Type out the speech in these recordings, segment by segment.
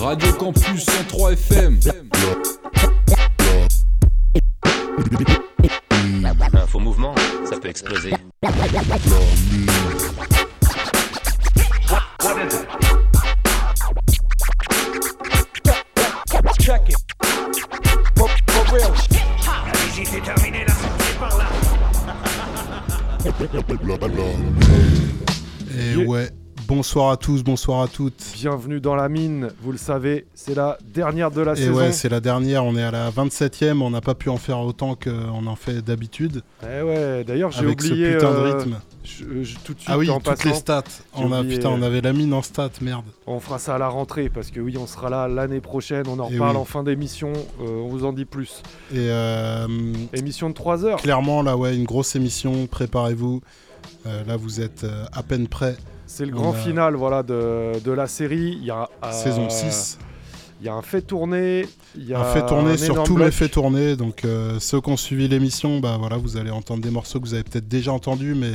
Radio Campus 103 FM. Un faux mouvement, ça peut exploser. Bonsoir à tous, bonsoir à toutes. Bienvenue dans la mine, vous le savez, c'est la dernière de la Et saison. ouais, c'est la dernière, on est à la 27ème, on n'a pas pu en faire autant qu'on en fait d'habitude. Eh ouais, d'ailleurs j'ai Avec oublié ce putain de euh, rythme. je- je- tout de suite Ah oui, en toutes passant, les stats. On a, oublié, putain, on euh, avait la mine en stats, merde. on fera ça à la rentrée parce que oui, on sera là l'année prochaine, on en reparle oui. en fin d'émission, euh, on vous en dit plus. Et euh, Émission de 3 heures. clairement, là, ouais, une grosse émission, préparez-vous. Euh, là, vous êtes euh, à peine prêts. C'est le grand a- final voilà, de, de la série. Il y a, euh, Saison 6. Il y a un fait tourner. Il y a Un fait tourner un sur tous mes bloc. faits tournés. Donc, euh, ceux qui ont suivi l'émission, bah voilà, vous allez entendre des morceaux que vous avez peut-être déjà entendus, mais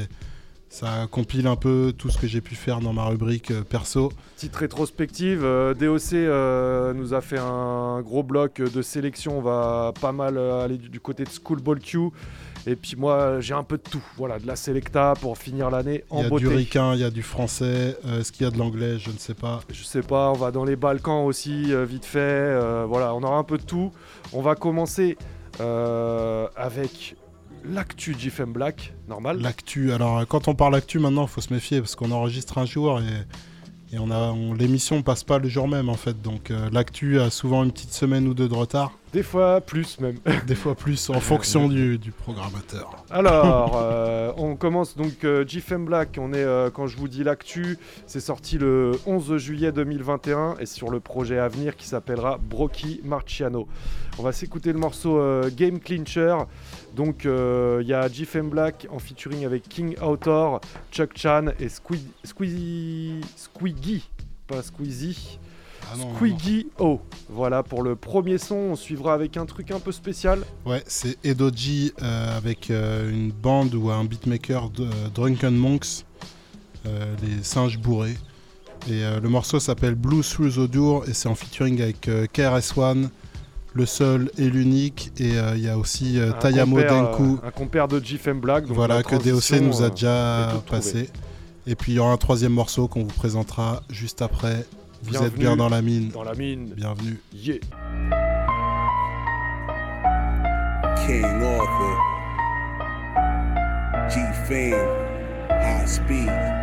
ça compile un peu tout ce que j'ai pu faire dans ma rubrique euh, perso. Petite rétrospective, euh, DOC euh, nous a fait un gros bloc de sélection. On va pas mal aller du, du côté de Schoolball Q. Et puis moi, j'ai un peu de tout. Voilà, de la Selecta pour finir l'année Il en y a beauté. du ricain, il y a du français. euh, Est-ce qu'il y a de l'anglais Je ne sais pas. Je sais pas, on va dans les Balkans aussi, euh, vite fait. euh, voilà, on aura un peu de tout. On va commencer avec l'actu GFM Black, normal. L'actu. Alors, quand on parle actu, maintenant, il faut se méfier parce qu'on enregistre un jour et, et on a, on- l'émission passe pas le jour même, en fait. Donc, euh, l'actu a souvent une petite semaine ou deux de retard. Des fois plus même. Des fois plus, en fonction du, du programmateur. Alors, euh, on commence donc euh, GFM Black. On est, euh, quand je vous dis l'actu, c'est sorti le 11 juillet 2021 et sur le projet à venir qui s'appellera Brocky Marciano. On va s'écouter le morceau Game Clincher. Donc, euh, il y a GFM Black en featuring avec King Autor, Chuck Chan et Squid, Squeezy, Squeaky, pas Squeezy. Ah non, non, non. Squeaky O. Voilà pour le premier son. On suivra avec un truc un peu spécial. Ouais, c'est Edoji euh, avec euh, une bande ou un beatmaker de euh, Drunken Monks, les singes bourrés. Et le morceau s'appelle Blue Through the Door et c'est en featuring avec KRS-One, le seul et l'unique. Et euh, il y a aussi euh, Tayamo Denku, euh, un compère de GFM Black. donc voilà, que DOC nous a déjà passé. Et puis il y aura un troisième morceau qu'on vous présentera juste après. Vous êtes bien dans la mine. dans la mine. Bienvenue. Yeah. King Arthur, G Fame, High Speed.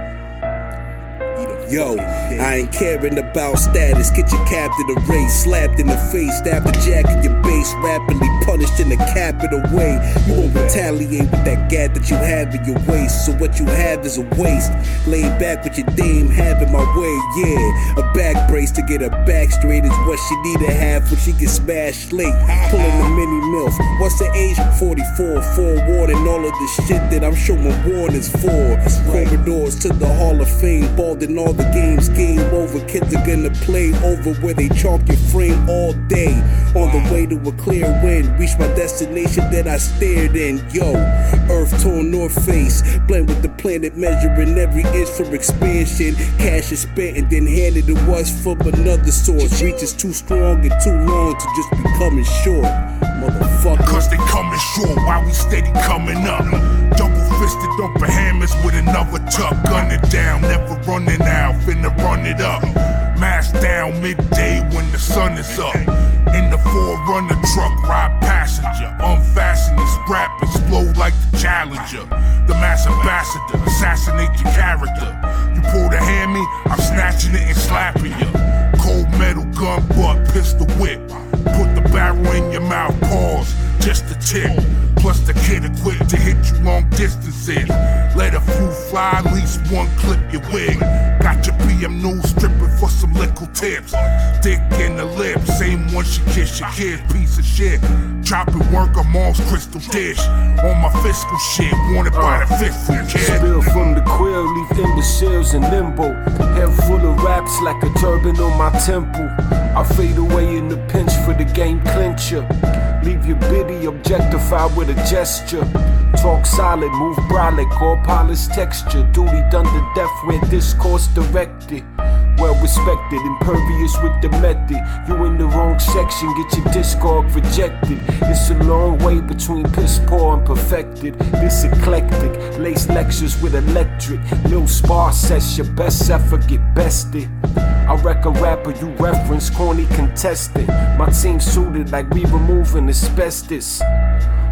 Yo, I ain't caring about status. Get your captain the race, slapped in the face, stabbed the jack in your base, rapidly punished in a capital way. You won't retaliate with that gat that you have in your waist. So what you have is a waste. Laid back with your dame, having my way, yeah. A back brace to get her back straight is what she need to have when she gets smashed late. Pulling the mini milf. What's the age? 44. Forewarning all of the shit that I'm showing warnings for. Corridors to the Hall of Fame, balled in all the games. Game over. Kids are gonna play over where they chalk your frame all day. On the way to a clear win. Reach my destination that I stared in. Yo, Earth torn north face. Blend with the planet, measuring every inch for expansion. Cash is spent and then handed to us from another source. Reach is too strong and too long to just be coming short. Motherfucker. Cause they coming short while we steady coming up. Double fisted dumping hammers with another tuck. Gun it down, never running out, finna run it up. Mask down midday when the sun is up. In the forerunner truck, ride passenger. Unfasten your strap, explode like the challenger. The mass ambassador, assassinate your character. You pull the hammy, I'm snatching it and slapping you. Cold metal gun butt, pistol whip. Put the barrel in your mouth, pause, just a tip. Plus the kid equipped to hit you long distances. Let a few fly, at least one clip your wig. Got your PM news stripping for some liquid tips. Dick in the lip, same one she kiss your kid, piece of shit. Chopping work, I'm mom's crystal dish. On my fiscal shit, wanted by the fistful kid. Spill from the quill, leave imbeciles in limbo. Head full of raps like a turban on my temple. I fade away in the pinch for the game clincher. Leave your biddy objectified with a gesture. Talk solid, move brolic, all polished texture. Duty done to death where discourse directed. Well respected impervious with the method. You in the wrong section, get your discog rejected. It's a long way between piss poor and perfected. This eclectic, lace lectures with electric. Lil spar sets your best effort get bested. I wreck a rapper you reference, corny contestant. My team suited like we removing asbestos.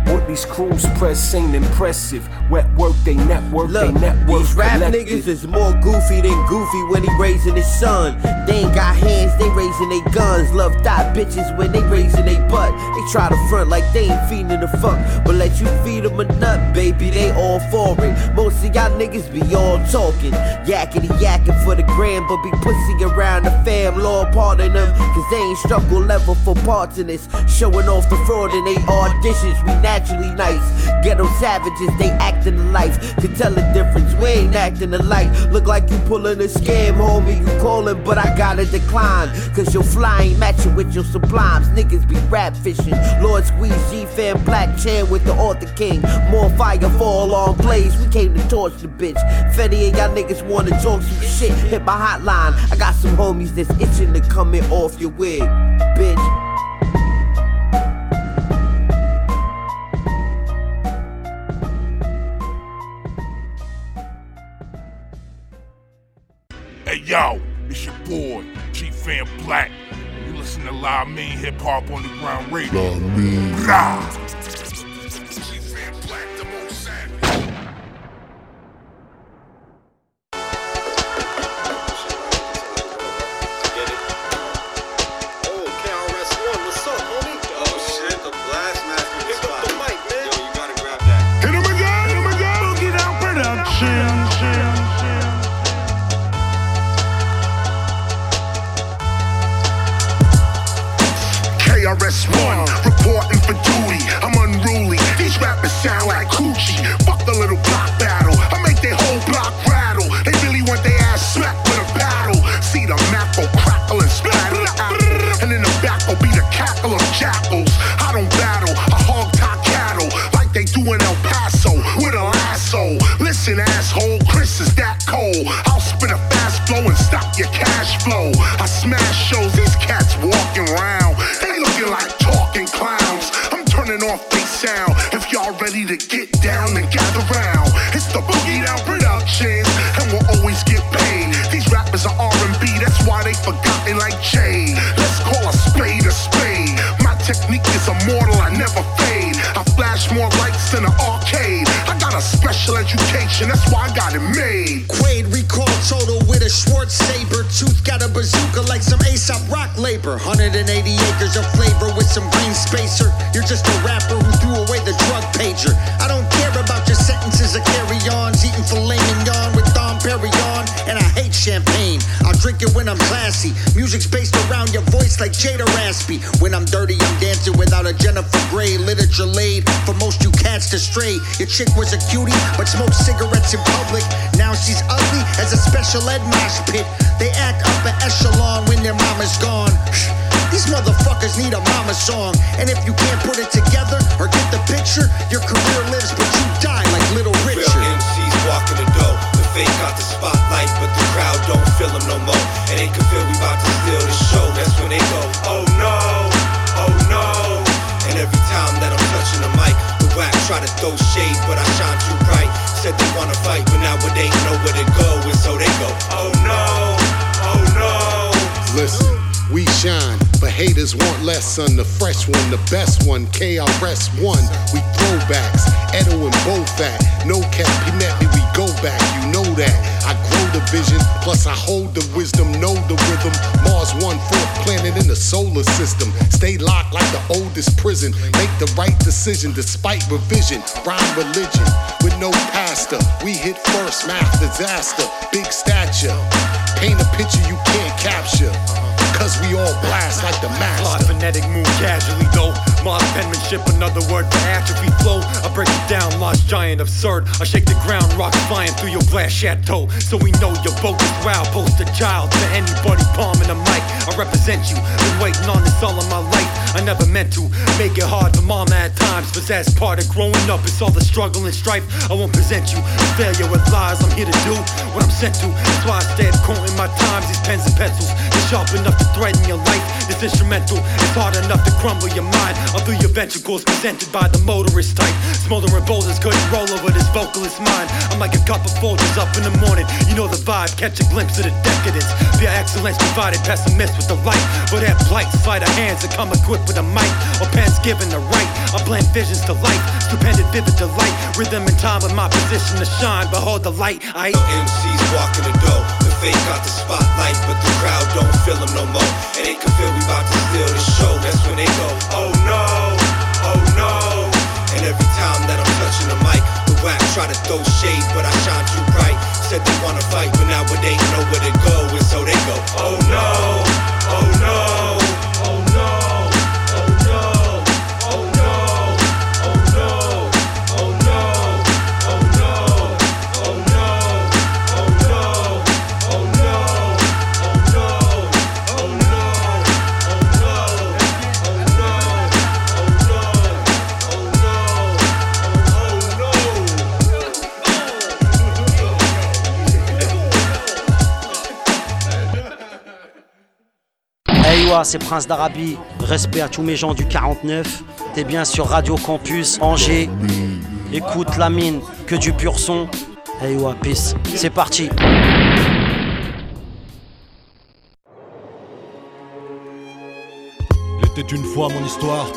What these crews press ain't impressive. Wet work, they network, Look, they network. these rap collective. niggas is more goofy than goofy when he raising his son. They ain't got hands, they raising they guns. Love thigh bitches when they raising they butt. They try to front like they ain't feeding the fuck. But let you feed them a nut, baby, they all for it. Most of y'all niggas be all talking. Yakety yakking for the gram, but be pussy around the fam. Lord pardon them, cause they ain't struggle level for parts in this. Showing off the fraud in they auditions. We naturally nice. Ghetto savages, they acting life. Can tell the difference, we ain't acting alike. Look like you pulling a scam, homie. You calling, but I gotta decline. Cause your fly ain't matching with your sublimes. Niggas be rap fishing. Lord Squeeze, G Fan, Black Chair with the author king. More fire fall on blaze. We came to torch the bitch. Fetty and y'all niggas wanna talk some shit. Hit my hotline. I got some homies that's itching to come in off your wig, bitch. Hey yo, it's your boy, G Fan Black. You listen to Live Mean Hip Hop Underground Radio. Rah. G-Fan chick was a cutie, but smoked cigarettes in public. Now she's ugly as a special ed mosh pit. One, KRS One. We throwbacks, Edo and Bofat. No cap, he met me, we go back. You know that. I grow the vision, plus I hold the wisdom, know the rhythm. Mars one, fourth planet in the solar system. Stay locked like the oldest prison. Make the right decision despite revision. Rhyme religion with no pastor. We hit first, math disaster. Big stature. Paint a picture you can't capture. Cause we all blast like the Fly another word for atrophy flow. I break it down, lost giant, absurd. I shake the ground, rocks flying through your glass chateau. So we know your bogus wow, poster child to anybody palming a mic. I represent you, been waiting on this all of my life. I never meant to make it hard for mama at times, but that's part of growing up. It's all the struggle and strife. I won't present you a failure with lies. I'm here to do what I'm sent to. That's why I stay at quoting my times. These pens and pencils, they're sharp enough to threaten your life. This instrumental is hard enough to crumble your mind. All through your ventricles, presented by the motorist type. Smoldering boulders couldn't roll over this vocalist mind. I'm like a cup of Folgers up in the morning. You know the vibe, catch a glimpse of the decadence. Pure excellence provided pessimists with the light. For that blight, sleight of hands that come equipped with a mic or pens given the right. I blend visions to life, stupendous vivid delight. Rhythm and time with my position to shine. Behold the light. I MCs walking the door. The fake got the spotlight, but the crowd don't feel them no more. And they can feel we about to steal the show. That's when they go, oh no, oh no. And every time that I'm touching the mic, the whack try to throw shade, but I shine too bright. Said they wanna fight, but now they know where to go, and so they go, oh no, oh no. C'est Prince d'Arabie. Respect à tous mes gens du 49. T'es bien sur Radio Campus Angers. Écoute la mine, que du pur son. Hey ouais, peace. C'est parti. Il était une fois mon histoire.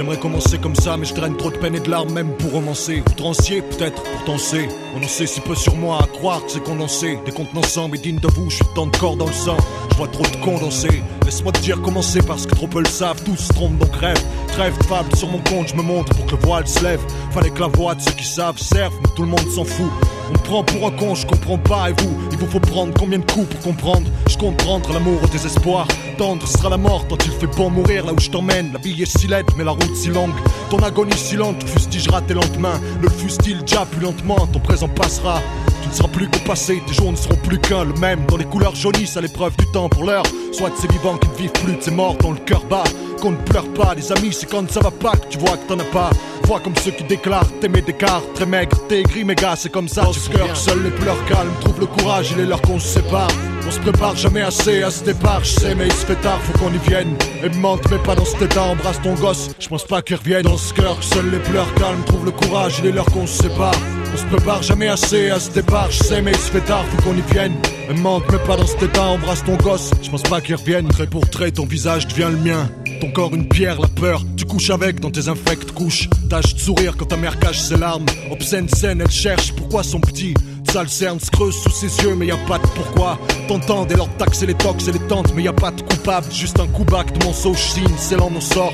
J'aimerais commencer comme ça, mais je traîne trop de peine et de larmes, même pour romancer. Outrancier, peut-être, pourtant c'est. On en sait si peu sur moi à croire que c'est condensé. Des contenants ensemble et digne de vous, je suis tant de corps dans le sang. Je vois trop de condensés. Laisse-moi te dire comment c'est parce que trop peu le savent. Tous se trompent donc rêve. Trêve fable sur mon compte, je me montre pour que le voile se lève. Fallait que la voix de ceux qui savent serve, mais tout le monde s'en fout. On prend pour un con, je comprends pas, et vous, il vous faut prendre combien de coups pour comprendre? Je compte prendre l'amour au désespoir. Tendre sera la mort tant il fait bon mourir là où je t'emmène. La vie est si laide, mais la route si longue. Ton agonie si lente, fustigera tes lendemains. Le fustile déjà plus lentement, ton présent passera. Tu ne seras plus qu'au passé, tes jours ne seront plus qu'un, le même. Dans les couleurs jaunissent à l'épreuve du temps pour l'heure. Soit de ces vivants qui ne vivent plus, de ces morts dont le cœur bat. Qu'on ne pleure pas, les amis, c'est quand ça va pas que tu vois que t'en as pas. Vois comme ceux qui déclarent t'aimer des cartes, très maigre, t'es gris, mes gars, c'est comme ça. Du cœur, seuls les pleurs calmes trouvent le courage, il est l'heure qu'on se sépare. On se prépare jamais assez à ce départ, je sais, mais il se fait tard, faut qu'on y vienne. Et me mente, mais pas dans cet état, embrasse ton gosse. Je pense pas qu'il revienne dans ce cœur, seuls les pleurs calmes trouvent le courage, il est l'heure qu'on se sépare. On se prépare jamais assez à ce départ, je sais, mais il se fait tard, faut qu'on y vienne. Et me mente, mais pas dans cet état, embrasse ton gosse. Je pense pas qu'il revienne, trait pour trait, ton visage devient le mien. Ton corps une pierre, la peur, tu couches avec dans tes infectes couches. Tâche de sourire quand ta mère cache ses larmes. Obscène scène, elle cherche pourquoi son petit se creuse sous ses yeux, mais y a pas de pourquoi. T'entends dès lors taxer les tox et les tentes, mais y a pas de coupable. Juste un coup back de saut signe, c'est l'en on sort.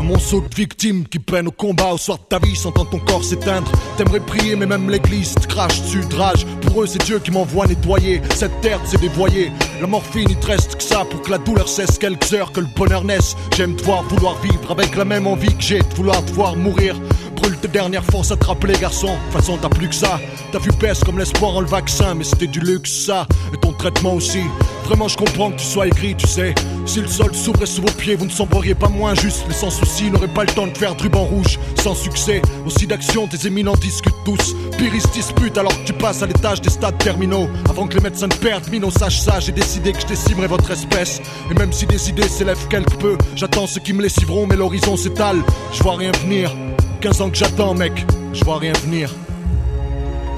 Un monceau de victimes qui peine au combat au soir de ta vie, sentant ton corps s'éteindre. T'aimerais prier, mais même l'église te crache dessus de rage. Pour eux, c'est Dieu qui m'envoie nettoyer. Cette terre, c'est dévoyé. La morphine, il te reste que ça pour que la douleur cesse quelques heures, que le bonheur naisse. J'aime te voir vouloir vivre avec la même envie que j'ai de vouloir te voir mourir. Brûle tes dernières forces à te rappeler, garçon. De toute façon, t'as plus que ça. Ta vue pèse comme l'espoir en le vaccin, mais c'était du luxe, ça. Et ton traitement aussi. Vraiment, je comprends que tu sois écrit, tu sais. Si le sol s'ouvrait sous vos pieds, vous ne sembleriez pas moins juste. Mais sans souci, n'aurait pas le temps de faire de ruban rouge. Sans succès, aussi d'action, tes éminents discutent tous. Pyrrhus dispute alors que tu passes à l'étage des stades terminaux. Avant que les médecins ne perdent, Mino sache ça, j'ai décidé que je décimerai votre espèce. Et même si des idées s'élèvent quelque peu, j'attends ceux qui me lessiveront, mais l'horizon s'étale. Je vois rien venir. 15 ans que j'attends, mec, je vois rien venir.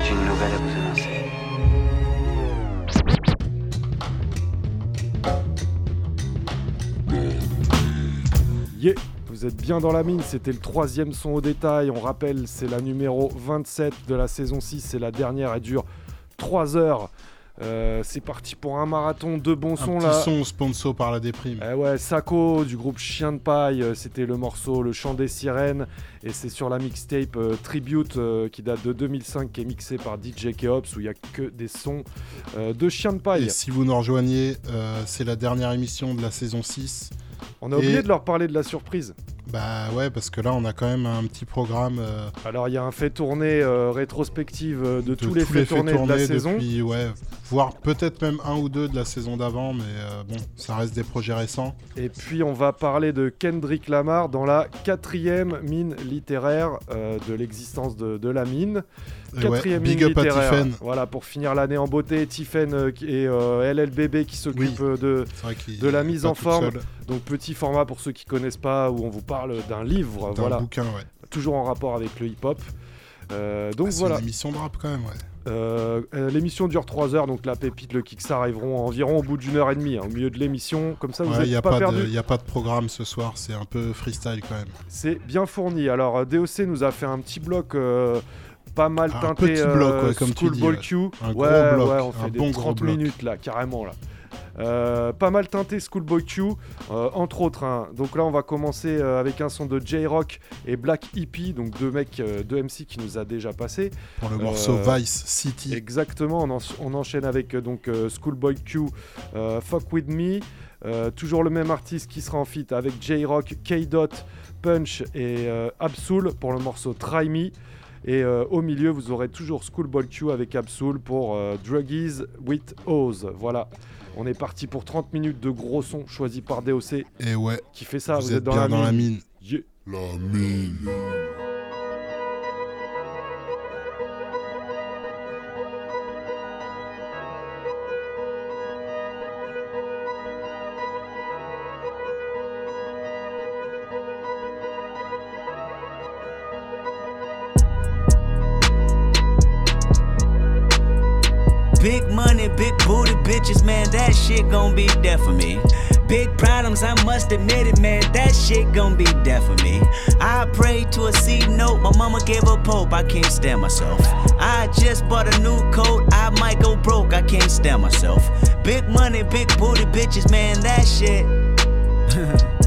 J'ai une nouvelle à vous annoncer. Yeah, vous êtes bien dans la mine, c'était le troisième son au détail. On rappelle, c'est la numéro 27 de la saison 6, c'est la dernière, elle dure 3 heures. Euh, c'est parti pour un marathon de bons sons petit là. son sponsor par la déprime. Eh ouais, Sako du groupe Chien de Paille, euh, c'était le morceau Le Chant des Sirènes et c'est sur la mixtape euh, Tribute qui date de 2005 qui est mixée par DJ Keops où il y a que des sons de Chien de Paille. Et si vous nous rejoignez, c'est la dernière émission de la saison 6. On a Et- oublié de leur parler de la surprise. Bah ouais, parce que là, on a quand même un petit programme. euh, Alors il y a un fait tourner euh, rétrospective euh, de, de tous les faits tournés de la saison. depuis, ouais, voire peut-être même un ou deux de la saison d'avant, mais euh, bon, ça reste des projets récents. Et puis on va parler de Kendrick Lamar dans la quatrième mine littéraire de l'existence de, de la mine. Et ouais, Quatrième big up à. Tiffen. Voilà, pour finir l'année en beauté, Tiffen euh, et euh, LLBB qui s'occupent euh, de, de la mise en forme. Donc petit format pour ceux qui connaissent pas, où on vous parle d'un livre, voilà. bouquin, ouais. Toujours en rapport avec le hip-hop. Euh, donc Ah, voilà. une émission de rap quand même, ouais. Euh, euh, l'émission dure 3 heures, donc la pépite, le kick, ça arriveront environ au bout d'une heure et demie, hein, au milieu de l'émission. Comme ça, vous n'êtes il n'y a, pas, pas perdu. de- y a pas de programme ce soir, c'est un peu freestyle quand même. C'est bien fourni. Alors, euh, DOC nous a fait un petit bloc euh, pas mal Un teinté. petit bloc, ouais, comme tu dis, Schoolboy ouais. Q. Un gros ouais, bloc, ouais, on un fait des bon gros 30 bloc. minutes là, carrément là. Euh, pas mal teinté Schoolboy Q, euh, entre autres. hein. Donc là, on va commencer euh, avec un son de J-Rock et Black Hippie, donc deux mecs, euh, deux MC qui nous a déjà passé. Pour le morceau Vice City. Exactement, on, en- on enchaîne avec euh, donc euh, Schoolboy Q, euh, Fuck With Me. Euh, toujours le même artiste qui sera en feat avec J-Rock, K-Dot, Punch et euh, Absol pour le morceau Try Me. Et euh, au milieu, vous aurez toujours Schoolboy Q avec Absol pour euh, Druggies with Oz. Voilà. On est parti pour 30 minutes de gros son choisi par DOC. Et ouais. Qui fait ça Vous, Vous, êtes, bien dans la mine. Yeah. La mine. Big booty bitches, man, that shit gon' be there for me. Big problems, I must admit it, man, that shit gon' be there for me. I prayed to a C note, my mama gave up hope, I can't stand myself. I just bought a new coat, I might go broke, I can't stand myself. Big money, big booty bitches, man, that shit.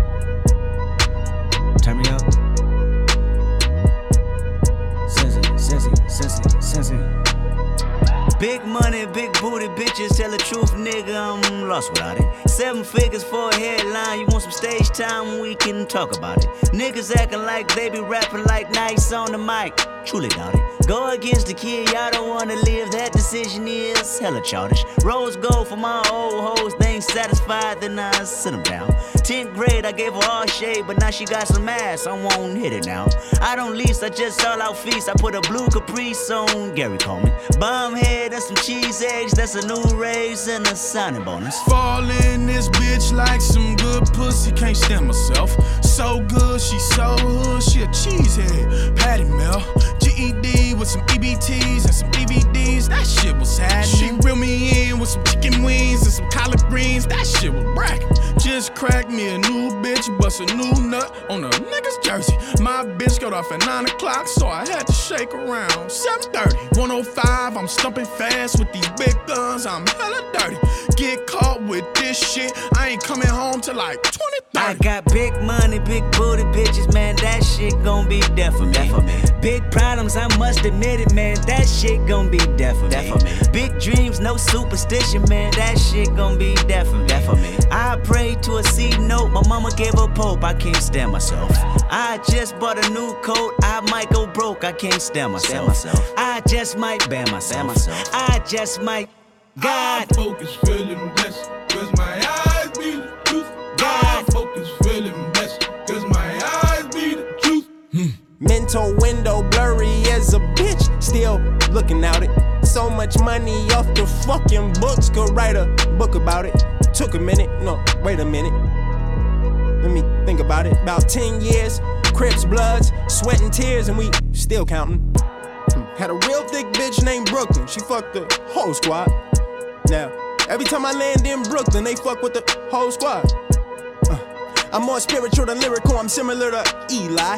Big money, big booty bitches, tell the truth, nigga, I'm lost without it. Seven figures for a headline, you want some stage time, we can talk about it. Niggas acting like they be rapping like nice on the mic, truly doubt it. Go against the kid, y'all don't wanna live, that decision is hella childish. Rose gold for my old hoes, they ain't satisfied, then I sit them down. 10th grade, I gave her all shade, but now she got some ass, I won't hit it now. I don't lease, I just all out feast, I put a blue caprice on Gary Coleman. Bomb head and some cheese eggs, that's a new raise and a signing bonus. Fall in this bitch like some good pussy, can't stand myself. So good, she so hood, she a cheesehead. Patty Mel, GED with some EBTs and some DVDs, that shit was happening. She mm-hmm. reel me in with some chicken wings and some collard greens, that shit was bracket. Just cracked me a new bitch, bust a new nut on a nigga's jersey. My bitch got off at 9 o'clock, so I had to shake around. 7.30, 105, I'm stumping fast with these big guns, I'm hella dirty. Get caught with this shit, I ain't coming home till like 20, I got big money, big booty bitches, man, that shit gon' be there for me. Big problems, I must admit it, man, that shit gon' be there for me. Big dreams, no superstition, man, that shit gon' be there for me. I prayed to a C note, my mama gave up hope, I can't stand myself. I just bought a new coat, I might go broke, I can't stand myself. I just might ban myself. I just might. God. I focus feeling blessed, cause my eyes be the truth. God focus feeling blessed, cause my eyes be the truth. Hmm. Mental window blurry as a bitch, still looking out it. So much money off the fucking books, could write a book about it. Took a minute, no, wait a minute. Let me think about it. About 10 years, Crips, Bloods, sweat and tears, and we still counting. Had a real thick bitch named Brooklyn, she fucked the whole squad. Now, every time I land in Brooklyn, they fuck with the whole squad. Uh, I'm more spiritual than lyrical, I'm similar to Eli.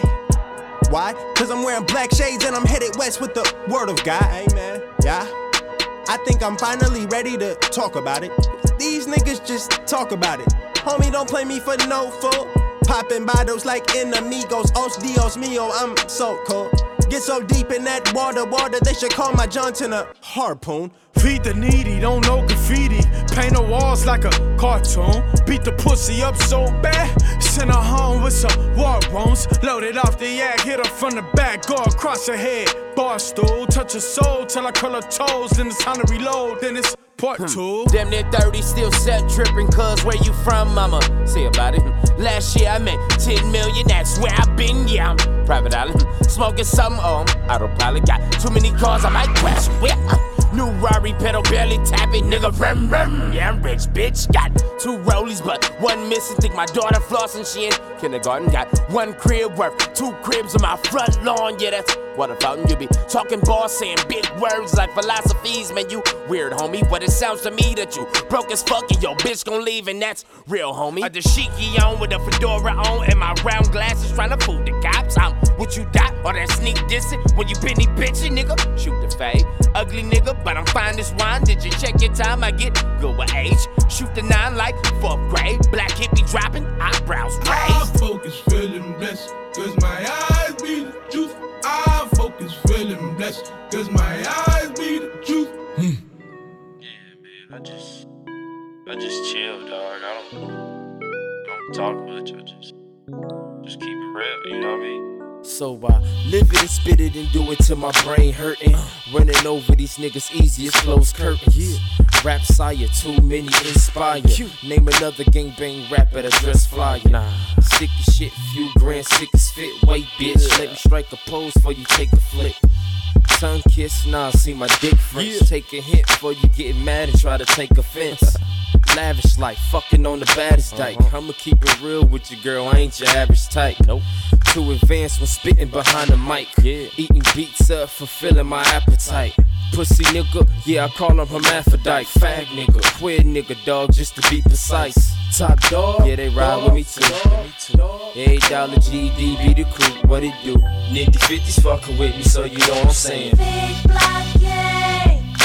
Why? Cause I'm wearing black shades and I'm headed west with the word of God. Amen. Yeah. I think I'm finally ready to talk about it. These niggas just talk about it. Homie, don't play me for no fool. Popping bottles like enemigos. Os Dios mio, I'm so cold. Get so deep in that water, water, they should call my Johnson a harpoon. Feed the needy, don't know graffiti. Paint the walls like a cartoon. Beat the pussy up so bad. Send her home with some war wounds. Loaded off the yak, hit her from the back, go across her head. Bar stool, touch her soul till I curl her toes. Then it's time to reload. Then it's part hmm. two. Damn near 30, still set tripping, cuz where you from, mama? Say about it. Hmm. Last year I made 10 million, that's where I've been, yeah. I'm private island, smoking some um, autopilot. Got too many cars, I might crash. Where? Uh. New Rari pedal barely tapping, nigga. Rum, rum. Yeah, I'm rich, bitch. Got two rollies, but one missing. Think my daughter flossing, she in kindergarten. Got one crib worth two cribs on my front lawn. Yeah, that's what a fountain you be talking boss, saying big words like philosophies. Man, you weird, homie. But it sounds to me that you broke as fuck and your bitch gon' leave, and that's real, homie. A dashiki on with a fedora on and my round glasses trying to fool the cops. I'm what you got or that sneak dissing when you penny bitchin', nigga. Shoot the fade, ugly nigga, but I'm fine as wine. Did you check your time? I get good with age. Shoot the nine like fourth grade. Black hippie dropping, eyebrows I raised. focus feeling blessed, cause my eyes be the truth. I focus feeling blessed, cause my eyes be the truth. Hmm. I just, I just chill, dog. I don't, I don't talk much. I just, just keep it real. You know what I mean? So I live it and spit it and do it till my brain hurting. Running over these niggas easy as closed curtains. Rap sire, too many inspire. Name another gangbang rapper that dress flyer. Nah. Sick as shit, few grand, sick as fit. white bitch, let me strike a pose for you take a flick. Tongue kiss, nah, see my dick French. Take a hint before you get mad and try to take offense. Lavish life, fucking on the baddest uh-huh. dyke. I'ma keep it real with you, girl. I ain't your average type. Nope. Too advanced when spitting behind the mic. Yeah. Eating beats up, fulfilling my appetite. Pussy nigga, yeah, I call him hermaphrodite. Fag nigga, queer nigga, dog, just to be precise. Top dog, yeah, they ride with me too. Eight dollar GD be the crew, what it do? Nitty 50s fucking with me, so you know what I'm saying.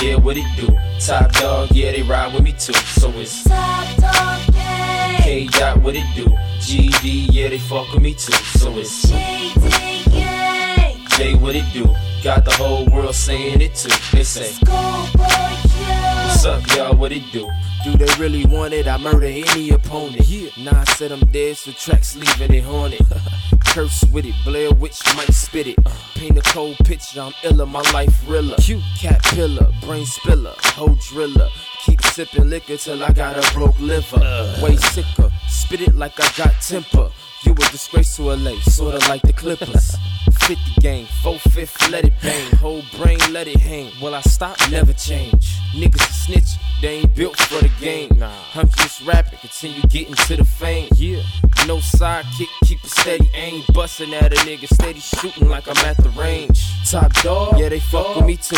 Yeah, what it do? Top dog, yeah, they ride with me too. So it's top dog K dot, what it do? GD, yeah, they fuck with me too. So it's J, what it do? Got the whole world saying it too. They say, What's up, y'all? What it do? Do they really want it? I murder any opponent. Yeah. Nah, I said I'm dead, so tracks leaving it haunted. Curse with it, Blair Witch might spit it. Uh. Paint a cold picture, I'm iller, my life realer. Cute cat pillar, brain spiller, hoe driller. Keep sipping liquor till I got a broke liver. Uh. Way sicker, spit it like I got temper. You a disgrace to LA, sorta like the Clippers. 50 gang, 4 fifth, let it bang. Whole brain, let it hang. Will I stop? Never change. Niggas a snitch, they ain't built for the game. Nah, I'm just rapping, continue getting to the fame. Yeah, no sidekick, keep a steady aim. Bustin' at a nigga, steady shooting like I'm at the range. Top dog, yeah, they fuck with me too.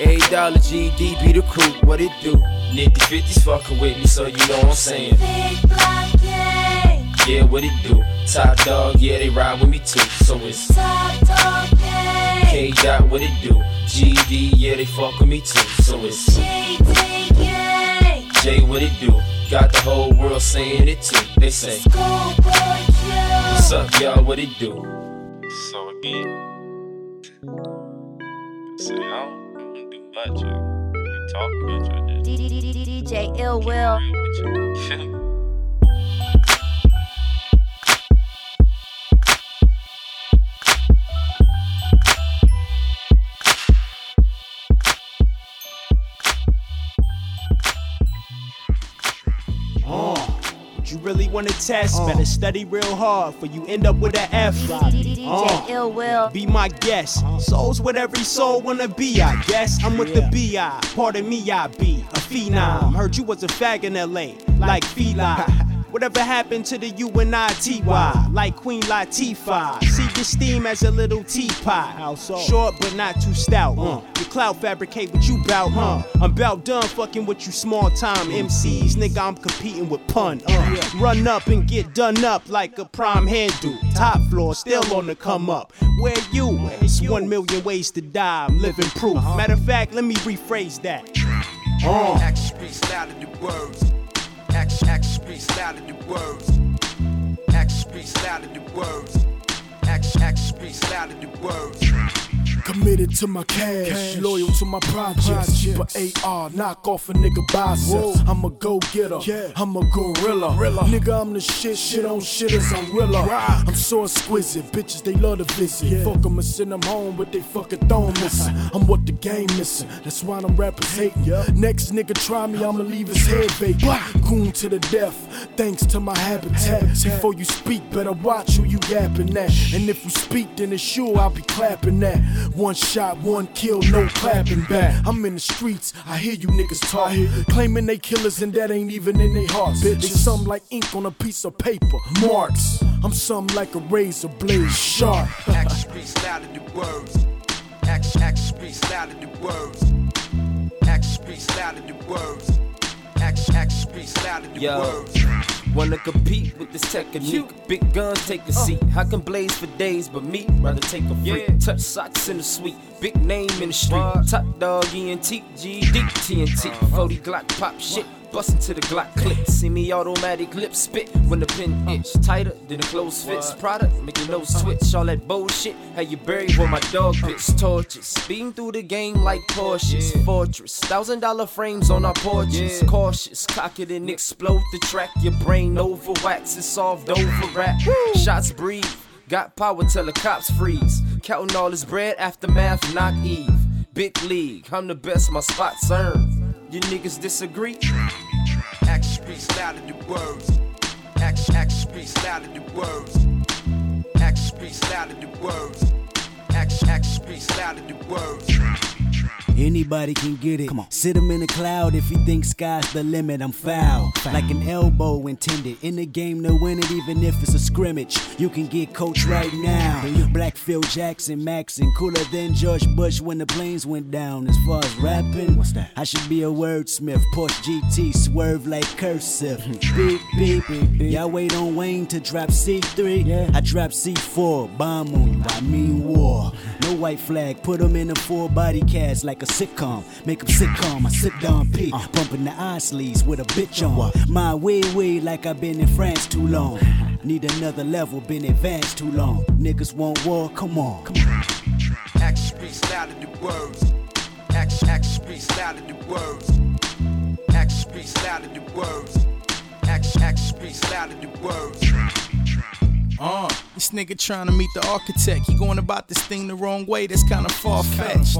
A dollar GD be the crew, what it do? Nitty 50s fucking with me, so you know what I'm saying. Yeah, what it do? Top dog, yeah, they ride with me too. So it's top dog, yeah. K dot, what it do? GD, yeah, they fuck with me too. So it's J, what it do? Got the whole world saying it too. They say, What's up, y'all? What it do? So again, say I don't, I don't do much. I don't talk much. I just DJ Ill Will. me. Oh, you really want to test? Better study real hard, for you end up with an F. DJ Uh, Ill Will. Be my guest. Souls with every soul wanna be, I guess. I'm with the BI. Pardon me, I be a phenom. Heard you was a fag in LA, like Feli. Whatever happened to the UNITY? Like Queen Latifah. See the steam as a little teapot. Short but not too stout. Uh. Your cloud fabricate what you bout, huh? I'm bout done fucking with you small time MCs. Nigga, I'm competing with pun. Uh. Run up and get done up like a prime handle. Top floor, still on the come up. Where you? It's one million ways to die. I'm living proof. Matter of fact, let me rephrase that. Uh. Speaks louder than words. Action, action speaks louder than words. Action speaks louder than words. Action, action speaks louder than words. Committed to my cash, loyal to my projects. Keep a AR, knock off a nigga biceps. I'm a go getter, I'm a gorilla. Nigga, I'm the shit, shit on shitters, I'm realer. I'm so exquisite, bitches, they love to visit. Fuck 'em and send them home, but they fucking thumb missing. I'm what the game missing, that's why them rappers hating. Next nigga try me, I'ma leave his head vacant. Goon to the death, thanks to my habitat. Before you speak, better watch who you yapping at. And if you speak, then it's sure I'll be clapping that. One shot, one kill, no clapping back. I'm in the streets, I hear you niggas talk. Claiming they killers and that ain't even in their hearts. They something like ink on a piece of paper. Marks. I'm something like a razor blade sharp. Action speaks louder than words. Action, action speaks louder than words. Action speaks louder than words. Action, action speaks louder than Yo. words. Wanna compete with this technique? Big guns take a uh. seat. I can blaze for days, but me rather take a freak. Touch socks in the suite. Big name in the street. Top dog ENT, GD, TNT. Uh-huh. 40 Glock pop shit. Bustin' to the Glock clip. Semi automatic lip spit when the pin itch. Tighter than the clothes fits. Product make your nose twitch. All that bullshit. How you buried where my dog pits. Torches. Speeding through the game like Porsches. Fortress. Thousand dollar frames on our porches. Cautious. Cock it and explode the track. Your brain over wax. It's solved over rap. Shots breathe. Got power till the cops freeze. Counting all this bread, aftermath, knock Eve. Big league, I'm the best, my spot's earned. You niggas disagree? Action speaks louder than words. Action, action speaks louder than words. Action speaks louder than words. Action, action speaks louder than words. Anybody can get it. Come on. Sit him in the cloud if he thinks sky's the limit. I'm foul. Like an elbow intended. In the game to win it, even if it's a scrimmage. You can get coach right now. Black Phil Jackson, Maxon. Cooler than George Bush when the planes went down. As far as rapping, what's that? I should be a wordsmith. Porsche GT, swerve like cursive. beep, beep, beep, beep. Y'all wait on Wayne to drop C3. I drop C4. Bomb on you, I mean war. No white flag, put him in a full body cast like a sitcom. Make him sitcom, I sit down P. Bumping the eye sleeves with a bitch on. My way, way like I've been in France too long. Need another level, been advanced too long. Niggas want war, come on. Come on. Action speaks louder than words. Action, action speaks louder than words. Action speaks louder than words. Action, action speaks louder than words. Uh, this nigga trying to meet the architect. He going about this thing the wrong way. That's kind of far fetched.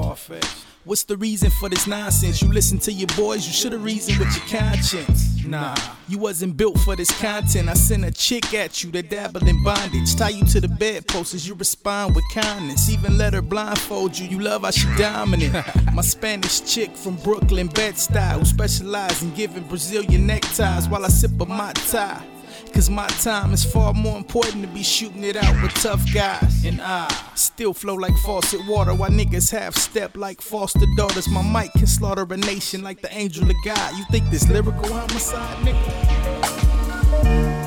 What's the reason for this nonsense? You listen to your boys, you should've reasoned with your conscience. Nah, you wasn't built for this content. I send a chick at you that dabble in bondage. Tie you to the bedpost as you respond with kindness. Even let her blindfold you. You love how she dominant. My Spanish chick from Brooklyn, Bed-Stuy, who specialize in giving Brazilian neckties while I sip a my tie. Cause my time is far more important to be shooting it out with tough guys. And I still flow like faucet water while niggas half step like foster daughters. My mic can slaughter a nation like the angel of God. You think this lyrical homicide, nigga?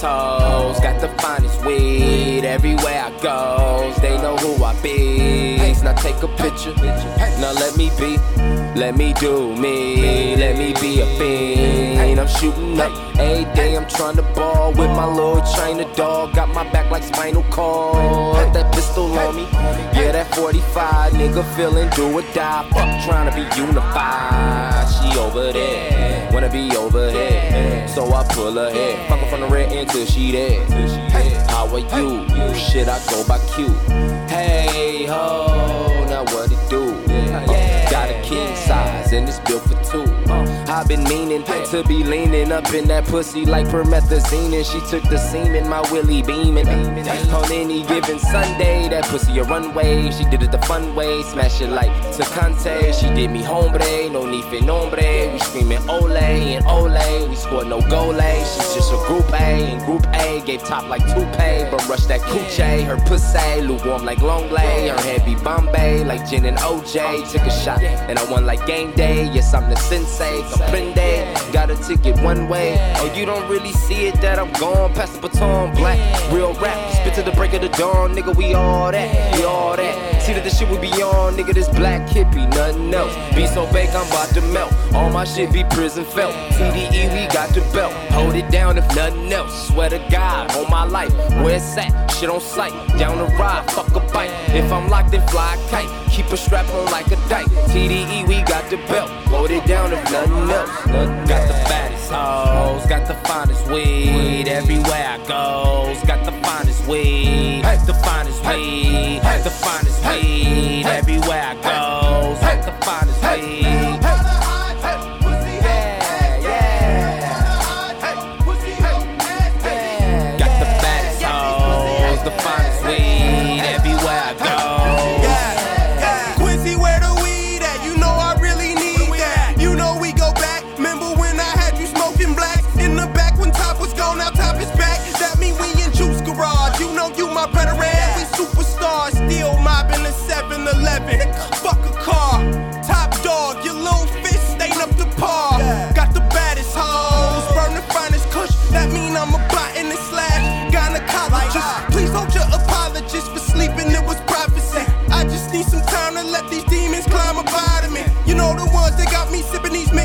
Baddest hoes, got the finest weed. Everywhere I go, they know who I be. Now take a picture, now let me be. Let me do me, let me be a fiend. I'm shooting up every day. I'm trying to ball with my little China dog. Got my back like spinal cord. That pistol on me, yeah, that 45 nigga feeling do or die. Fuck trying to be unified. She over there, wanna be over here. So I pull her head, fuck her from the red end till she there. How are you? Shit, I go by Q. Hey ho, now what it do? Got a king size and it's built for two. Uh, I've been meaning to be leaning up in that pussy like promethazine, and she took the semen, my willy beaming. On any given Sunday, that pussy a runway. She did it the fun way, smash it like Tecante. She did me hombre, no need for nombre. We screaming ole and ole, we scored no goal. She's just a group A, and group A gave top like toupee, but rush that coochie. Her pussy lukewarm like long lay, her head be Bombay like gin and OJ. Took a shot and I won like game day. Yes, I'm the sensei, comprende. Got a ticket one way. Oh, you don't really see it that I'm gone past the baton. Black, real rap, spit to the break of the dawn. Nigga, we all that, we all that. See that the shit we be on, nigga, this black hippie, nothing else. Be so fake, I'm about to melt. All my shit be prison felt. TDE, we got the belt. Hold it down if nothing else. Swear to God, on my life, where it's at, shit on sight. Down the ride, fuck a bite. If I'm locked, then fly a kite. Keep a strap on like a dike. TDE, we got the belt. Hold it down if nothing else. Got the baddest hoes, got the finest weed. Everywhere I go, got the finest weed. The weed, the finest weed. Everywhere I goes,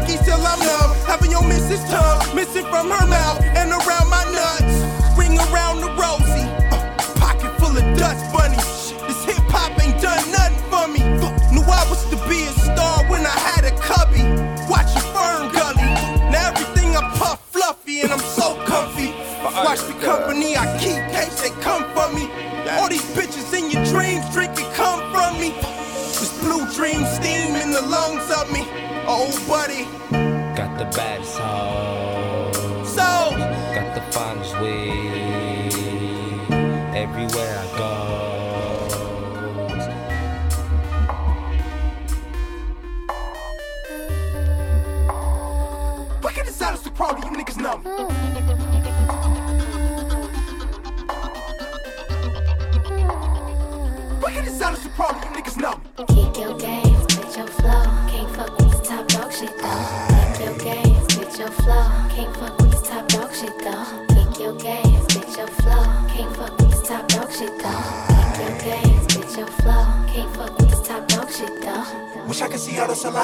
Mickeys till I'm numb. Having your missus tongue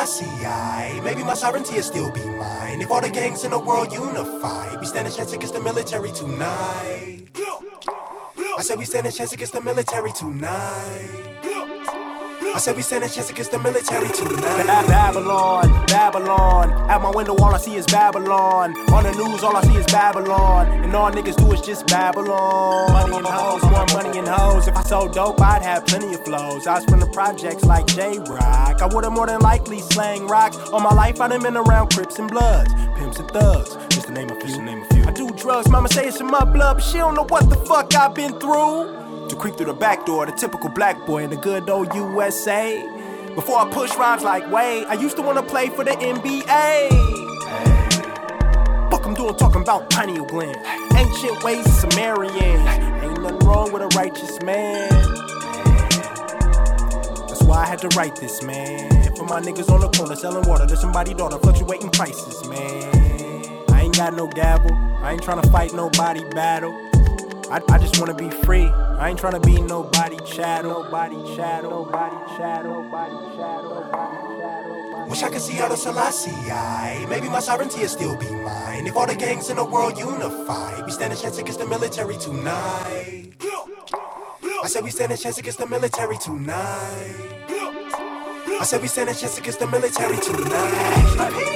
see I Maybe my sovereignty will still be mine. If all the gangs in the world unify, we stand a chance against the military tonight. I said we stand a chance against the military tonight. I said we stand a chance against the military tonight. Babylon, Babylon. At my window, all I see is Babylon. On the news, all I see is Babylon. And all niggas do is just Babylon. Money and hoes, more money and hoes. If I sold dope, I'd have plenty of flows. I was from the projects like J Rock. I would've more than likely slang rocks. All my life, I done been around Crips and Bloods, Pimps and Thugs. Just to name a few. name a few. I do drugs, mama say it's in my blood, but she don't know what the fuck I've been through. To creep through the back door, the typical black boy in the good old USA. Before I push rhymes like Wade, I used to wanna play for the NBA. Fuck I'm doing talking about pineal gland. Ancient ways of Sumerians. Ain't nothing wrong with a righteous man. That's why I had to write this, man. For my niggas on the corner selling water to somebody daughter, fluctuating prices, man. I ain't got no gavel. I ain't trying to fight nobody battle. I, I just wanna be free. I ain't trying to be nobody chattel. Nobody chattel. Nobody chattel. Nobody chattel. Nobody. Wish I could see how the Selassie Maybe my sovereignty will still be mine. If all the gangs in the world unify, we stand a chance against the military tonight. I said we stand a chance against the military tonight. I said we stand a chance against the military tonight.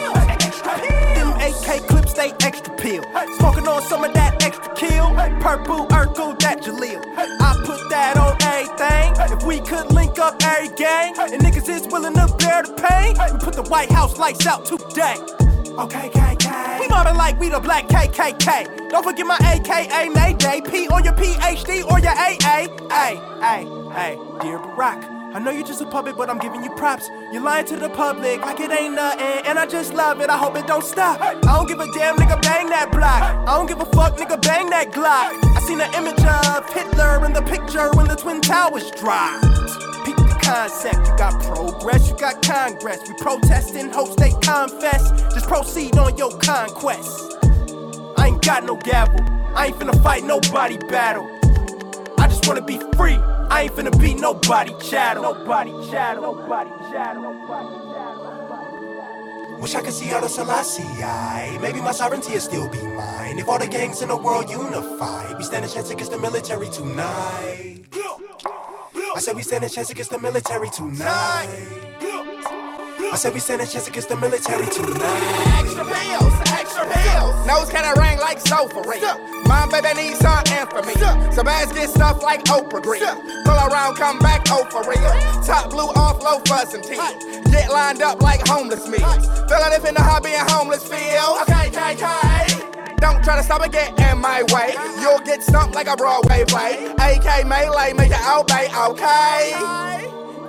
AK clips stay extra peel. Smoking on some of that extra kill. Purple Urkel, that Jaleel. I put that on everything. If we could link up every gang, and niggas is willing to bear the pain, we put the White House lights out today. Okay, KK. We mobbing like we the black KKK. Don't forget my AKA Mayday. P on your PhD or your AA. Hey, hey, hey, dear Barack. I know you're just a puppet, but I'm giving you props. You're lying to the public like it ain't nothing, and I just love it. I hope it don't stop. I don't give a damn, nigga, bang that block. I don't give a fuck, nigga, bang that Glock. I seen an image of Hitler in the picture when the Twin Towers dropped. Peep the concept. You got progress, you got congress. We protesting, hopes they confess. Just proceed on your conquest. I ain't got no gavel. I ain't finna fight nobody battle. Wanna be free. I ain't finna be nobody chattel. Nobody chattel. Nobody chattel. Nobody Wish I could see out of Selassie. I. Maybe my sovereignty will still be mine. If all the gangs in the world unify, we stand a chance against the military tonight. I said we stand a chance against the military tonight. I said we stand a chance against the military tonight. Extra pills, extra pills. Nose kinda ring like sofa Mom, baby, need some infamy. So bags get stuff like Oprah Green. Pull around, come back, oh, for real. Top blue off, low fuzz and teeth. Get lined up like homeless me. Feel like if in the hobby and homeless feel. Okay, okay, okay. Don't try to stop it, get in my way. You'll get stumped like a Broadway play. AK melee, make it obey, okay?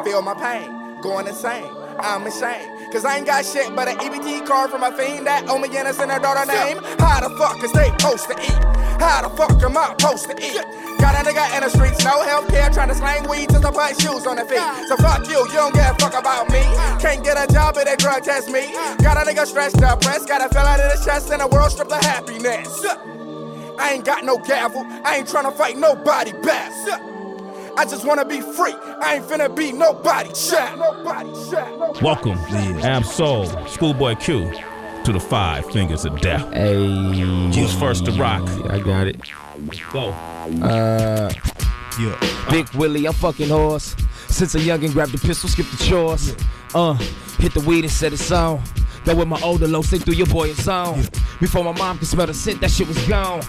Feel my pain, going insane. I'm ashamed. Cause I ain't got shit but an EBT card from a fiend that owe me innocent her daughter name. How the fuck is they supposed to eat? How the fuck am I supposed to eat? Got a nigga in the streets, no health care, trying to slang weed just to put shoes on their feet. So fuck you, you don't give a fuck about me. Can't get a job if they drug test me. Got a nigga stressed up, press, got a fell out of his chest and a world stripped of happiness. I ain't got no gavel, I ain't trying to fight nobody back. I just wanna be free. I ain't finna be nobody chat. Nobody chat. Welcome, Absol, Schoolboy Q, to the Five Fingers of Death. Hey, who's first to rock? I got it. Go. Uh, yeah. Big Willie, I'm fucking horse. Since a youngin' grabbed the pistol, skip the chores. Uh, hit the weed and set it on. That with my older low sink through your boy and song. Before my mom could smell the scent, that shit was gone.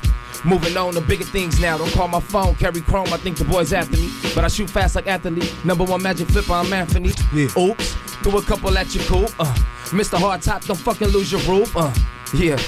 Moving on to bigger things now. Don't call my phone, carry chrome. I think the boys after me, but I shoot fast like athlete. Number one magic flipper, I'm Anthony. Yeah. Oops, threw a couple at your coop. Uh, Mr. Hard Top, don't fucking lose your roof. Uh, yeah.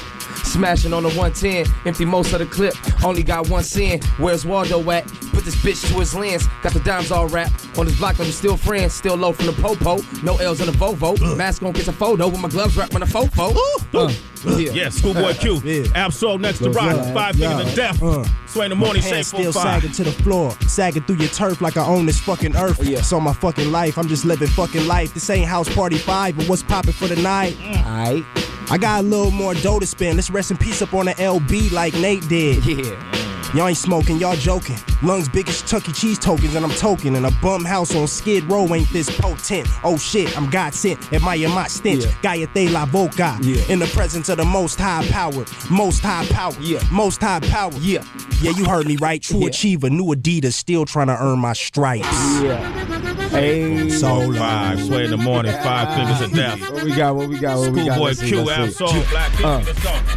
Smashing on the 110, empty most of the clip. Only got one sin. Where's Waldo at? Put this bitch to his lens. Got the dimes all wrapped. On his block, I'm still friends. Still low from the popo. No L's in the Volvo. Mask on, get a photo with my gloves wrapped on the fofo. Uh, yeah. yeah, Schoolboy Q. yeah. Absol next to rock. Five fingers of death. Uh. Sway in the morning, my shape still five. sagging to the floor, sagging through your turf like I own this fucking earth. Yeah. So my fucking life, I'm just living fucking life. This ain't house party five, but what's popping for the night? Mm. Alright. I got a little more dough to spend. Let's rest in peace up on the LB like Nate did. Yeah. Y'all ain't smoking, y'all joking. Lungs big as Chuck E. Cheese tokens, and I'm token. And a bum house on Skid Row ain't this potent. Oh shit, I'm God sent. Admire my stench. Yeah. Gaia la Voca. Yeah. In the presence of the most high power. Most high power. Yeah. Most high power. Yeah. Yeah, you heard me right. True Yeah. achiever. New Adidas. Still trying to earn my stripes. Yeah. Hey. Soul Five, sway in the morning, five fingers of death. What we got, what we got, what we got. Schoolboy Q, out soul, black uh,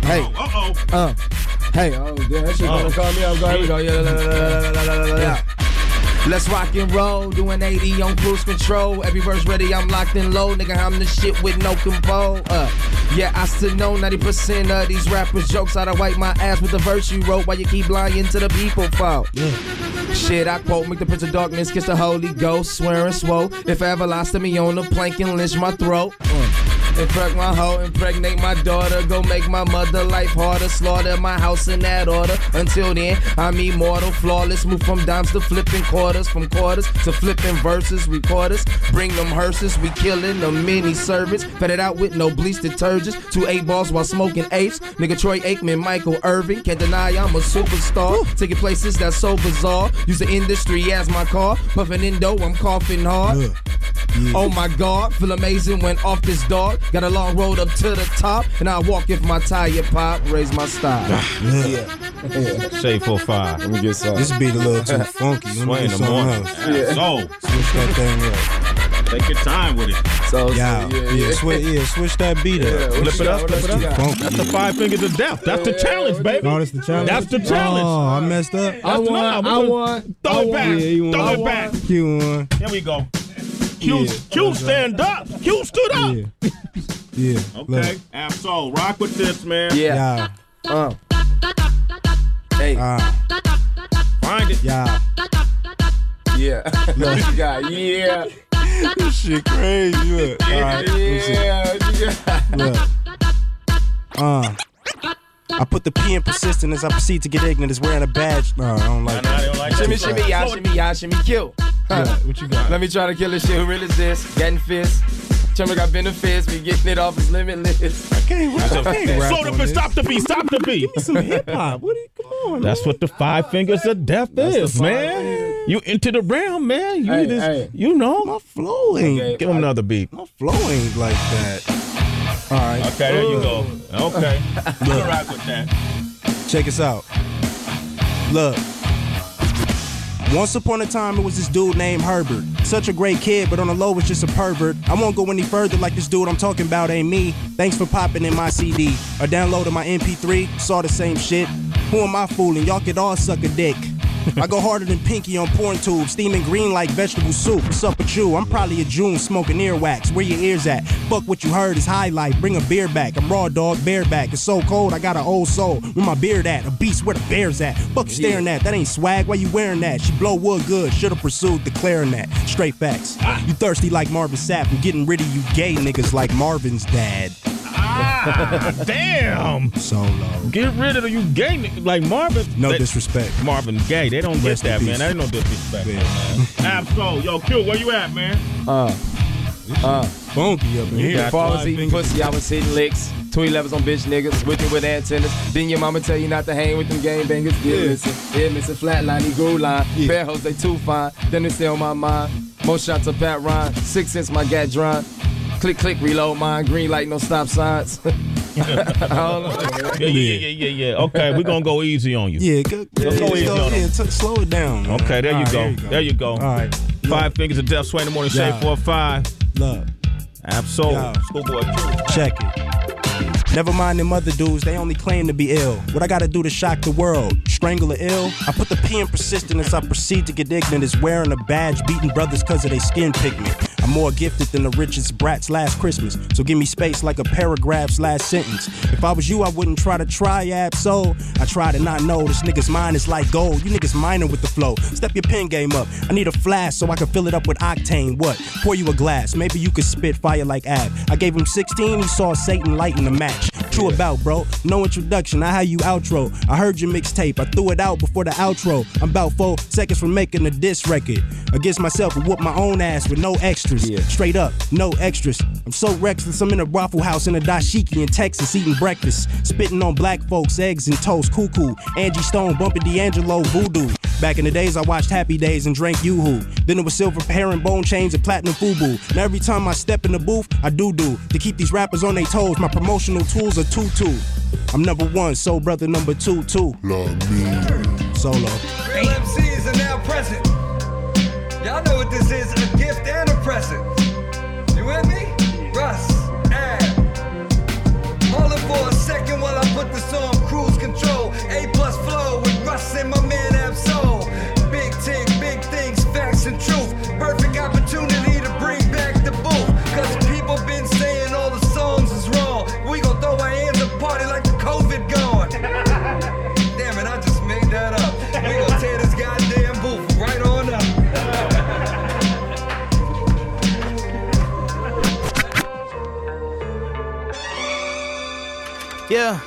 Hey. Uh-oh. Uh. Hey, oh, yeah, that shit gonna call me out. Go, here we go. Yeah, la la la la yeah. Let's rock and roll, doing 80 on cruise control. Every verse ready, I'm locked and low. Nigga, I'm the shit with no control. Uh, yeah, I still know 90% of these rappers' jokes. I'd wipe my ass with the verse you wrote while you keep lying to the people fault. Shit, I quote, make the prince of darkness kiss the Holy Ghost, swearing swole. If I ever lost to me on the plank and lynch my throat. Uh. Impreg my hoe, impregnate my daughter, go make my mother life harder, slaughter my house in that order. Until then, I'm immortal, flawless, move from dimes to flipping quarters, from quarters to flipping verses, recorders, bring them hearses, we killing the mini servants, fed it out with no bleach detergents, two eight balls while smoking apes, nigga Troy Aikman, Michael Irving, can't deny I'm a superstar, taking places that's so bizarre, use the industry as my car, puffing indo, I'm coughing hard. Oh my god, feel amazing when off this dog. Got a long road up to the top, and I walk if my tire pop, raise my style. Ah, yeah. Shade for five. Let me get some. This beat a little too funky. Let Sway in the something morning. else. Absol. Switch that thing up. Take your time with it. So, Yeah, yeah, switch, yeah, switch that beat up. Flip it up, flip it up. Funky. That's the five fingers of death. That's the challenge, oh, baby. Oh, that's the challenge. That's the challenge. Oh, I messed up. I That's the- won, I we're won. Throw I it won. back. Yeah, Throw won. it back. Q one. Here we go. Q, Yeah. Q stand up. Q stood up. Yeah. Yeah. Okay. Absol, rock with this, man. Yeah. Yeah. Uh. Hey. Ah. Find it. Yeah. Yeah. what you got? Yeah. this shit crazy. Look. All right. listen. Yeah. What? Look. Uh. I put the P in persistent as I proceed to get ignorant as wearing a badge. No, I don't like I know I don't like Shimmy, that. shimmy, y'all, shimmy, y'all, shimmy, kill. Yeah, what you got? Let me try to kill this shit. Who really is this? Getting fist. Chummy got benefits. We getting it off is limitless. I can't Slow the beat, stop the beat, stop the beat. Give me some hip hop. What are you, come on. That's what the five fingers of death That's is, five man. You into the realm, man. You Hey, just, hey. you know. My flow ain't. Okay, Give him another beat. My flow ain't like that. All right. Okay, there you go. Okay. Look. Look. rock with that. Check us out. Look. Once upon a time, it was this dude named Herbert. Such a great kid, but on the low was just a pervert. I won't go any further like this dude I'm talking about ain't me. Thanks for popping in my CD or downloading my MP3. Saw the same shit. Who am I fooling? Y'all could all suck a dick. I go harder than Pinky on porn tubes, steaming green like vegetable soup. What's up with you? I'm probably a June smoking earwax. Where your ears at? Fuck what you heard is highlight. Bring a beer back. I'm raw dog, bareback. It's so cold, I got an old soul. Where my beard at? A beast where the bear's at. Fuck you staring at? That ain't swag. Why you wearing that? She blow wood good. Should've pursued declaring that. Straight facts. You thirsty like Marvin Sapp. I'm getting rid of you gay niggas like Marvin's dad. Ah, damn. Solo. Get rid of you gay like Marvin. No They- disrespect. Marvin Gaye. They don't Rest get that, man. peace. That ain't no disrespect, man. Absol. Yo, Q, where you at, man? Uh, uh, funky up in Before I was eating pussy, I was hitting licks. Twin levels on bitch niggas, with it with antennas. Then your mama tell you not to hang with them game bangers. Yeah, Yeah. listen, yeah, missing flatline, he grew line. Bear hoes, they too fine. Then they stay on my mind. More shots of Pat Ryan. Six cents, my gat dry. Click, click, reload mine. Green light, no stop signs. I don't know. Yeah, yeah, yeah, yeah, yeah. Okay, we're gonna go easy on you. Yeah, go, Let's go easy on yeah, t- slow it down. man. Okay, there you, All right, go. There you go. All right. Five fingers of death, sway in the morning, Yeah. shade four five. Look. Absol. Yeah. Schoolboy Check it. Never mind them other dudes, they only claim to be ill. What I gotta do to shock the world? Strangle a ill? I put the P in persistent as I proceed to get ignorant as wearing a badge, beating brothers cause of their skin pigment. I'm more gifted than the richest brats last Christmas, so give me space like a paragraph's last sentence. If I was you, I wouldn't try to triad so I try to not know this nigga's mind is like gold. You niggas minor with the flow. Step your pen game up. I need a flask so I can fill it up with octane. What? Pour you a glass. Maybe you could spit fire like Ab. I gave him 16, he saw Satan lighten the match. True about, bro. No introduction, I how you outro. I heard your mixtape, I threw it out before the outro. I'm about four seconds from making a diss record. Against myself, I whoop my own ass with no extras. Straight up, no extras. I'm so reckless, I'm in a Waffle House in a dashiki in Texas eating breakfast. Spitting on black folks, eggs and toast, cuckoo. Angie Stone bumping D'Angelo voodoo. Back in the days, I watched Happy Days and drank Yoo-Hoo. Then it was silver hair and bone chains and platinum FUBU. Now every time I step in the booth, I do do. To keep these rappers on their toes, my promotional tools are two-two. I'm number one, soul brother number two, two. Love me. Solo. Yeah.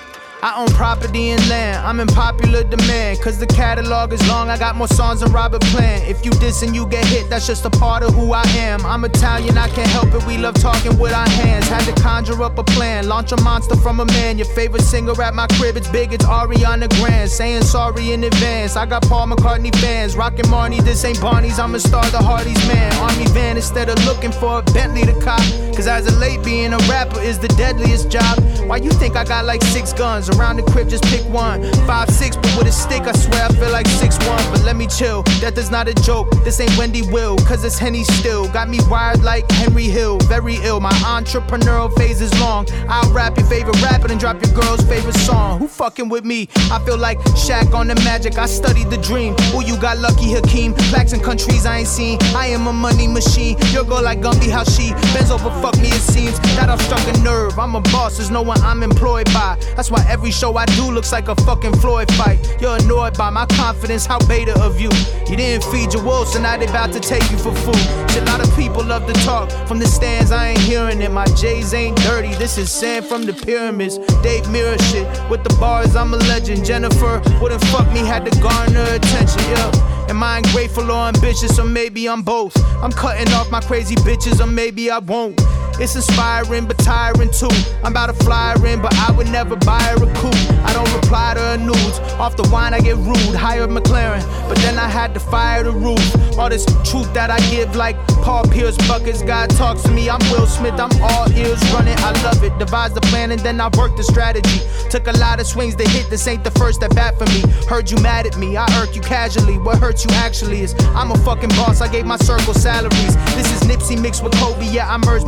I own property and land. I'm in popular demand. Cause the catalog is long. I got more songs than Robert Plant. If you diss and you get hit, that's just a part of who I am. I'm Italian, I can't help it. We love talking with our hands. Had to conjure up a plan. Launch a monster from a man. Your favorite singer at my crib, it's big, it's Ariana Grande. Saying sorry in advance. I got Paul McCartney fans. Rockin' Marnie, this ain't Barney's. I'm a star, the Hardy's man. Army van instead of looking for a Bentley to cop. Cause as a late, being a rapper is the deadliest job. Why you think I got like six guns? Around the crib, just pick one. Five, six, but with a stick, I swear I feel like six one. But let me chill, that is not a joke. This ain't Wendy Will, cause it's Henny still. Got me wired like Henry Hill, very ill. My entrepreneurial phase is long. I'll rap your favorite rapper and drop your girl's favorite song. Who fucking with me? I feel like Shaq on the magic. I studied the dream. Who you got lucky, Hakeem? Plaques and countries I ain't seen. I am a money machine. Your girl like Gumby, how she bends over, fuck me, it seems. That I've struck a nerve. I'm a boss, there's no one I'm employed by. That's why every show I do looks like a fucking Floyd fight. You're annoyed by my confidence, how beta of you. You didn't feed your wolves, so now they about to take you for food. A lot of people love to talk from the stands, I ain't hearing it. My J's ain't dirty, this is sand from the pyramids. Dave Mirror shit, with the bars, I'm a legend. Jennifer wouldn't fuck me, had to garner attention, yeah. Am I ungrateful or ambitious, or maybe I'm both? I'm cutting off my crazy bitches, or maybe I won't. It's inspiring but tiring too. I'm about to fly in, but I would never buy her a coupe. I don't reply to her nudes. Off the wine, I get rude. Hire McLaren, but then I had to fire the roof. All this truth that I give, like Paul Pierce buckets. God talks to me. I'm Will Smith. I'm all ears running. I love it. Devise the plan and then I work the strategy. Took a lot of swings to hit. This ain't the first that bat for me. Heard you mad at me. I irk you casually. What hurts you actually is I'm a fucking boss. I gave my circle salaries. This is Nipsey mixed with Kobe. Yeah, I merge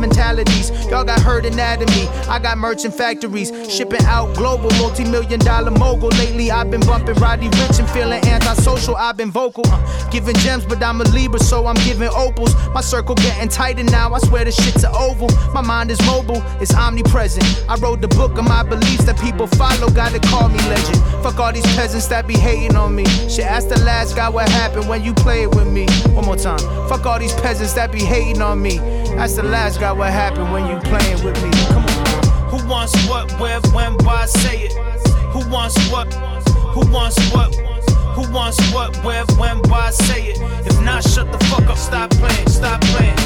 Y'all got hurt anatomy. I got merchant factories. Shipping out global, multi million dollar mogul. Lately, I've been bumping Roddy Rich and feeling antisocial. I've been vocal. Uh, giving gems, but I'm a Libra, so I'm giving opals. My circle getting tighter now. I swear this shit's a oval. My mind is mobile, it's omnipresent. I wrote the book of my beliefs that people follow. Gotta call me legend. Fuck all these peasants that be hating on me. Shit, ask the last guy what happened when you played with me. One more time. Fuck all these peasants that be hating on me. Ask the last guy what happened when you playing with me. Come on. Who wants what, where, when, why, say it? Who wants what? Who wants what? Who wants what, where, when, why, say it? If not, shut the fuck up, stop playing, stop playing.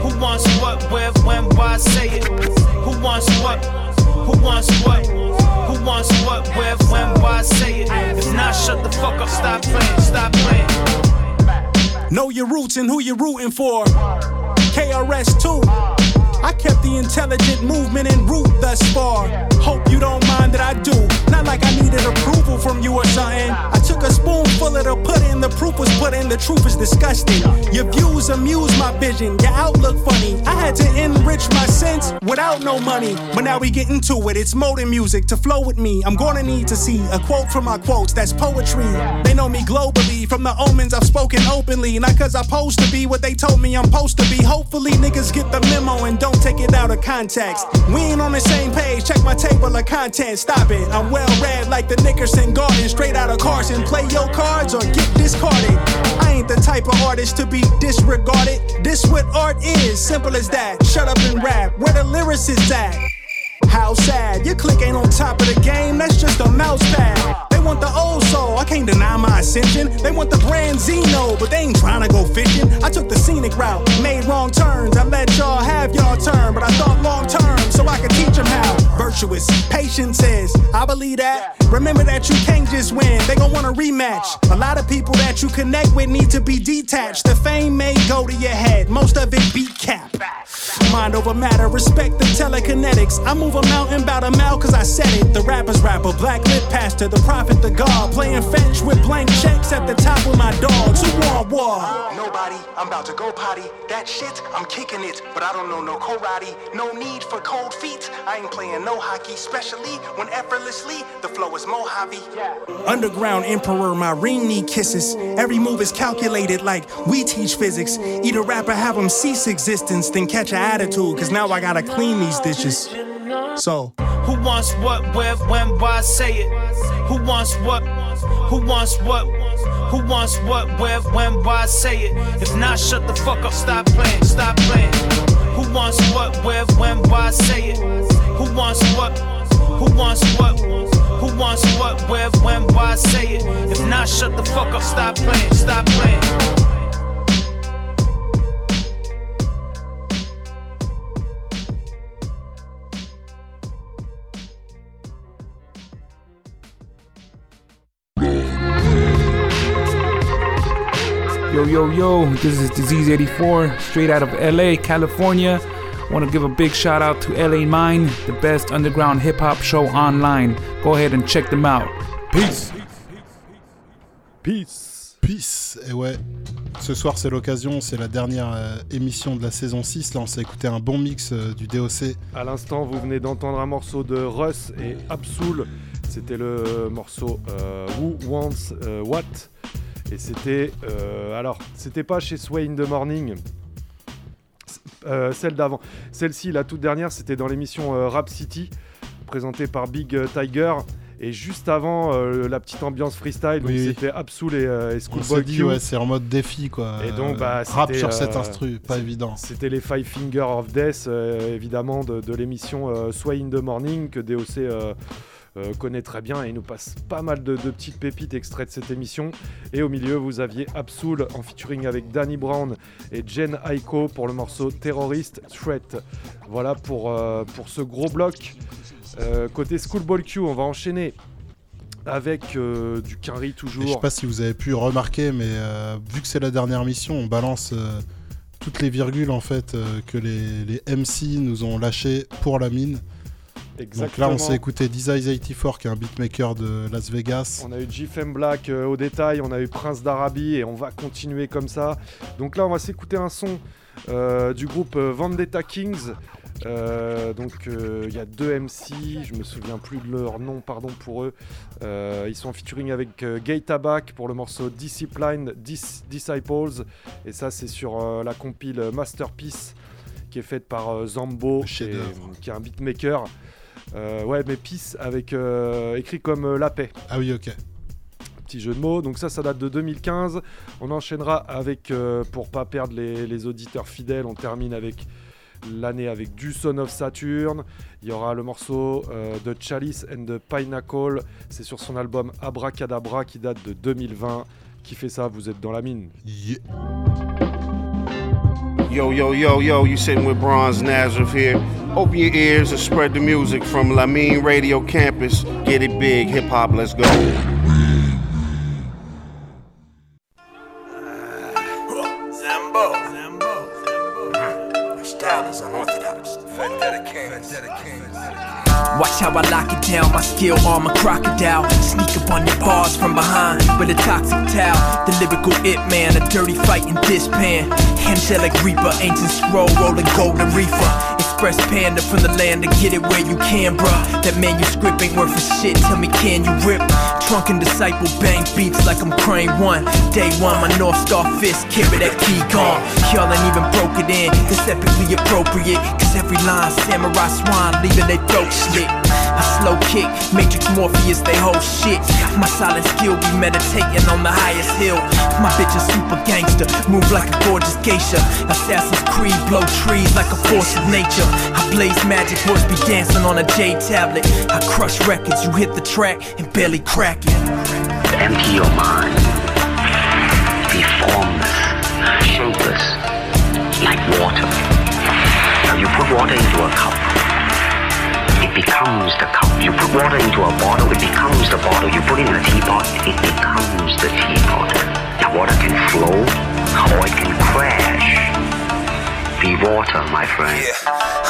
Who wants what, where, when, why, say it? Who wants what? Who wants what? Who wants what, where, when, why, say it? If not, shut the fuck up, stop playing, stop playing. Know your roots and who you're rooting for. KRS 2. I kept the intelligent movement en route thus far. Hope you don't mind that I do. Not like I needed approval from you or something. I took a spoonful of the pudding, the proof was put in, the truth is disgusting. Your views amuse my vision, your outlook funny. I had to enrich my sense without no money. But now we get into it, it's modern music to flow with me. I'm gonna need to see a quote from my quotes, that's poetry. They know me globally, from the omens I've spoken openly. Not cause I'm supposed to be what they told me I'm supposed to be. Hopefully, niggas get the memo and don't take it out of context. We ain't on the same page, check my table of content, stop it. I'm well read like the Nickerson Garden, straight out of Carson. Play your cards or get discarded. I ain't the type of artist to be disregarded. This what art is, simple as that. Shut up and rap, where the lyrics is at? How sad, your click ain't on top of the game, that's just a mouse pad. They want the old soul, I can't deny my ascension. They want the brand Zeno, but they ain't trying to go fishing. I took the scenic route, made wrong turns. I let y'all have y'all turn, but I thought long term, so I could teach them how. Virtuous, patience is, I believe that. Remember that you can't just win, they gon' want a rematch. A lot of people that you connect with need to be detached. The fame may go to your head, most of it beat cap. Mind over matter, respect the telekinetics. I move a mountain about a mile cause I said it. The rapper's rapper, black lit pastor, the prophet, the god. Playing fetch with blank checks at the top with my dogs. Who want war? Nobody, I'm about to go potty. That shit, I'm kicking it, but I don't know no karate. No need for cold feet. I ain't playing no hockey, especially when effortlessly the flow is Mojave. Underground emperor, my ring need kisses. Every move is calculated like we teach physics. Eat a rapper, have him cease existence, then catch an attitude, cause now I gotta clean these dishes. So, Who wants what, where, when, why, say it? Who wants what? Who wants what? Who wants what, where, when, why, say it? If not, shut the fuck up, stop playing, stop playing. Who wants what, where, when, why, say it? Who wants what? Who wants what? Who wants what, where, when, why, say it? If not, shut the fuck up, stop playing, stop playing. Yo, yo, yo, this is Disease 84, straight out of LA, California. Want to give a big shout out to LA Mine, the best underground hip hop show online. Go ahead and check them out. Peace. Peace. Peace. Et ouais, ce soir c'est l'occasion, c'est la dernière euh, émission de la saison 6. Là on s'est écouté un bon mix euh, du DOC. À l'instant, vous venez d'entendre un morceau de Russ et Absol. C'était le morceau euh, Who Wants euh, What? Et c'était. euh, alors, c'était pas chez Sway in the Morning. Euh, celle d'avant. Celle-ci, la toute dernière, c'était dans l'émission euh, Rap City, présentée par Big Tiger. Et juste avant, euh, la petite ambiance freestyle, Oui, oui. c'était Absol et, euh, et Schoolboy Q. ouais, c'est en mode défi quoi. Et donc, bah, rap sur cet instru, pas évident. C'était les Five Finger of Death, évidemment, de, de l'émission Sway in the Morning que DOC euh, connaît très bien et il nous passe pas mal de, de petites pépites extraits de cette émission. Et au milieu, vous aviez Absol en featuring avec Danny Brown et Jen Aiko pour le morceau Terrorist Threat. Voilà pour, euh, pour ce gros bloc. Euh, côté Schoolboy Q, on va enchaîner avec euh, du Quinry Et je sais toujours. pas si vous avez pu remarquer, mais vu que c'est la dernière mission, on balance toutes les virgules en fait que les, les MC nous ont lâchées pour la mine. Donc là, Exactement. on s'est écouté Desire 84, qui est un beatmaker de Las Vegas. On a eu GFM Black euh, au détail, on a eu Prince d'Arabie et on va continuer comme ça. Donc là, on va s'écouter un son euh, du groupe euh, Vendetta Kings. Euh, donc il y a deux MC, je me souviens plus de leur nom, pardon pour eux. Ils sont en featuring avec Gay Tabac pour le morceau Discipline Dis- Disciples. Et ça, c'est sur la compile Masterpiece qui est faite par Zambo, qui est un beatmaker. Euh, ouais, mais Peace avec euh, écrit comme euh, la paix. Ah oui, ok. Petit jeu de mots. Donc ça, ça date de 2015. On enchaînera avec, euh, pour pas perdre les, les auditeurs fidèles, on termine avec l'année avec du Son of Saturn. Il y aura le morceau euh, de Chalice and the Pineapple. C'est sur son album Abracadabra qui date de 2020. Qui fait ça Vous êtes dans la mine. Yo, yo, yo, yo, you sitting with Bronze Nazareth here. Open your ears and spread the music from Lamine Radio Campus. Get it big, hip hop, let's go. Zambo. Zambo. Zambo. Style is unorthodox. Vendetta King. Vendetta King. Watch how I lock it down, my skill armor crocodile. Sneak up on your bars from behind with a toxic towel. The lyrical it man, a dirty fighting dispan. Angelic reaper, ancient scroll, rolling golden reefer. Express panda from the land to get it where you can, bruh. That manuscript ain't worth a shit, tell me can you rip? Trunk and disciple bang beats like I'm crane one. Day one, my North Star fist carry that key gone. Y'all ain't even broke it in, it's epically appropriate. Cause every line samurai swine leaving they throat slit. A slow kick, Matrix Morpheus, they whole shit. My silent skill be meditating on the highest hill. My bitch a super gangster, move like a gorgeous geisha. Assassin's Creed, blow trees like a force of nature. I blaze magic, words be dancing on a J tablet. I crush records, you hit the track and barely crack it. Empty your mind. Be formless, shapeless, like water. Now you put water into a cup. It becomes the cup. You put water into a bottle, it becomes the bottle. You put it in a teapot, it becomes the teapot. Now water can flow or it can crash. Be water, my friend.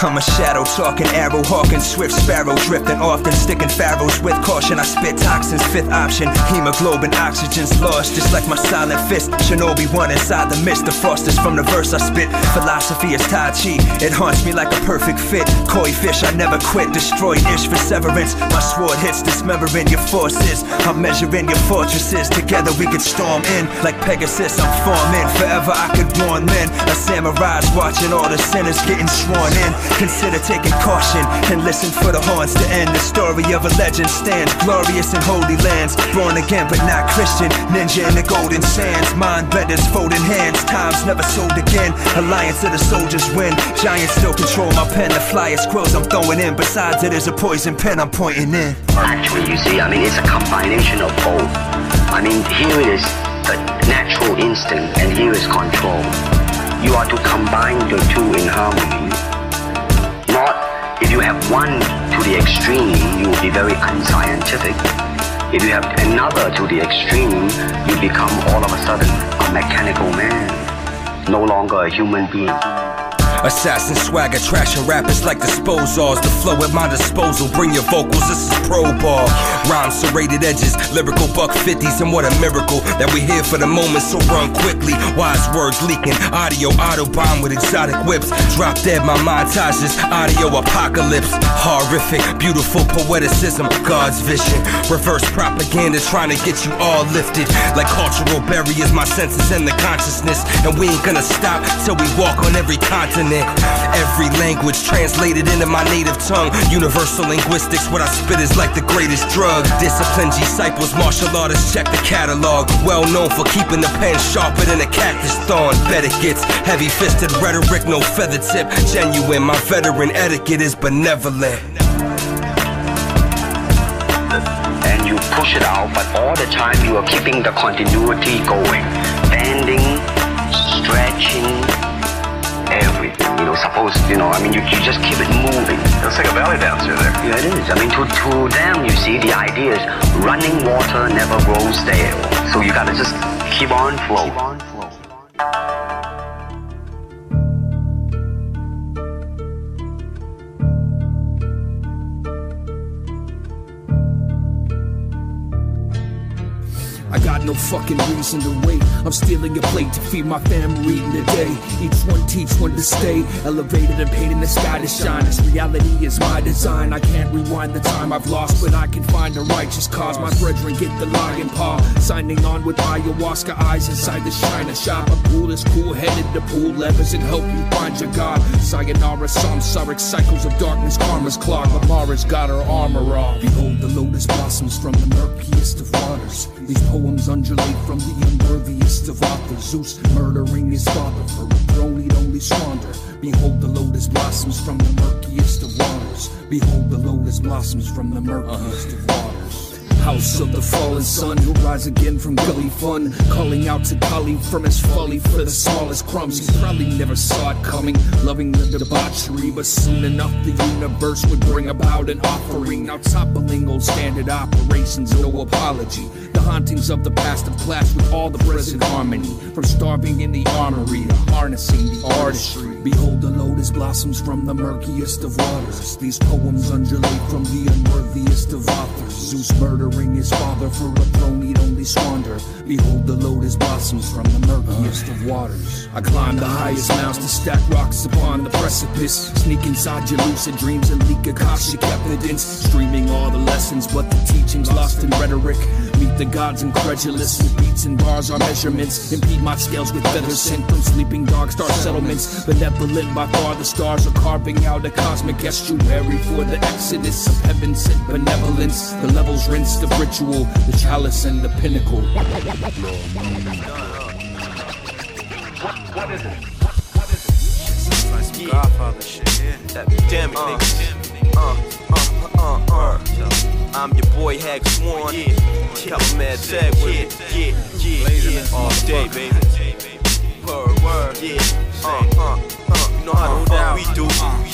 I'm a shadow talking arrow hawking swift sparrow drifting often sticking pharaohs with caution. I spit toxins fifth option hemoglobin oxygen's lost just like my silent fist. Shinobi one inside the mist the frost is from the verse I spit. Philosophy is tai chi it haunts me like a perfect fit. Koi fish I never quit destroyed ish for severance. My sword hits dismembering your forces. I'm measuring your fortresses together we could storm in. Like Pegasus I'm forming forever I could warn men. A samurai's watching all the sinners getting sworn in Consider taking caution and listen for the horns to end. The story of a legend stands glorious in holy lands. Born again but not Christian. Ninja in the golden sands. Mind benders folding hands. Times never sold again. Alliance of the soldiers win. Giants still control my pen. The flyest quills I'm throwing in. Besides, it is a poison pen I'm pointing in. Actually, you see, I mean, it's a combination of both. I mean, here it is a natural instinct, and here is control. You are to combine the two in harmony. Not if you have one to the extreme, you will be very unscientific. If you have another to the extreme, you become all of a sudden a mechanical man, no longer a human being. Assassin swagger, trashing rappers like disposals. The flow at my disposal, bring your vocals, this is pro ball. Rhyme serrated edges, lyrical buck 50s, and what a miracle that we're here for the moment, so run quickly. Wise words leaking, audio autobahn with exotic whips. Drop dead my montages, audio apocalypse. Horrific, beautiful poeticism, God's vision. Reverse propaganda trying to get you all lifted. Like cultural barriers, my senses and the consciousness. And we ain't gonna stop till we walk on every continent. Every language translated into my native tongue. Universal linguistics, what I spit is like the greatest drug. Discipline disciples, martial artists, check the catalog. Well known for keeping the pen sharper than a cactus thorn. Bet it gets heavy fisted rhetoric, no feather tip. Genuine, my veteran etiquette is benevolent. and you push it out, but all the time you are keeping the continuity going, bending, stretching, know, suppose you know, I mean, you, you just keep it moving. It's like a belly dancer there. Yeah, it is. I mean, to to them, you see, the idea is running water never grows stale. So you gotta just keep on flowing. Keep on flowing. I got no fucking reason to wait. I'm stealing your plate to feed my family eating today. Each one teach one to stay. Elevated and painting the sky to shine. This reality is my design. I can't rewind the time I've lost, but I can find a righteous cause. My brethren get the lion paw. Signing on with ayahuasca eyes inside the China shop. A pool is cool headed to pull levers and help you find your God. Sayonara, samsaric cycles of darkness, karma's clock. Amara's got her armor off. Behold the lotus blossoms from the murkiest of waters. These poems undulate from the unworthiest of authors. Zeus murdering his father for a throne he'd only squander. Behold the lotus blossoms from the murkiest of waters. Behold the lotus blossoms from the murkiest of waters. House of the fallen sun, he'll rise again from gully fun. Calling out to Kali from his folly for the smallest crumbs. He probably never saw it coming, loving the debauchery. But soon enough, the universe would bring about an offering. Now toppling old standard operations, no apology. The hauntings of the past have clashed with all the present harmony. From starving in the armory to harnessing the artistry. Behold the lotus blossoms from the murkiest of waters. These poems undulate from the unworthiest of authors. Zeus murdering his father for a throne he'd only squander. Behold the lotus blossoms from the murkiest of waters. I climb the highest mounts to stack rocks upon the precipice. Sneak inside your lucid dreams and leak Akashic evidence. Streaming all the lessons, but the teachings lost in rhetoric. Meet the gods incredulous with beats and bars are measurements. Impede my scales with feathers sent from sleeping dog star settlements. Benevolent by far, the stars are carving out a cosmic estuary for the exodus of heaven sent benevolence. The levels rinsed of ritual, the chalice and the pinnacle. What is it? Godfather shit, yeah. That epidemic, niggas. Uh, uh, uh, uh, uh. I'm your boy Hack Swan. Yeah. Couple mad tag with it. Yeah, yeah, yeah. All day, baby. Word, word. Yeah. Uh, uh, uh. You know how the fuck we do.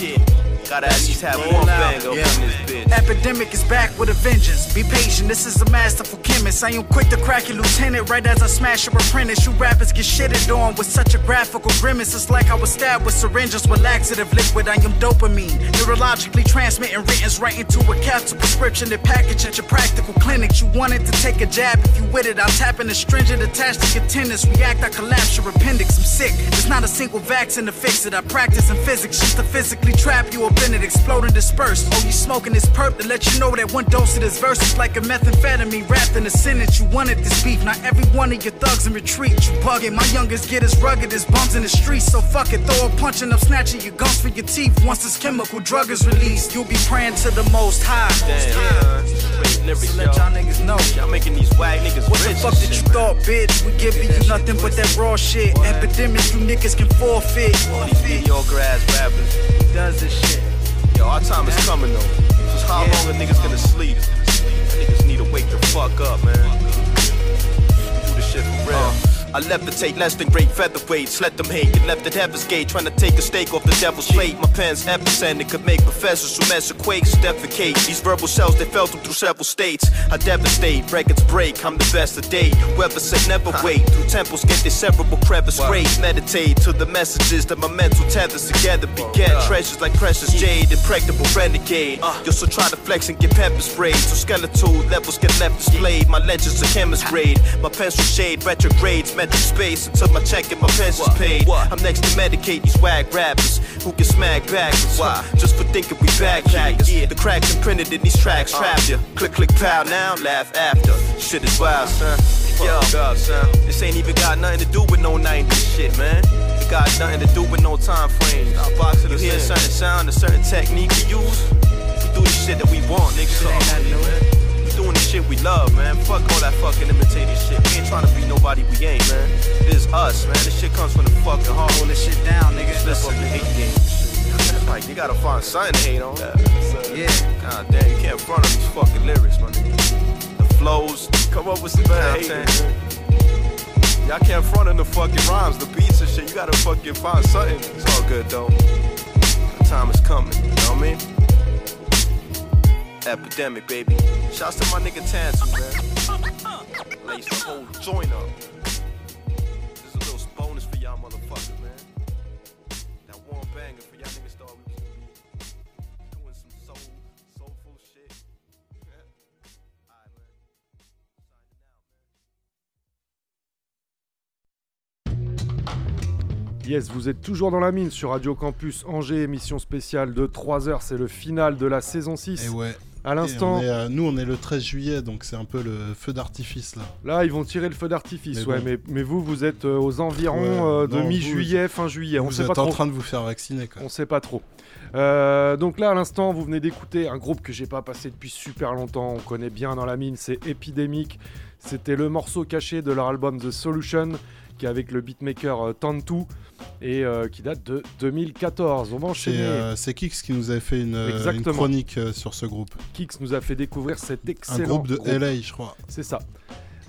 Yeah. Gotta at least have one bang up in this bitch. Epidemic is back with a vengeance. Be patient, this is a masterful chemist. I am quick to crack your lieutenant right as I smash your apprentice. You rappers get shitted on with such a graphical grimace. It's like I was stabbed with syringes with laxative liquid. I am dopamine. Neurologically transmitting writtens right into a capsule prescription and package at your practical clinics. You wanted to take a jab if you with it. I'm tapping in the stringent attached to your tendons. React, I collapse your appendix. I'm sick. There's not a single vaccine to fix it. I practice in physics just to physically trap you up in it. Explode and disperse. Oh, you smoking this perp to let you know that one dose of this verse is like a methamphetamine wrapped in a sentence. You wanted this beef. Not every one of your thugs in retreat. You bugging. My youngest get as rugged as bums in the streets. So fuck it. Throw a punch and I'm snatching your gums for your teeth. Once this chemical drug is released, you'll be praying to the most high. Damn, yeah. Straight lyrics, So let y'all niggas know. Y'all making these whack niggas What the fuck did you thought, bitch? We giving you nothing but that raw shit. Epidemic, you niggas can forfeit. All these mediocre ass rappers. Does this shit. Yo, our time is coming though. Just how long are niggas gonna sleep? Niggas need to wake the fuck up, man. Do this shit for real. Uh. I levitate less than great featherweights. Let them hate. Get left at Heaven's Gate, trying to take a stake off the devil's plate. My pen's epicenter could make professors who with quakes defecate. These verbal shells, they felt them through several states. I devastate, records break. I'm the best of date. Whoever said never wait. Through temples, get their cerebral crevice raised. Meditate to the messages that my mental tethers together beget. Treasures like precious jade, impregnable renegade. Uh. You'll still try to flex and get pepper sprayed. So skeletal levels get left displayed. My legends are chemist grade. My pencil shade, retrogrades, metric space until my check and my pension's paid. I'm next to medicate these wag rappers who can smack back. Why? Just for thinking we backpackers. The cracks imprinted in these tracks trap ya. Click, click, pow now, laugh after. Shit is wild, son. Yo, up, son. This ain't even got nothing to do with no 90s shit, man. It got nothing to do with no time frame. You hear a certain sound, a certain technique we use. We do the shit that we want, nigga. Doing the shit we love, man. Fuck all that fucking imitating shit. We ain't trying to be nobody we ain't, man. This is us, man. This shit comes from the fucking heart. Hold this shit down, nigga. Listen, the hate game. Like, you gotta find something to hate on. Yeah. God damn, you can't front on these fucking lyrics, man. The flows, come up with some bad hate. Y'all can't front on the fucking rhymes, the beats and shit. You gotta fucking find something. It's all good though. The time is coming, you know what I mean? Epidemic, baby. Shouts to my nigga Tantu, man. Lace the whole joint up. This is a little bonus for y'all motherfuckers, man. That one banger for y'all niggas thought we was gonna be doing some soul, soulful shit. Yes, vous êtes toujours dans la mine sur Radio Campus Angers, émission spéciale de 3 heures. C'est le final de la saison 6. Et ouais. À l'instant. On euh, nous, on est le 13 juillet, donc c'est un peu le feu d'artifice là. Là, ils vont tirer le feu d'artifice, Mais ouais. bon. Mais, mais vous, vous êtes euh, aux environs Ouais, euh, de mi-juillet, fin juillet. On Vous sait êtes pas en trop. train de vous faire vacciner quoi. On sait pas trop. Euh, donc là, à l'instant, vous venez d'écouter un groupe que j'ai pas passé depuis super longtemps. On connaît bien dans la mine, c'est Epidemic. C'était le morceau caché de leur album The Solution, qui est avec le beatmaker euh, Tantu et euh, qui date de 2014. On va C'est enchaîner. euh, c'est Kix qui nous avait fait une, chronique euh, sur ce groupe. Kix nous a fait découvrir cet excellent Un groupe de LA, je crois. C'est ça.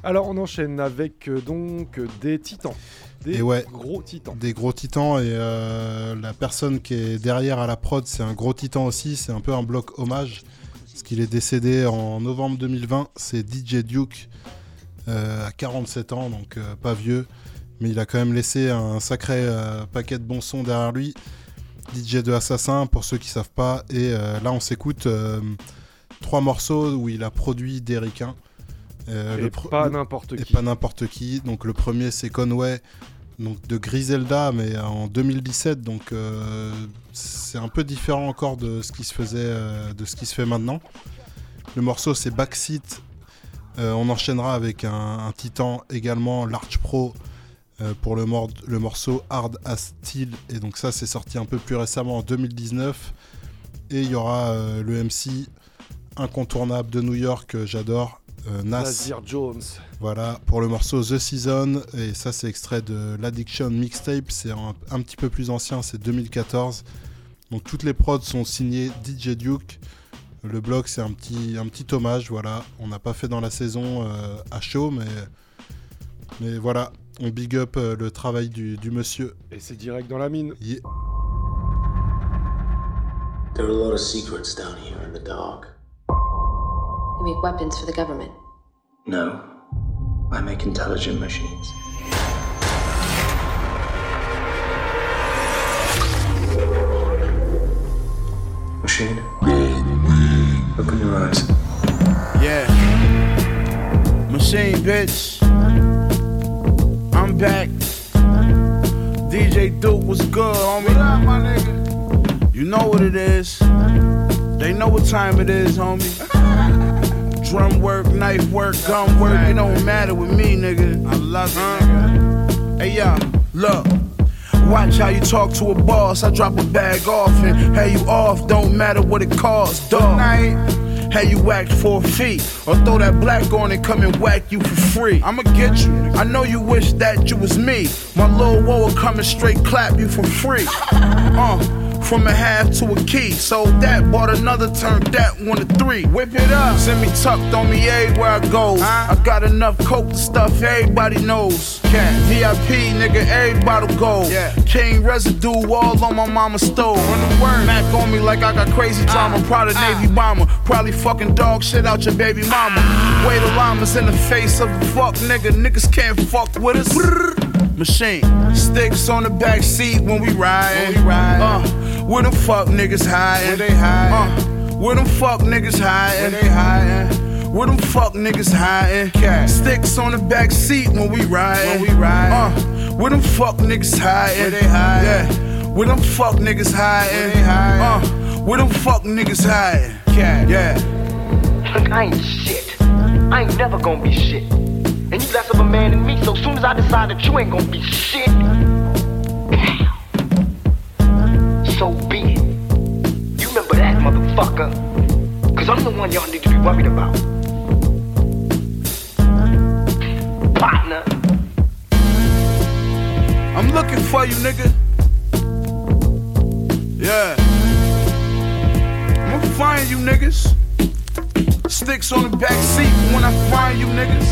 Alors on enchaîne avec donc des titans. Des Et ouais, gros titans. Des gros titans et la personne qui est derrière à la prod, c'est un gros titan aussi. C'est un peu un bloc hommage. Parce qu'il est décédé en novembre 2020. C'est DJ Duke à 47 ans, donc pas vieux. Mais il a quand même laissé un sacré euh, paquet de bons sons derrière lui. DJ de Assassin, pour ceux qui savent pas. Et euh, là, on s'écoute euh, trois morceaux où il a produit des ricains. Et pas n'importe et qui. pas n'importe qui. Donc le premier c'est Conway, donc de Griselda, mais en 2017. Donc c'est un peu différent encore de ce qui se faisait, de ce qui se fait maintenant. Le morceau c'est Backseat. On enchaînera avec un, un titan également, Large Pro, euh, pour le, mor- le morceau Hard as Steel. Et donc ça c'est sorti un peu plus récemment en 2019. Et il y aura euh, le MC incontournable de New York j'adore, euh, Nas. Nasir Jones. Voilà, pour le morceau The Season, et ça c'est extrait de l'Addiction Mixtape, c'est un, un petit peu plus ancien, c'est 2014. Donc toutes les prods sont signées DJ Duke. Le blog c'est un petit, un petit hommage, voilà. On n'a pas fait dans la saison euh, à chaud, mais, mais voilà, on big up euh, le travail du, du monsieur. Et c'est direct dans la mine. Yeah. There are a lot of secrets down here in the dark. You make weapons for the government. No, I make intelligent machines. Machine? Open your eyes. Yeah. Machine, bitch. I'm back. DJ Duke was good, homie. What up, my nigga? You know what it is. They know what time it is, homie. Drum work, knife work, gun work, it don't matter with me, nigga. I love it, nigga. Hey, yo, look. Watch how you talk to a boss. I drop a bag off and hey you off. Don't matter what it costs, dog. Hey you whacked for a fee or throw that black on and come and whack you for free. I'ma get you. I know you wish that you was me. My little woe will come and straight clap you for free. Uh, from a half to a key. Sold that, bought another, turned that one to three. Whip it up, send me tucked on me everywhere I go. I got enough coke to stuff everybody knows. Cat, VIP, nigga, everybody go. King residue all on my mama's stove. Run the word, Mac on me like I got crazy ah. drama. Proud of ah. Navy bomber, probably fucking dog shit out your baby mama. Ah. Way the llamas in the face of a fuck nigga, niggas can't fuck with us. Machine, sticks on the back seat when we ride. When we ride. Uh, where the fuck niggas hiding? Where they hiding? Uh, where them fuck niggas hiding? Where they hiding? Where them fuck niggas hiding? Sticks on the back seat when we ride. When we ride. Uh, where them fuck niggas hiding? Where they hiding? Yeah. Where them fuck niggas hiding? Where they hiding? Uh, where them fuck niggas hiding? Yeah. Look, I ain't shit. I ain't never gonna be shit. And you less of a man than me, so soon as I decide that you ain't gonna be shit, so be it. You remember that, motherfucker. Cause I'm the one y'all need to be worried about. Partner. I'm looking for you, nigga. Yeah. I'm gonna find you niggas. Sticks on the back seat when I find you niggas.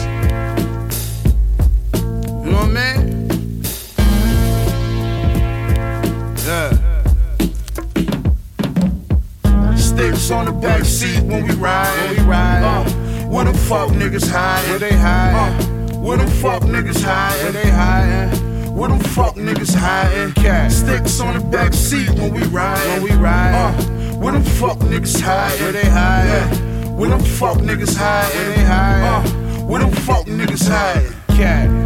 You know what I mean? Yeah. Sticks on the back seat when we ride. When we ride. Uh, where the fuck niggas hide? Where they hide? Uh, where the fuck niggas hide? Where they hide? Where the fuck niggas hiding? Cat sticks on the back seat when we ride. When we ride. Uh, where the fuck niggas hide? Where they hide? Yeah. Where the fuck niggas hide? Where they hide? Uh, where the fuck niggas hide? Cat.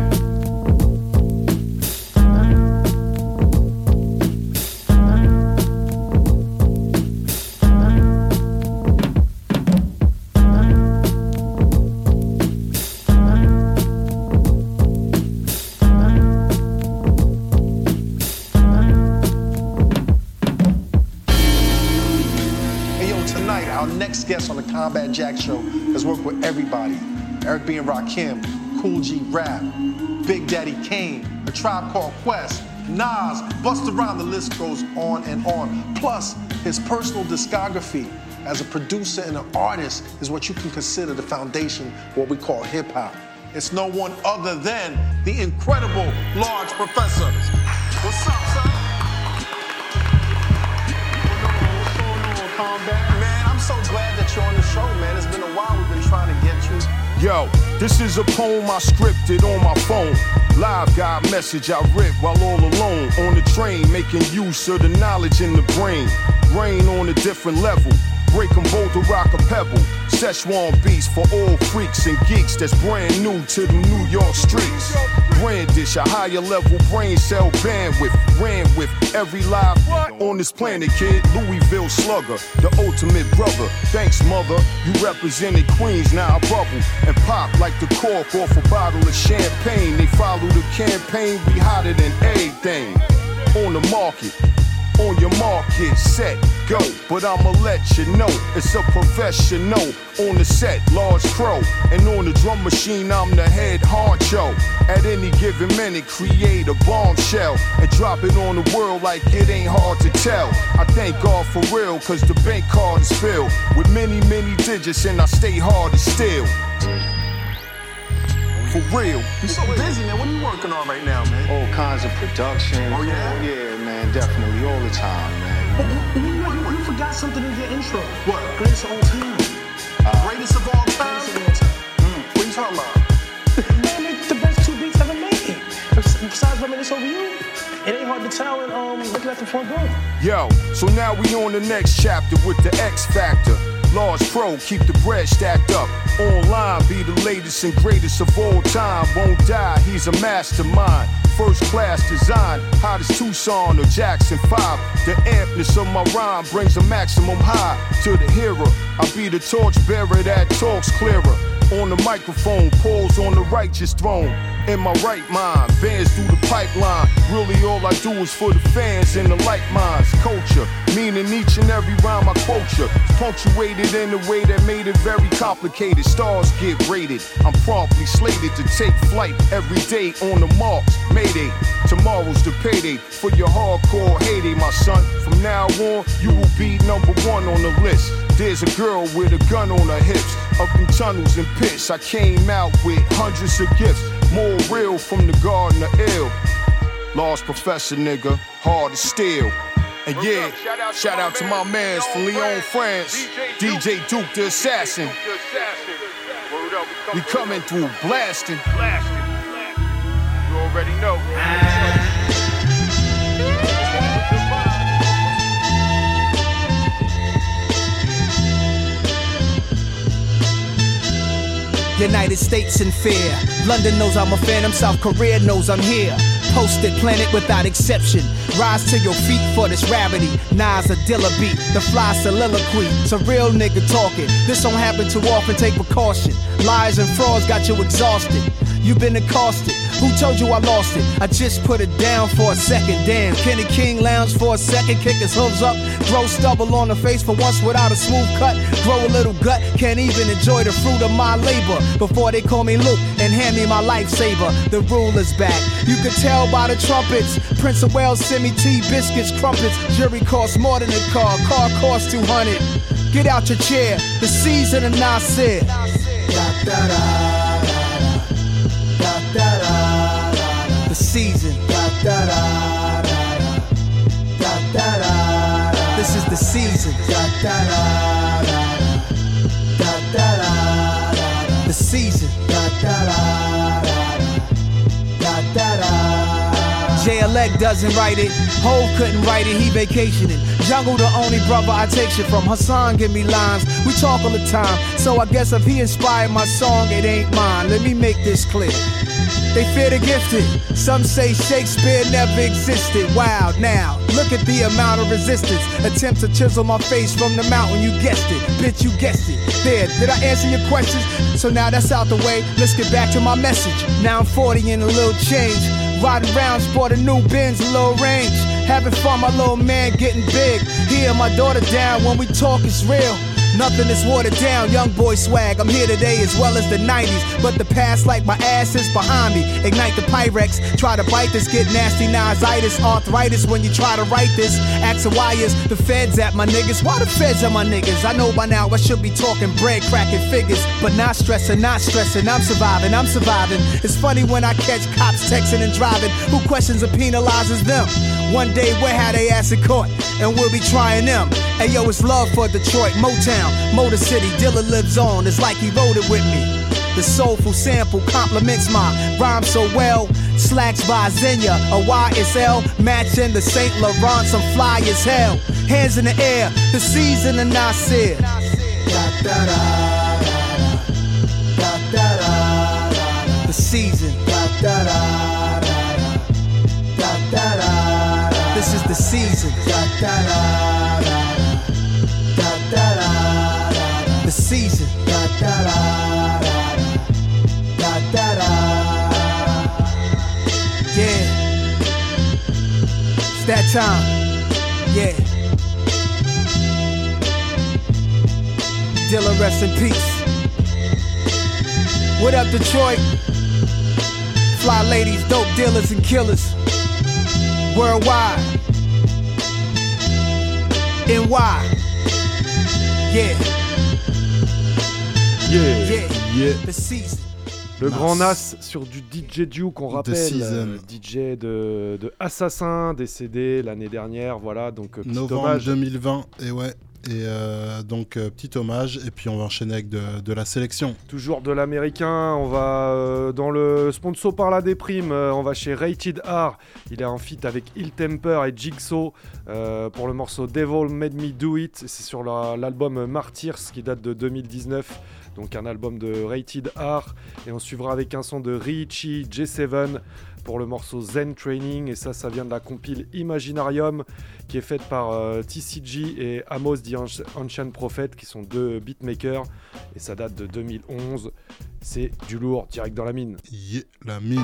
Combat Jack Show has worked with everybody. Eric B. and Rakim, Cool G Rap, Big Daddy Kane, A Tribe Called Quest, Nas, Busta Rhymes, the list goes on and on. Plus, his personal discography as a producer and an artist is what you can consider the foundation of what we call hip hop. It's no one other than the incredible Large Professor. What's up, son? What's going on, Combat. Man, I'm so glad that you're on the show, man. It's been a while we've been trying to get you. Yo, this is a poem I scripted on my phone. Live guy message I rip while all alone on the train, making use of the knowledge in the brain. Rain on a different level. Break 'em boulder, rock a pebble. Szechuan beats for all freaks and geeks that's brand new to the New York streets. Brandish a higher level brain cell bandwidth. Ran with every live on this planet, kid. Louisville slugger, the ultimate brother. Thanks, mother. You represented Queens, now I bubble and pop like the cork off a bottle of champagne. They follow the campaign, we hotter than anything. On the market, on your market, set, go. But I'ma let you know it's a professional on the set, large crow. And on the drum machine, I'm the head honcho. At any given minute, create a bombshell and drop it on the world like it ain't hard to tell. I thank God for real, cause the bank card is filled with many, many digits, and I stay hard as steel. For real. You're so busy, man. What are you working on right now, man? All kinds of production. Oh, yeah? Oh, Yeah, man, definitely all the time, man. Oh, you, you, you forgot something in your intro. What? Greatest of all time. Greatest of all time. Greatest of all time. What are you talking about? Man, it's the best two beats ever made. Besides reminisce over you, it ain't hard to tell and um, looking at the front door. Yo, so now we on the next chapter with the X Factor. Large Pro, keep the bread stacked up. Online, be the latest and greatest of all time. Won't die, he's a mastermind. First class design, hot as Tucson or Jackson 5. The ampness of my rhyme brings a maximum high to the hearer. I be the torch bearer that talks clearer. On the microphone, pulls on the righteous throne. In my right mind, bands through the pipeline. Really, all I do is for the fans and the like minds. Culture, meaning each and every rhyme I quote you. Punctuated in a way that made it very complicated. Stars get rated. I'm promptly slated to take flight every day on the marks. Mayday, tomorrow's the payday for your hardcore heyday, my son. From now on, you will be number one on the list. There's a girl with a gun on her hips. Up in tunnels and pits, I came out with hundreds of gifts. More real from the garden of ill. Lost professor, nigga, hard as steel. And yeah, shout out to my mans from Lyon, France. DJ Duke the Assassin. We coming through blasting. You already know. United States in fear. London knows I'm a phantom, South Korea knows I'm here. Posted planet without exception. Rise to your feet for this gravity. Nas a dilla beat, the fly soliloquy. It's a real nigga talking. This don't happen too often, take precaution. Lies and frauds got you exhausted. You've been accosted. Who told you I lost it? I just put it down for a second. Damn, Kenny King lounge for a second, kick his hooves up, throw stubble on the face for once without a smooth cut. Grow a little gut, can't even enjoy the fruit of my labor. Before they call me Luke and hand me my lifesaver, the rule is back. You can tell by the trumpets. Prince of Wales send me tea, biscuits, crumpets. Jury costs more than a car, car costs 200. get out your chair. The season of Nasir. The season. This is the season. The season. JLEC doesn't write it. Hove couldn't write it. He vacationing. Jungle the only brother I take shit from. Hassan give me lines. We talk all the time. So I guess if he inspired my song, it ain't mine. Let me make this clear. They fear the gifted. Some say Shakespeare never existed. Wow, now look at the amount of resistance. Attempt to chisel my face from the mountain. You guessed it, bitch. You guessed it. There, did I answer your questions? So now that's out the way. Let's get back to my message. Now I'm 40 and a little change. Riding around, sport a new Benz, a little range. Having fun, my little man getting big. Here, my daughter down. When we talk, it's real. Nothing is watered down, young boy swag. I'm here today as well as the 90s. But the past, like my ass, is behind me. Ignite the Pyrex, try to bite this, get nasty nositis, arthritis when you try to write this. Ask why the feds at my niggas? Why the feds at my niggas? I know by now I should be talking bread, cracking figures. But not stressing, not stressing. I'm surviving, I'm surviving. It's funny when I catch cops texting and driving. Who questions and penalizes them? One day we'll have they ass in court, and we'll be trying them. Hey yo, it's love for Detroit, Motown, Motor City. Dilla lives on, it's like he wrote it with me. The soulful sample complements my rhyme so well. Slacks by Zenya, a YSL, matching the St. Laurent, I'm fly as hell. Hands in the air, the season of Nasir. The season. This is the season. Season. Yeah. It's that time. Yeah. Dilla, rest in peace. What up, Detroit? Fly ladies, dope dealers, and killers. Worldwide. NY. Yeah. Yeah. Yeah. Yeah. The season. Le Nas. grand Nas sur du DJ Duke qu'on rappelle, Season. euh, DJ de, de Assassin, décédé l'année dernière, voilà, donc euh, petit Novembre hommage. 2020, et ouais. Et euh, donc, euh, petit hommage, et puis on va enchaîner avec de, de la sélection. Toujours de l'américain, on va euh, dans le sponsor par la déprime, euh, on va chez Rated R. Il est en feat avec Ill Temper et Jigsaw euh, pour le morceau Devil Made Me Do It. C'est sur la- l'album Martyrs qui date de 2019, donc un album de Rated R. Et on suivra avec un son de Richie J7 pour le morceau Zen Training. Et ça, ça vient de la compile Imaginarium qui est faite par euh, TCG et Amos the Anci- Ancient Prophet qui sont deux beatmakers. Et ça date de 2011. C'est du lourd, direct dans la mine. Yeah, la mine.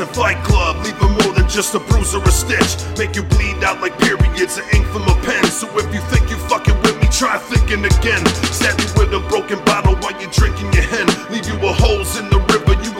And Fight Club. Leaving more than just a bruise or a stitch. Make you bleed out like periods of ink from a pen. So if you think you fucking with me, try thinking again. Stab you with a broken bottle while you're drinking your hen.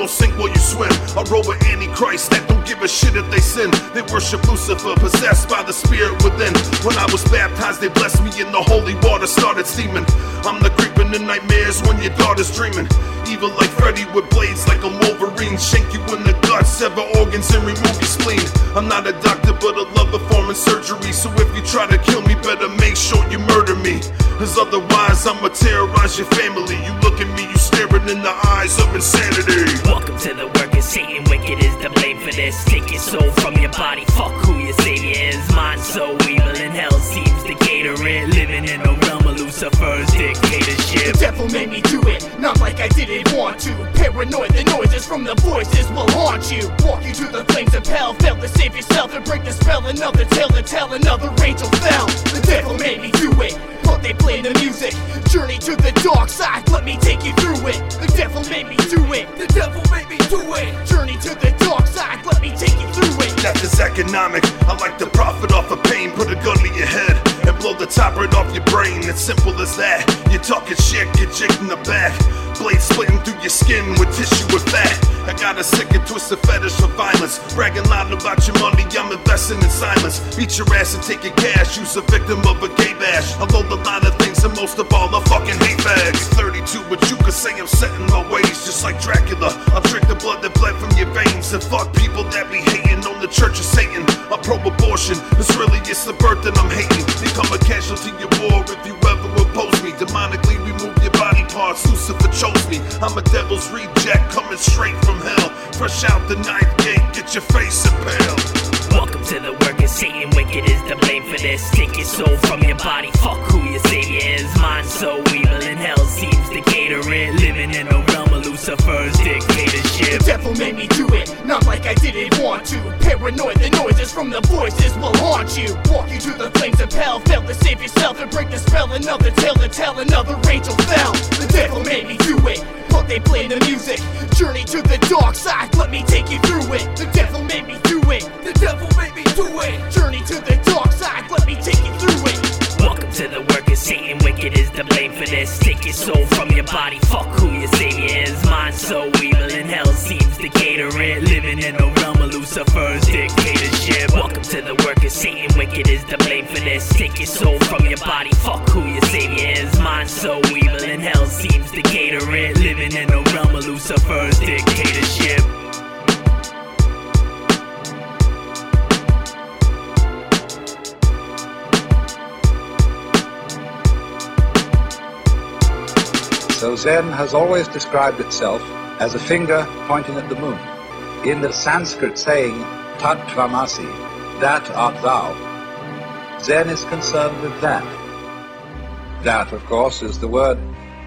Gon' sink while you swim. A roll with Antichrist that don't give a shit if they sin. They worship Lucifer, possessed by the spirit within. When I was baptized, they blessed me in the holy water, started steaming. I'm the creeping in nightmares when your daughter's dreaming. Evil like Freddy with blades like a Wolverine. Shank you in the guts, sever organs and remove your spleen. I'm not a doctor, but I love performing surgery. So if you try to kill me, better make sure you murder me. Cause otherwise, I'ma terrorize your family. You look at me, you staring in the eyes of insanity. Welcome to the work of Satan. Wicked is the blame for this. Take your soul from your body. Fuck who your savior is. Mind so evil and hell seems to cater it. Living in the realm Lucifer's dictatorship. The devil made me do it, not like I didn't want to. Paranoid, the noises from the voices will haunt you. Walk you to the flames of hell, fail to save yourself and break the spell. Another tale to tell, another angel fell. The devil made me do it, but they play the music. Journey to the dark side, let me take you through it. The devil made me do it, the devil made me do it. Journey to the dark side, let me take you through it. Death is economic, I like to profit off of pain, put a gun to your head blow the top right off your brain. It's simple as that. You're talking shit, get jigged in the back. Blade splitting through your skin with tissue and fat. I got a sick and twisted fetish for violence. Bragging loud about your money, I'm investing in silence. Beat your ass and take your cash. Use a victim of a gay bash. I load a lot of things and most of all, I fucking hate bags. 32, but you could say I'm setting my ways, just like Dracula. I'll drink the blood that bled from your veins and fuck people that be hating on the church of Satan. I'm pro abortion, it's really it's the birth that I'm hating. Become a casualty of war if you ever oppose me. Demonically remove your body Lucifer chose me. I'm a devil's reject coming straight from hell. Fresh out the ninth gate, get your face impaled. Welcome to the work of Satan. Wicked is the blame for this. Take your soul from your body. Fuck who your savior is. Mine so evil The devil made me do it, not like I didn't want to. Paranoid, the noises from the voices will haunt you. Walk you to the flames of hell, to save yourself and break the spell. Another tale to tell, another angel fell. The devil made me do it, but they play the music. Journey to the dark side, let me take you through it. The devil made me do it, the devil made me do it. Journey to the to the work of Satan. Wicked is the blame for this. Take your soul from your body. Fuck who your savior is. Mine so evil and hell seems to cater it. Living in a realm of Lucifer's dictatorship. Welcome to the work of Satan. Wicked is the blame for this. Take your soul from your body. Fuck who your savior is. Mine so evil and hell seems to cater it. Living in a realm of Lucifer's dictatorship. So Zen has always described itself as a finger pointing at the moon. In the Sanskrit saying, Tat Tvamasi, that art thou, Zen is concerned with that. That, of course, is the word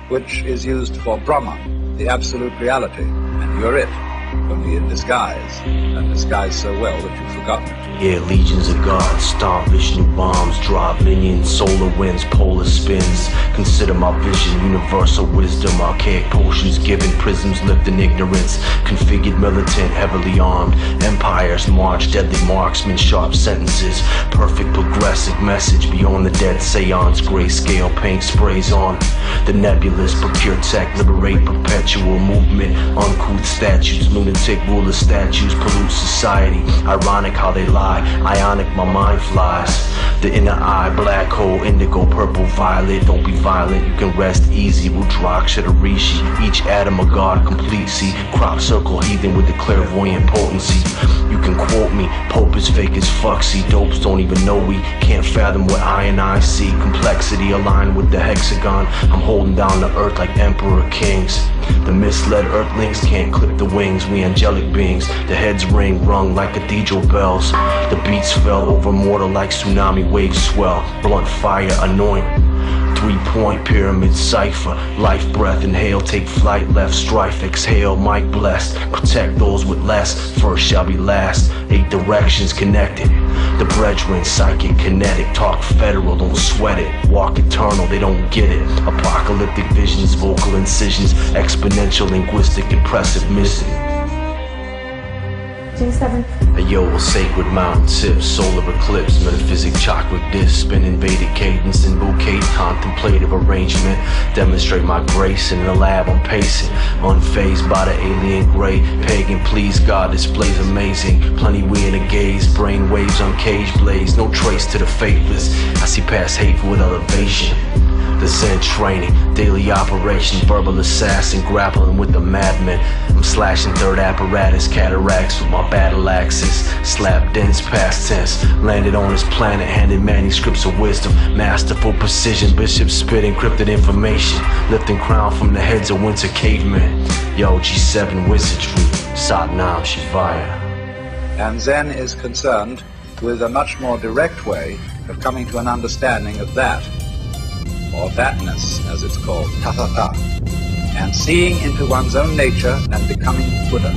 which is used for Brahma, the absolute reality, and you're it, only in disguise, and disguised so well that you've forgotten. Yeah, legions of gods, stomp Vishnu bombs, drop minions, solar winds, polar spins. Consider my vision, universal wisdom, archaic potions given, prisms lifting ignorance. Configured militant, heavily armed, empires march, deadly marksmen, sharp sentences. Perfect progressive message beyond the dead seance, grayscale paint sprays on. The nebulous, procure tech, liberate perpetual movement. Uncouth statues, lunatic ruler statues, pollute society. Ironic how they lie, ionic my mind flies. The inner eye, black hole, indigo, purple, violet. Don't be violent, you can rest easy. Rudraksha to Rishi, each atom a god complete. See, crop circle heathen with the clairvoyant potency. You can quote me, Pope is fake as fuck. See, dopes don't even know we can't fathom what I and I see. Complexity aligned with the hexagon. I'm holding down the earth like emperor kings. The misled earthlings can't clip the wings. We angelic beings. The heads ring rung like cathedral bells. The beats fell over mortal like tsunami waves swell. Blunt fire anoint. Three point pyramid cipher. Life breath, inhale, take flight, left strife, exhale, mic blessed. Protect those with less, first shall be last. Eight directions connected. The brethren, psychic, kinetic, talk federal, don't sweat it. Walk eternal, they don't get it. Apocalyptic visions, vocal incisions, exponential, linguistic, impressive missing. G7. A yo, a sacred mountain tip, solar eclipse, metaphysic chocolate disc, spin invaded cadence bouquet, contemplative arrangement. Demonstrate my grace in the lab, I'm pacing, unfazed by the alien gray. Pagan, please God, displays amazing. Plenty we in a gaze, brain waves on cage blaze, no trace to the faithless. I see past hate with elevation. The Zen training, daily operation, verbal assassin, grappling with the madman. I'm slashing third apparatus, cataracts with my battle axes. Slap dense past tense, landed on this planet, handed manuscripts of wisdom. Masterful precision, bishop spit encrypted information. Lifting crown from the heads of winter cavemen. Yo, G7 wizardry, Satnam Shivaya. And Zen is concerned with a much more direct way of coming to an understanding of that, or thatness as it's called, tatata, and seeing into one's own nature and becoming Buddha.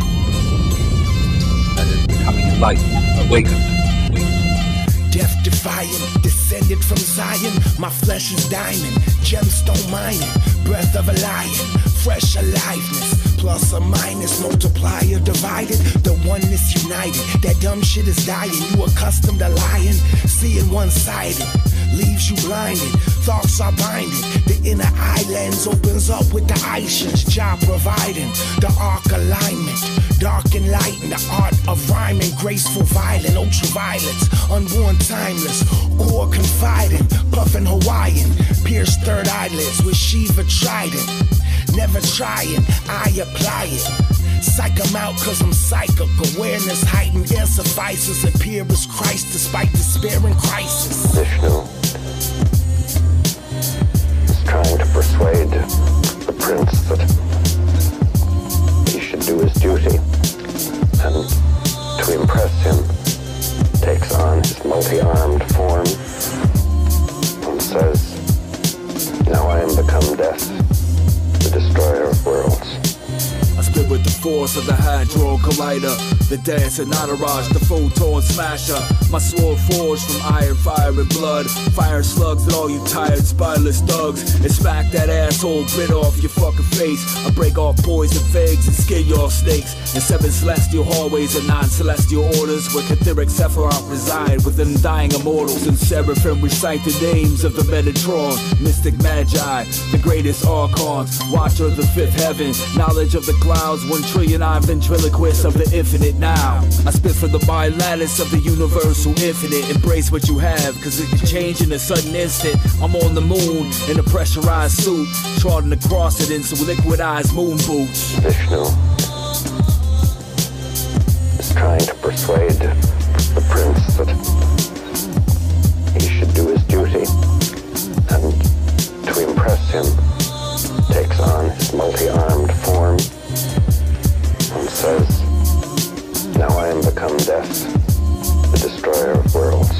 That is, becoming enlightened, awakened. Death defying, descended from Zion. My flesh is diamond, gemstone mining, breath of a lion, fresh aliveness. plus or minus, multiplier divided. The oneness united. That dumb shit is dying. You accustomed to lying, seeing one sided. Leaves you blinded, thoughts are binding. The inner lens opens up with the Ishans, job providing the arc alignment. Dark and light in the art of rhyming, graceful, violent, ultra violence, unborn, timeless, core confiding, puffin' Hawaiian, pierced third eyelids with Shiva trident. Never trying, I apply it. Psych 'em out cause I'm psychic. Awareness heightened, air suffices. Appear as Christ despite despair and crisis. Vishnu persuade the prince that he should do his duty. And to impress him, takes on his multi-armed form and says, Now I am become death, the destroyer of worlds. With the force of the Hadron Collider, the dance of Nataraj, the photon smasher. My sword forged from iron, fire, and blood. Fire slugs at all you tired, spineless thugs. And smack that asshole grit off your fucking face. I break off poison figs and skin your snakes. In seven celestial hallways and nine celestial orders where Catheric Sephiroth reside with undying immortals. And seraphim recite the names of the Metatron, mystic magi, the greatest archons, watcher of the fifth heaven, knowledge of the clouds, one trillion eye ventriloquist of the infinite now. I spit from the bilattice of the universal infinite. Embrace what you have, cause it can change in a sudden instant. I'm on the moon in a pressurized suit, trotting across it in some liquidized moon boots. Vishnu is trying to persuade the prince that he should do his duty. And to impress him, takes on his multi-armed form says, Now I am become death, the destroyer of worlds.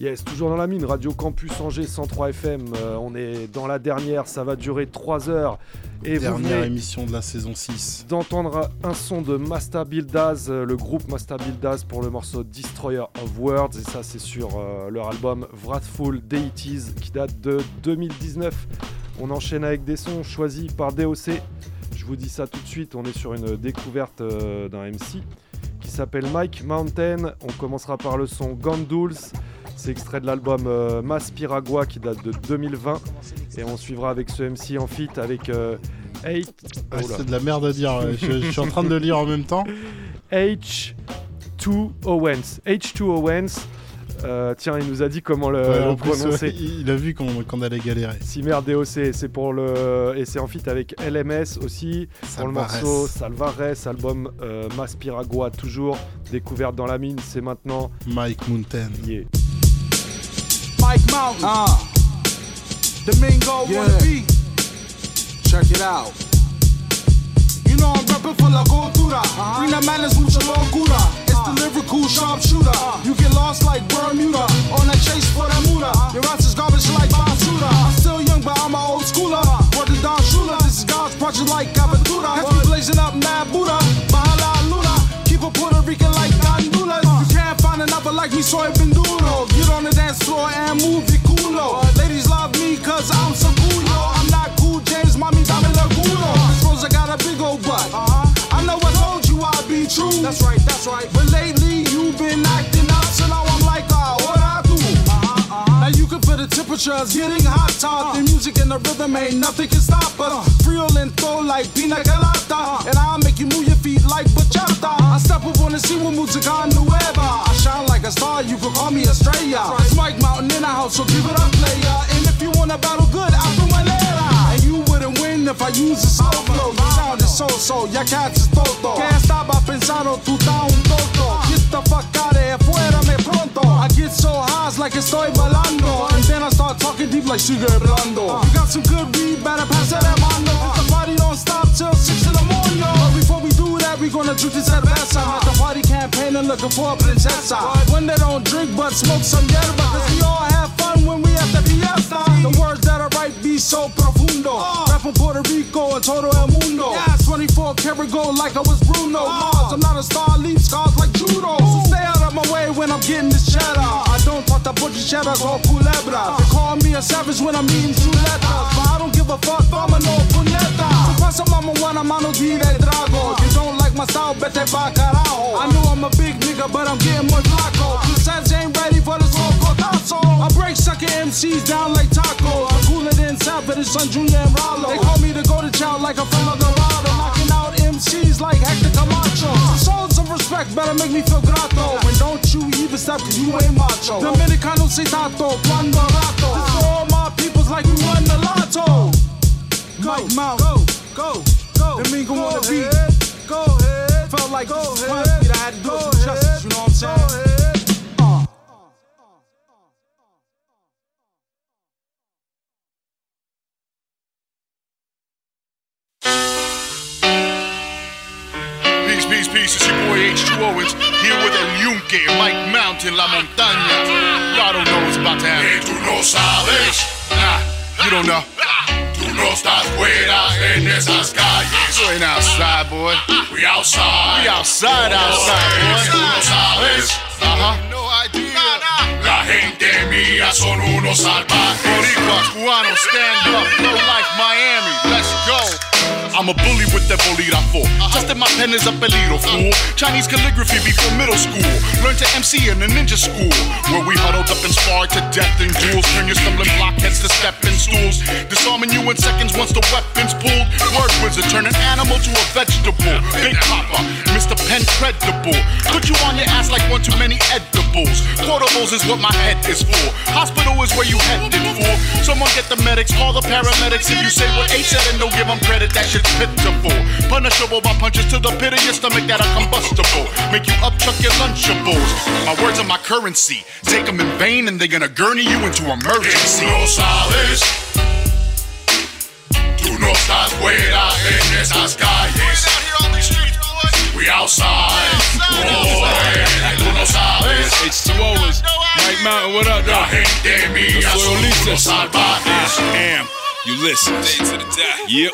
Yes, toujours dans la mine, Radio Campus Angers 103 FM. Euh, on est dans la dernière, ça va durer 3 heures. Et vous Dernière venez émission de la saison 6. d'entendre un son de Master Buildaz, euh, le groupe Master Buildaz pour le morceau Destroyer of Worlds. Et ça, c'est sur euh, leur album Wrathful Deities qui date de 2019. On enchaîne avec des sons choisis par DOC. Je vous dis ça tout de suite, on est sur une découverte euh, d'un MC qui s'appelle Mike Mountain. On commencera par le son Gondols. C'est extrait de l'album euh, Mas Piragua qui date de 2020. Et on suivra avec ce MC en feat avec euh, Eight- Ah, Oh c'est de la merde à dire. ouais. Je, je suis en train de le lire en même temps. H2 Owens. H2 Owens. Euh, tiens, il nous a dit comment le, Ouais, le en plus, prononcer. il a vu qu'on qu'on allait galérer. Cimer DOC, c'est pour le. Et c'est en feat avec LMS aussi. Pour le morceau Salvarez, album euh, Mas Piragua, toujours. Découverte dans la mine, c'est maintenant. Mike Mountain. Yeah. Mike Mountain. Uh. Domingo Yeah. wanna be. Check it out. You know I'm reppin' for la cultura. The manners, mucha locura. It's the lyrical sharpshooter. Uh-huh. You get lost like Bermuda. On a chase for the muda. Uh-huh. Your ass is garbage like basura. I'm still young, but I'm an old schooler. Word to Don Shula. This is God's project like Aventura. Has me blazing up mad Buddha. Bahala Luna. Keep a Puerto Rican like can't find another like me, so I've been duro. Get on the dance floor and move your culo. Ladies love me cause I'm so cool, yo. I'm not cool, James, mommy, dame la culo. Suppose I got a big old butt. I know I told you I'd be true. That's right, that's right. But lately you've been acting up, so now I'm like, ah, what I? Now you can feel the temperatures getting hot. Talk the music and the rhythm ain't nothing can stop us. Real and throw like pina colada, and I'll make you move your feet like bachata. I step up on the scene with musica ah. nueva. I shine like a star, you can call me Estrella. It's Mike Mountain in the house, so give it up, player. And if you wanna battle good, I'll do manera. Ah. And you wouldn't win if I use a slow flow. Your sound is so-so, ya cats is toto. Que estaba pensando, tú estás un toto. Get the fuck out Get so high, it's like estoy bailando. And then I start talking deep like sigue hablando. You got some good weed, better pass it mando. Cause the party don't stop till 6 in the morning. But before we do that, we gonna drink this cerveza. At the party campaign and looking for a princesa. When they don't drink but smoke some yerba. Cause we all have fun when we at the fiesta. The words that I write be so profundo. Rap from Puerto Rico and todo el mundo. Yeah, 24 karat gold like I was Bruno Mars. I'm not a star, leave scars like judo. So stay out of my way when I'm getting this cheddar. I don't talk boogie the cheddar called culebra. They call me a savage when I'm eating chuletas. But I don't give a fuck, mama no puneta. Pasa mama wanna mano di de drago. You don't like my style, vete pa carajo. I know I'm a big nigga, but I'm getting more flaco. Sets ain't ready for this loco tazo. I break sucker MCs down like tacos. I'm cooler than Savage, son Junior and Rollo. They call me the golden child like I'm from Dorado. Knocking out MCs like Hector Camacho. Show some respect, better make me feel grato. And don't you even step, cause you ain't macho. Dominicano say tato, cuando rato. This for all my peoples like we won the lotto. Mike Mount, go, go, go. Domingo on the beat. Go ahead. Felt like go this was ahead. I had to do it some justice, you know what I'm saying? Uh. Peace, peace, peace. It's your boy H2 Owens here with El Yunque, Mike Mountain, La Montaña. Y'all don't know what's about to happen. Tú no sabes. Nah, you don't know. Tú no estás fuera en esas calles. You ain't outside, boy. We outside. We outside, outside, boy. Tú no sabes. Uh-huh. No idea. La gente mía son unos salvajes. Boricuas, cubanos, stand up. No life, Miami. Let's go. I'm a bully with that. Just that my pen is a peligro, fool. Chinese calligraphy before middle school. Learned to MC in a ninja school. Where we huddled up and sparred to death in duels. Turn your stumbling blockheads to stepping stools. Disarming you in seconds once the weapon's pulled. Word wizard, turn an animal to a vegetable. Big Papa, Mr. Pen credible. Put you on your ass like one too many edibles. Portables is what my head is for. Hospital is where you headed for. Someone get the medics, call the paramedics. If you say what H said and don't give them credit, that shit's pitiful. Punishable by punches to the pit of your stomach that are combustible. Make you upchuck your lunchables. My words are my currency. Take them in vain and they're gonna gurney you into emergency. Tú no sabes. Tú no estás fuera en esas calles. We outside. Boy, tú no sabes. H2O's, Mike Mountain, what up, La though? gente mía Yo soy son Ulises. unos salvajes. Am, you listen. Yep.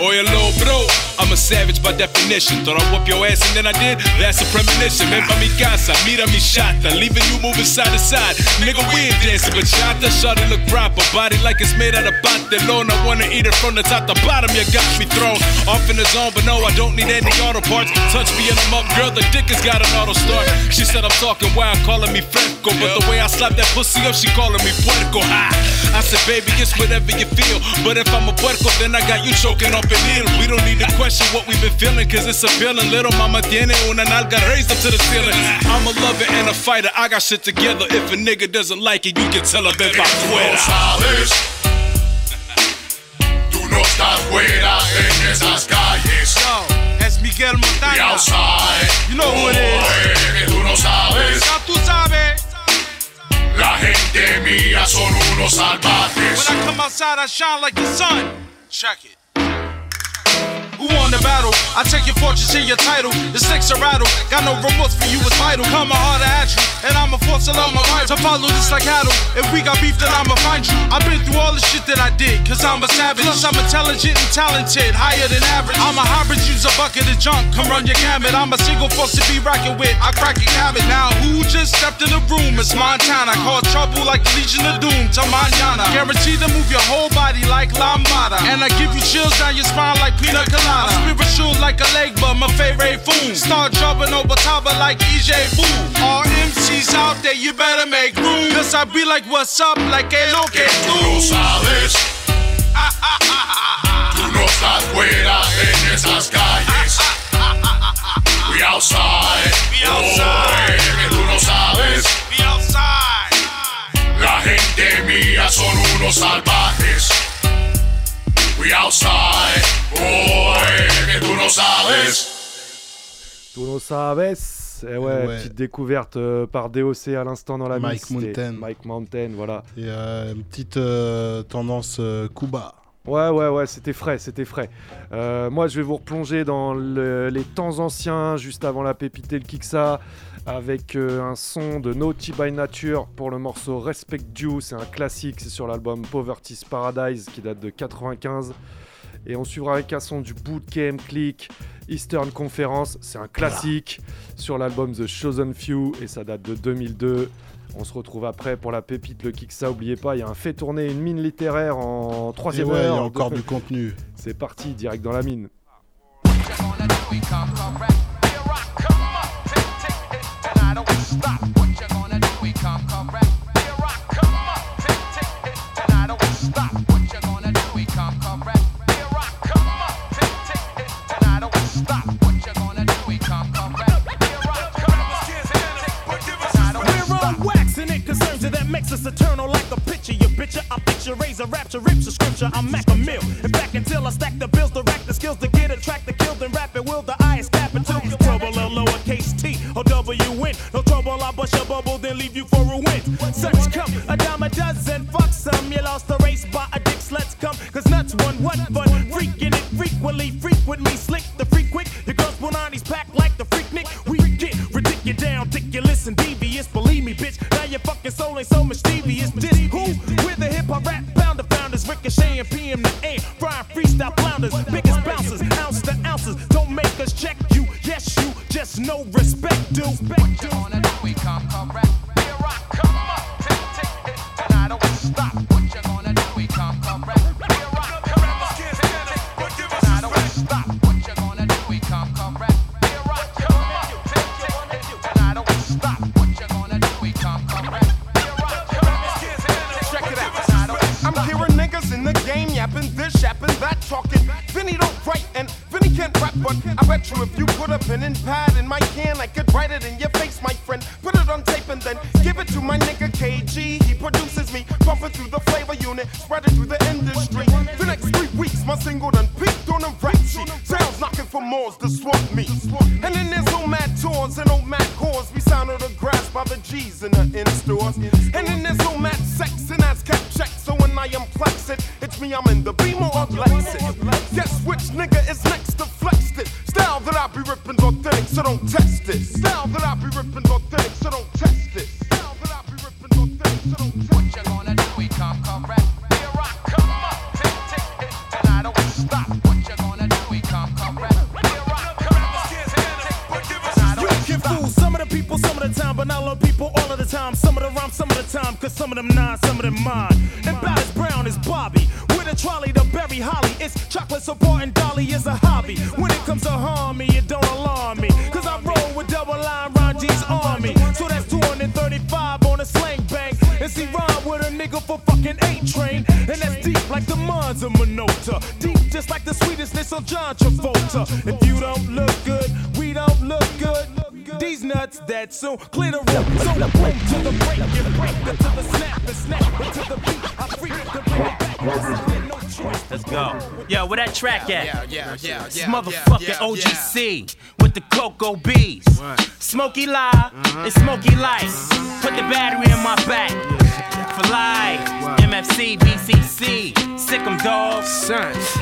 Oye, little bro, I'm a savage by definition. Thought I'd whoop your ass and then I did. That's a premonition. Ven pa mi casa, mira mi shata, leaving you moving side to side. Nigga, we ain't dancing bachata. Shawty look proper, body like it's made out of Barcelona. Wanna eat it from the top to bottom. You got me thrown off in the zone, but no, I don't need any auto parts. Touch me and I'm up, girl. The dick has got an auto start. She said I'm talking wild, calling me fresco, but the way I slap that pussy up, she calling me puerco. Ha! I said, baby, it's whatever you feel. But if I'm a puerco, then I got you choking up in here. We don't need to question what we've been feeling, cause it's appealing. Little mama tiene una nalga raised up to the ceiling. I'm a lover and a fighter. I got shit together. If a nigga doesn't like it, you can tell him if I no fuera. sabes. Tú no estás fuera en esas calles. Es Miguel Montaña. outside. You know who it is. que tú no sabes. Ya tú sabes. La gente mía son unos salvajes. When I come outside, I shine like the sun. Check it. Who won the battle? I take your fortunes and your title. The stakes are rattled. Got no remorse for you, it's vital. Come harder at you, and I'ma force along my right to follow this like cattle. If we got beef, then I'ma find you. I've been through all the shit that I did, cause I'm a savage. Plus, I'm intelligent and talented, higher than average. I'm a hybrid, use a bucket of junk. Come run your gamut. I'm a single force to be racking with. I crack a cabbage. Now, who just stepped in the room? It's Montana. I cause trouble like the Legion of Doom to manana. Guaranteed to move your whole body like lambada. And I give you chills down your spine like pina colada. I'm spiritual like a leg, but my favorite fool. Start dropping over top like EJ Boo. All MCs out there, you better make room. Cause I be like, what's up? Like, hey, lo oh, que Tú no sabes. Tú no estás fuera en esas calles. We outside. Boy, que tú no sabes. Be outside. La gente mía son unos salvajes. We outside. Boy, que tú no sabes. Tú no sabes. Eh ouais, Ouais. petite découverte euh, par DOC à l'instant dans la Mike mix, Mountain. Mike Mountain, voilà. Et euh, une petite euh, tendance euh, Cuba. Ouais, ouais, ouais, c'était frais, c'était frais. Euh, moi, je vais vous replonger dans le- les temps anciens, juste avant la pépite et le Kiksa, avec euh, un son de Naughty by Nature pour le morceau Respect Due. C'est un classique, c'est sur l'album Poverty's Paradise qui date de 95. Et on suivra avec un son du Bootcamp Click, Eastern Conference, c'est un classique, sur l'album The Chosen Few, et ça date de 2002. On se retrouve après pour la pépite, le kick ça, oubliez pas, il y a un fait tourner une mine littéraire en troisième ouais, il y heure. a encore de- du contenu. C'est parti, direct dans la mine. It you that makes us eternal like a picture. You bitcher, I picture, razor, rapture, rips, a scripture. I'm Mac a mill. And back until I stack the bills, to rack the skills to get a track to kill, then rap it. Will the I is capital? Trouble, a lowercase t or W. No trouble, I bust your bubble, then leave you for a win. Such come a dime a dozen. Fuck some, you lost the race by a dick. Let's come, cause nuts one what fun. Freaking it frequently, frequent me, slick the freak quick. Your girls put on these pack Now fucking soul ain't so mischievous. This who? We're the hip hop rap founder founders. Ricochet and PM to AM. Brian freestyle flounders. Biggest bouncers, ounce to ounces. Don't make us check you. Yes, you. Just no respect, dude. What you gonna do? We come correct. Here I come up. Tick, tick, and I don't stop. But I bet you if you put a pen and pad in my can, I could write it in your face, my friend. Put it on tape and then give it to my nigga KG. He produces me, bumping through the flavor unit, spread it through the industry. The my single done peaked on a rap sheet. Sounds knocking for more's the swamp meet. And then there's old mad tours and old mad cores. We sound autographs by the G's in the in stores. And then there's old mad sex and that's cap check. So when I am flexing, it's me, I'm in the beamer of Lexus. Guess which nigga is next to flex it? Style that I be ripping's authentic, so don't test it. Style that I be ripping's authentic, so don't test it. Style that I be ripping's authentic, so don't Some of the rhyme, some of the time, cause some of them nine, some of them mine. And Ballas Brown is Bobby. With a trolley to Berry Holly, it's chocolate support and Dolly is a hobby. When it comes to harm me, it don't alarm me. Cause I roll with double line Ron G's army. So that's 235 on a slang bang. And see rhyme with a nigga for fucking 8 train. And that's deep like the minds of Minota. Deep just like the sweetestness of John Travolta. If you don't look good, nuts that soon clear the room. So boom to the break and break it to the snap and snap it to the beat. I freak the bring back. No choice. Let's go. Yo, where that track at? Yeah, yeah, yeah, It's yeah, motherfucking yeah, yeah. OGC with the Cocoa Bees. Smoky Lie and Smoky Light. Put the battery in my back. For life. MFC, BCC. Sick 'em dogs.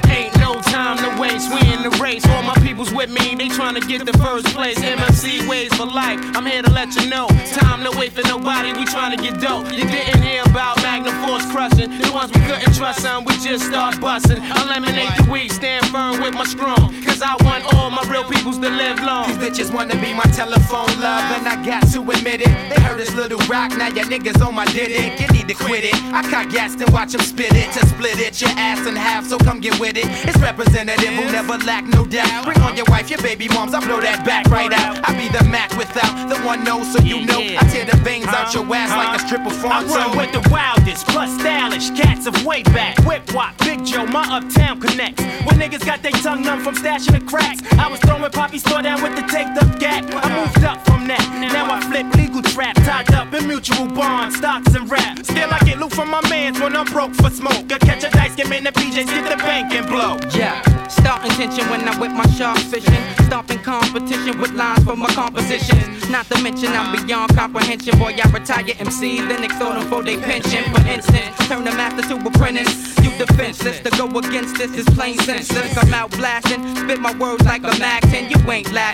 Ain't no time to waste. We in the race. All my people's with me. They trying to get the first place. MFC ways for life. I'm here to let you know. Time to wait for nobody. We trying to get dope. You didn't hear about Magnum Force crushing. The ones we couldn't trust, son. We just start busting. Eliminate the weak. Stand firm with my strong. Cause I want all my real peoples to live long. These bitches wanna be my telephone love, and I got to admit it. They heard this little rock, now your niggas on my dick. You need to quit it. I caught gas and watch them spit it to split it. Your ass in half, so come get with it. It's representative who never lack no doubt. Bring on your wife, your baby moms, I blow that back right out. I be the Mac without the one know, so you know. I tear the veins out your ass like a stripper I farm. run with the wildest, plus stylish cats of way back. Whip wop, Big Joe, my uptown connects. When niggas got their tongue numb from stashing the cracks, I was throwing Poppy store down with the taped up gap. I moved up from that. Now I flip legal trap, tied up in mutual bonds, stocks and rap. Still I get loot from my mans when I'm broke for smoke. I catch a dice, get in the PJs, get the bank and blow. Yeah, starting tension when I whip my shark fishing. Stomping competition with lines for my compositions. Not to mention I'm beyond comprehension. Boy, I retire MC, then extort them for their pension. For instance, turn the master to apprentice. You defenseless to go against this is plain senseless. I'm out blasting, spit my words like a Mac 10. You ain't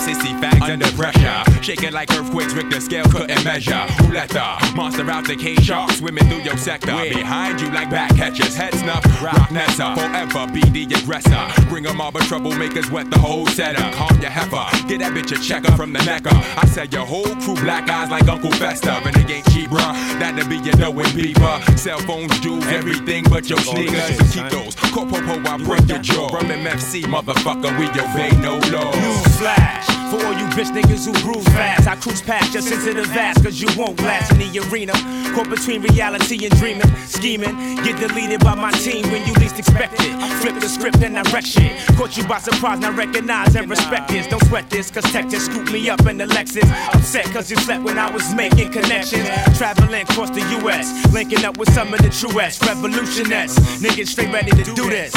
60 facts under pressure. Shaking like earthquakes, Richter scale couldn't measure. Who let the monster out the cage? Shark swimming through your sector. Behind you like back catchers. Head snuff, rock Nessa. Forever be the aggressor. Bring 'em all but troublemakers, wet the whole setup. Calm your heifer. Get that bitch a checker from the necker. I said your whole crew black eyes like Uncle Fester. And it ain't cheap, bruh. That'll be your knowing beaver. Cell phones, jewels, everything but your sneakers. So keep those. Corpo, I break your jaw. From MFC, motherfucker, we obey no laws. Newsflash. For all you bitch niggas who bruise fast, I cruise past your sensitive ass, cause you won't last in the arena. Caught between reality and dreaming, scheming. Get deleted by my team when you least expect it. Flip the script and I wreck shit. Caught you by surprise, now recognize and respect this. Don't sweat this, cause tech just scooped me up in the Lexus. Upset cause you slept when I was making connections. Traveling across the US, linking up with some of the truest revolutionists. Niggas straight ready to do this.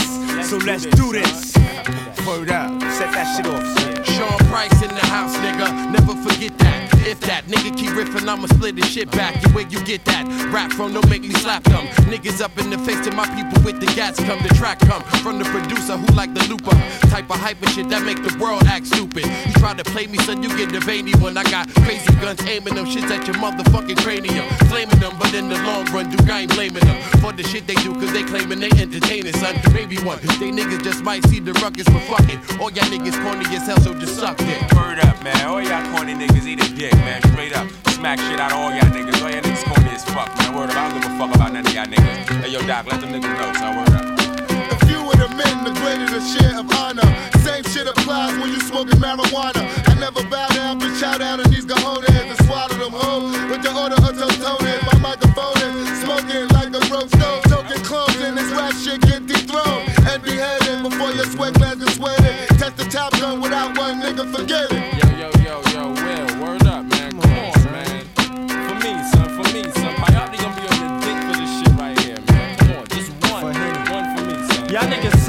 So let's do this. Word up, set that shit off. Sean Price in the house, nigga. Never forget that. If that nigga keep riffing, I'ma split his shit back. The way you get that rap from, don't make me slap them. Niggas up in the face to my people with the gats come. The track come from the producer who like the looper. Type of hype and shit that make the world act stupid. You try to play me, son, you get the veiny when I got crazy guns aiming them shits at your motherfucking cranium. Flaming them, but in the long run, Duke, I ain't blaming them for the shit they do, cause they claiming they entertaining, son. Maybe one. They niggas just might see the ruckus for fucking. All y'all niggas corny as hell, so just suck it. Word up, man. All y'all corny niggas eat a dick, man. Straight up. Smack shit out of all y'all niggas. Oh, all y'all niggas corny as fuck, man. Word up. I don't give a fuck about none of y'all niggas. Hey, yo, Doc, let them niggas know, son. Word up. The fewer the men, the greater the share of honor. Same shit applies when you smoking marijuana. I never bow down, but shout out to these cojones and swallow them whole. With the order of totones, my microphone is smoking like a roast stove. Token clones and this rap shit get dethroned and beheaded before your sweat glands are sweated. Test the top gun without one nigga forget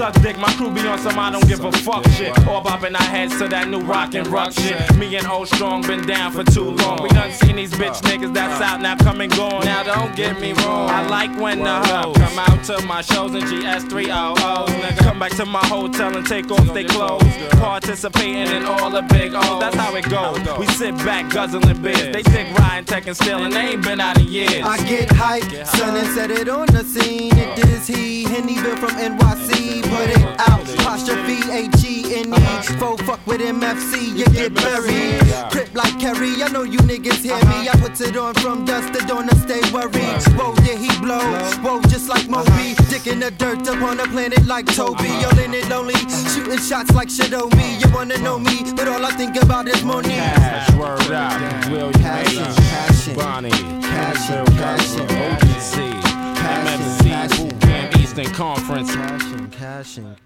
I niggas suck dick, my crew be on some I don't give a fuck shit. All bopping our heads to that new rock and rock shit. Me and Old Strong been down for too long. We done seen these bitch niggas that's out now come and gone. Now don't get me wrong, I like when the hoes come out to my shows in GS300s. Nigga, come back to my hotel and take off their clothes. Participating in all the big O's. That's how it goes. We sit back guzzling beers. They think Ryan Tech and still and they ain't been out in years. I get hyped, son, and set it on the scene. It is he, Hennyville from NYC. Put it out, apostrophe H-E-N-E. Faux fuck with MFC, you get buried. Crip like Kerry, I know you niggas hear me. I put it on from dusk to dawn to stay worried. Whoa, yeah, he blow. Whoa, just like Moby. Dick in the dirt up on the planet like Toby. All in it lonely, shooting shots like me. You wanna know me, but all I think about is money. Cash, word up, Will you Mason, Bonnie, Cashion, Cashion, OGC, MFC, Boot Camp Eastern Conference. Cashing, cashing.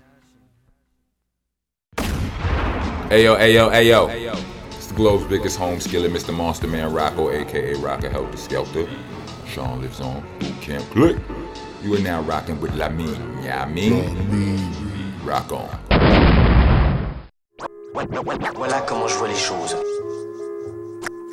Ayo, ayo, ayo. It's the globe's biggest home skillet, Mr. Monster Man Rocco, aka Rocker Helter Skelter. Sean lives on Boot Camp Click. You are now rocking with La Lamine. Yeah, I mean, rock on. Voilà comment je vois les choses.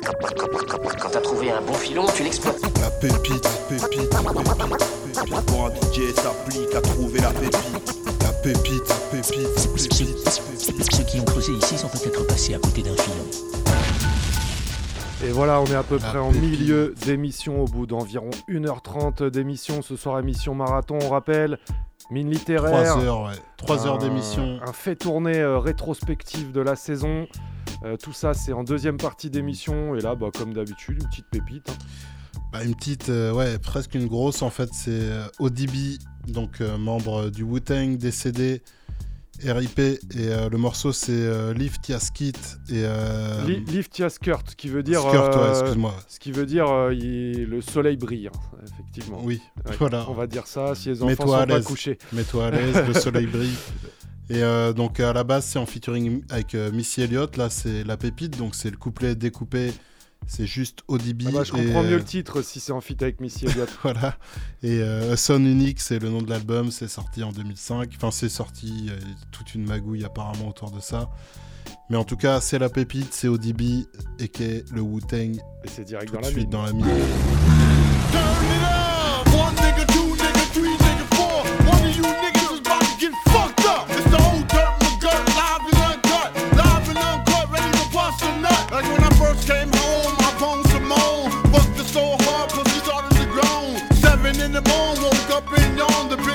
Quand t'as trouvé un bon filon, tu l'exploites. La pépite, pépite, pépite, pépite. Pour un DJ s'applique à trouver la pépite. La pépite, pépite, pépite, pépite. Ceux qui ont creusé ici sont peut-être passés à côté d'un filon. Et voilà, on est à peu près en milieu d'émission, au bout d'environ 1h30 d'émission. Ce soir, émission marathon, on rappelle. Mine littéraire. Trois heures, ouais. Trois heures Un- d'émission. Un fait tourné euh, rétrospective de la saison. Euh, tout ça, c'est en deuxième partie d'émission. Et là, bah, comme d'habitude, une petite pépite. hein. Bah, une petite, euh, ouais, presque une grosse en fait, c'est euh, ODB, donc membre du Wu-Tang, décédé, RIP, et euh, le morceau c'est euh, Lift Ya Skit et. euh, Li- Lift ya skirt, qui veut dire. Skirt, ouais, euh, excuse-moi. Ce qui veut dire euh, il- le soleil brille, hein, effectivement. Oui, Ouais, voilà. On va dire ça si les enfants sont pas couchés. Mets-toi à l'aise, le soleil brille. Et euh, donc à la base c'est en featuring avec euh, Missy Elliott, là c'est la pépite, donc c'est le couplet découpé, c'est juste Odibi. Ah bah, je comprends mieux euh, le titre si c'est en fit avec Missy Elliott. voilà. Et euh, Son Unique, c'est le nom de l'album. C'est sorti en 2005. Enfin, c'est sorti euh, toute une magouille apparemment autour de ça. Mais en tout cas, c'est la pépite, c'est ODB et qu'est le Wu-Tang. Et c'est direct dans, la suite dans la mine. came home. the ball, woke up in yonder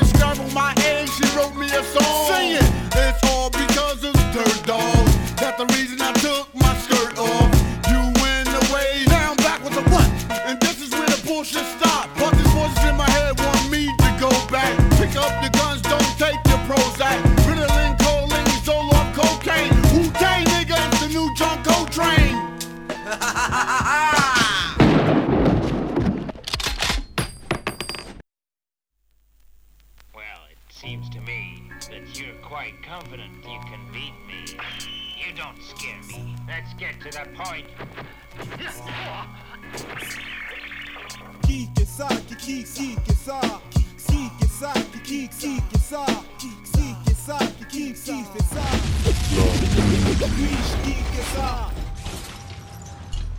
to the point.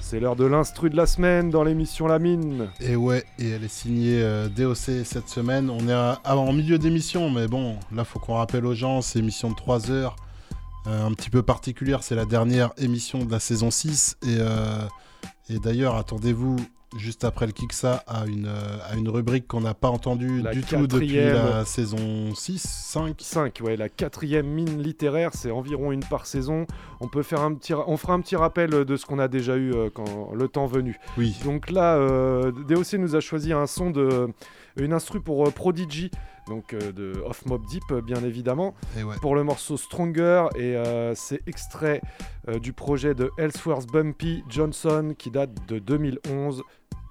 C'est l'heure de l'instru de la semaine dans l'émission La Mine. Et ouais, et elle est signée euh, DOC cette semaine. On est à- à- en milieu d'émission, mais bon, là faut qu'on rappelle aux gens, c'est émission de 3 heures. Euh, un petit peu particulière, c'est la dernière émission de la saison 6. Et, euh, et d'ailleurs, attendez-vous juste après le Kiksa à une, euh, à une rubrique qu'on n'a pas entendue La du tout depuis la saison 6, 5. 5, ouais, la quatrième mine littéraire, c'est environ une par saison. On peut faire un petit, on fera un petit rappel de ce qu'on a déjà eu quand le temps venu. Oui. Donc là, euh, DOC nous a choisi un son de, une instru pour Prodigy, donc euh, de Off Mob Deep, euh, bien évidemment, Et ouais. pour le morceau Stronger, et euh, c'est extrait euh, du projet de Ellsworth Bumpy Johnson qui date de 2011.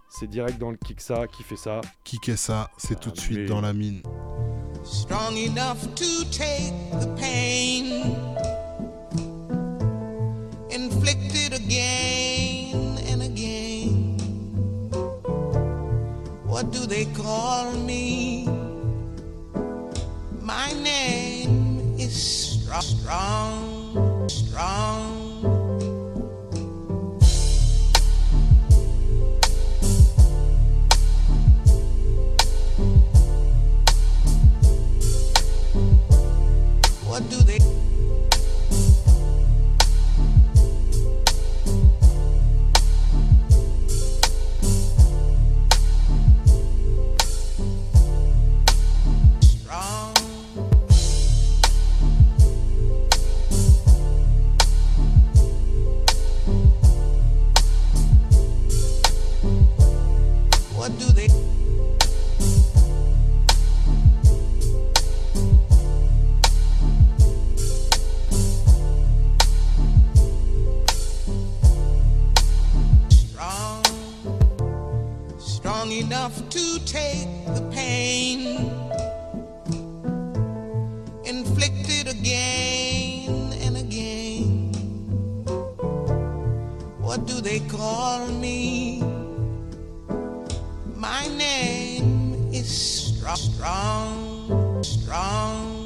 C'est direct dans le Kiksa qui fait ça. Kicker ça, c'est tout de suite dans la mine. strong enough to take the pain inflicted again and again. What do they call me? My name is strong, strong, strong. Enough to take the pain inflicted again and again. What do they call me? My name is strong, strong, strong.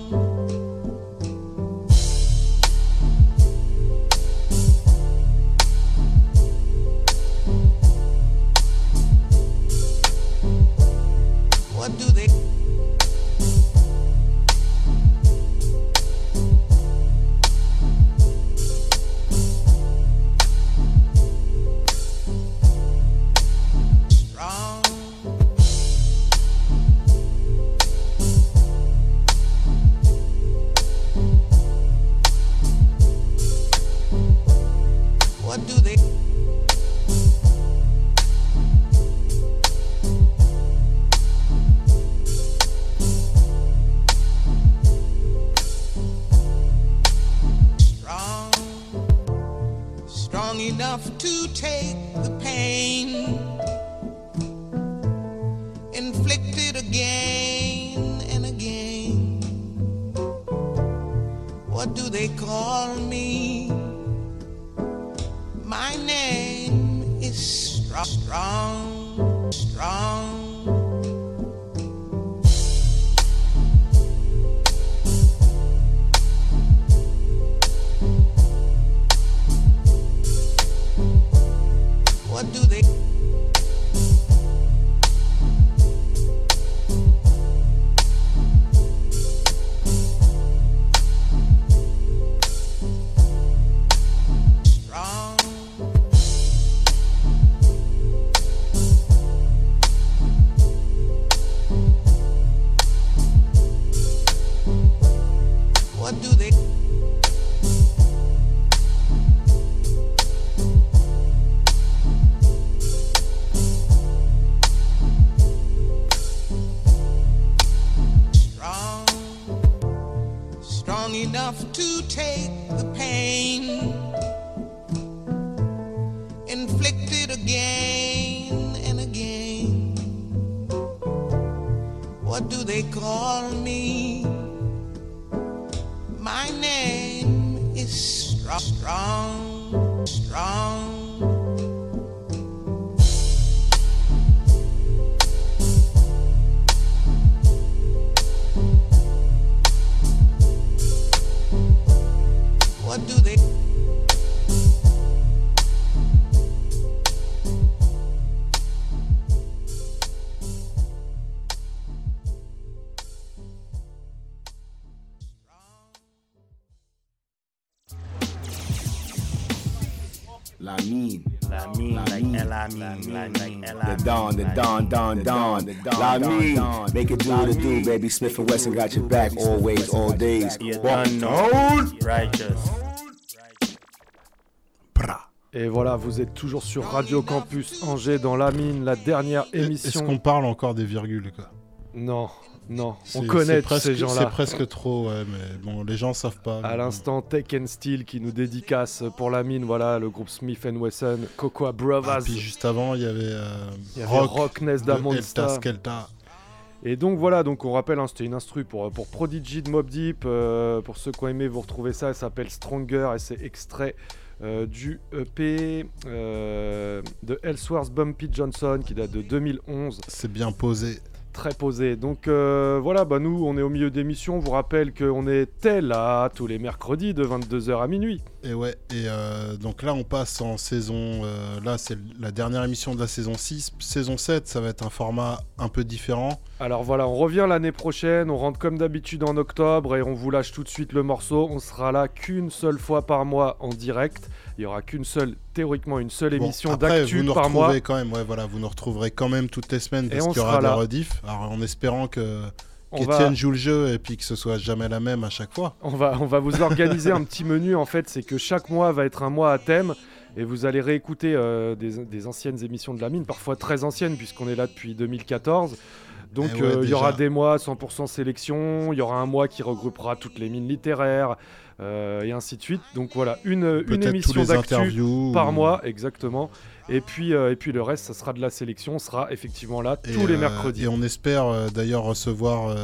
Take the pain inflicted again and again. What do they call me? My name is strong, strong, La mine. Make it do what it do, baby. Smith and Wesson got your back always, all days. Righteous. Et voilà, vous êtes toujours sur Radio Campus Angers dans la mine, la dernière émission. Est-ce qu'on parle encore des virgules quoi? Non, non, on connaît presque- ces gens-là. C'est presque trop, ouais, mais bon, les gens savent pas. À l'instant, Tech and Steel qui nous dédicace pour la mine, voilà, le groupe Smith Wesson, Cocoa Brothers. Ah, puis juste avant, il y avait, euh, Il y avait Rock, Rock Nesda Monster. Elta Skelta. Et donc voilà, donc on rappelle, hein, c'était une instru pour, pour Prodigy de Mob Deep. euh, pour ceux qui ont aimé, vous retrouvez ça. Elle s'appelle Stronger et c'est extrait euh, du EP euh, de Ellsworth Bumpy Johnson qui date de 2011. C'est bien posé. Très posé. Donc euh, voilà, bah nous on est au milieu d'émission. On vous rappelle qu'on était là tous les mercredis de 22h à minuit. Et ouais, et euh, donc là on passe en saison. euh, là c'est la dernière émission de la saison 6. Saison 7, ça va être un format un peu différent. Alors voilà, on revient l'année prochaine, on rentre comme d'habitude en octobre et on vous lâche tout de suite le morceau. On sera là qu'une seule fois par mois en direct. Il y aura qu'une seule, théoriquement une seule Bon, émission après, d'actu vous nous par mois. retrouverez quand même, ouais, voilà, vous nous retrouverez quand même toutes les semaines parce qu'il y aura sera des là. rediffs. Alors en espérant que qu'Étienne va- joue le jeu et puis que ce soit jamais la même à chaque fois. On va, on va vous organiser un petit menu en fait, c'est que chaque mois va être un mois à thème et vous allez réécouter euh, des, des anciennes émissions de la mine, parfois très anciennes puisqu'on est là depuis 2014. Donc Eh ouais, euh, il y aura des mois 100% sélection, il y aura un mois qui regroupera toutes les mines littéraires euh, et ainsi de suite. Donc voilà, une, une émission d'actu par ou- mois, exactement. Et puis, euh, et puis le reste, ça sera de la sélection, sera effectivement là Et, tous les euh, mercredis. Et on espère euh, d'ailleurs recevoir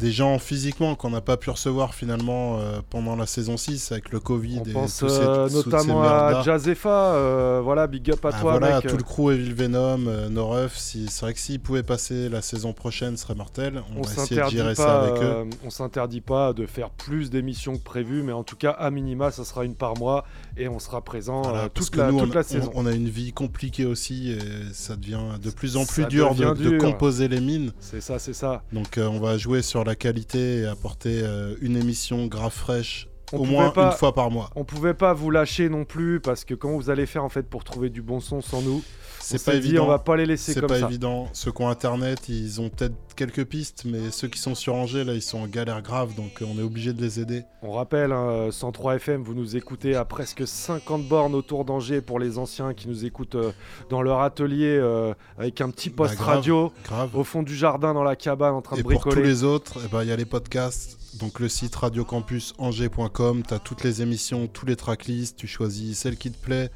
des gens physiquement qu'on n'a pas pu recevoir finalement euh, pendant la saison 6 avec le Covid On et pense tous ces, euh, ces notamment à. Jazefa, euh, voilà, big up à Ah, toi voilà, mec. tout le crew Evil Venom, nos refs, si, c'est vrai que s'ils pouvaient passer la saison prochaine, ce serait mortel. On, on va essayer de s'interdit gérer pas, ça avec eux. on s'interdit pas de faire plus d'émissions que prévu, mais en tout cas, à minima, ça sera une par mois et on sera présent Voilà, toute, la, nous, toute on, la on- saison. on a une vie compliquée aussi et ça devient de plus en plus dur de, devient de dur. composer les mines. C'est ça, c'est ça. Donc on va jouer sur la qualité et apporter euh, une émission grave fraîche On au moins pas- une fois par mois. On pouvait pas vous lâcher non plus parce que comment vous allez faire en fait pour trouver du bon son sans nous? C'est pas dit, évident. on va pas les laisser C'est comme pas ça. évident. Ceux qui ont internet, ils ont peut-être quelques pistes, mais ceux qui sont sur Angers, là, ils sont en galère grave, donc euh, on est obligé de les aider. On rappelle, hein, 103 FM, vous nous écoutez à presque 50 bornes autour d'Angers pour les anciens qui nous écoutent euh, dans leur atelier euh, avec un petit poste Bah, grave, radio grave. au fond du jardin dans la cabane en train Et de pour bricoler. tous les autres, eh ben, il y a les podcasts. Donc le site radiocampusangers.com, tu as toutes les émissions, tous les tracklists, tu choisis celle qui te plaît.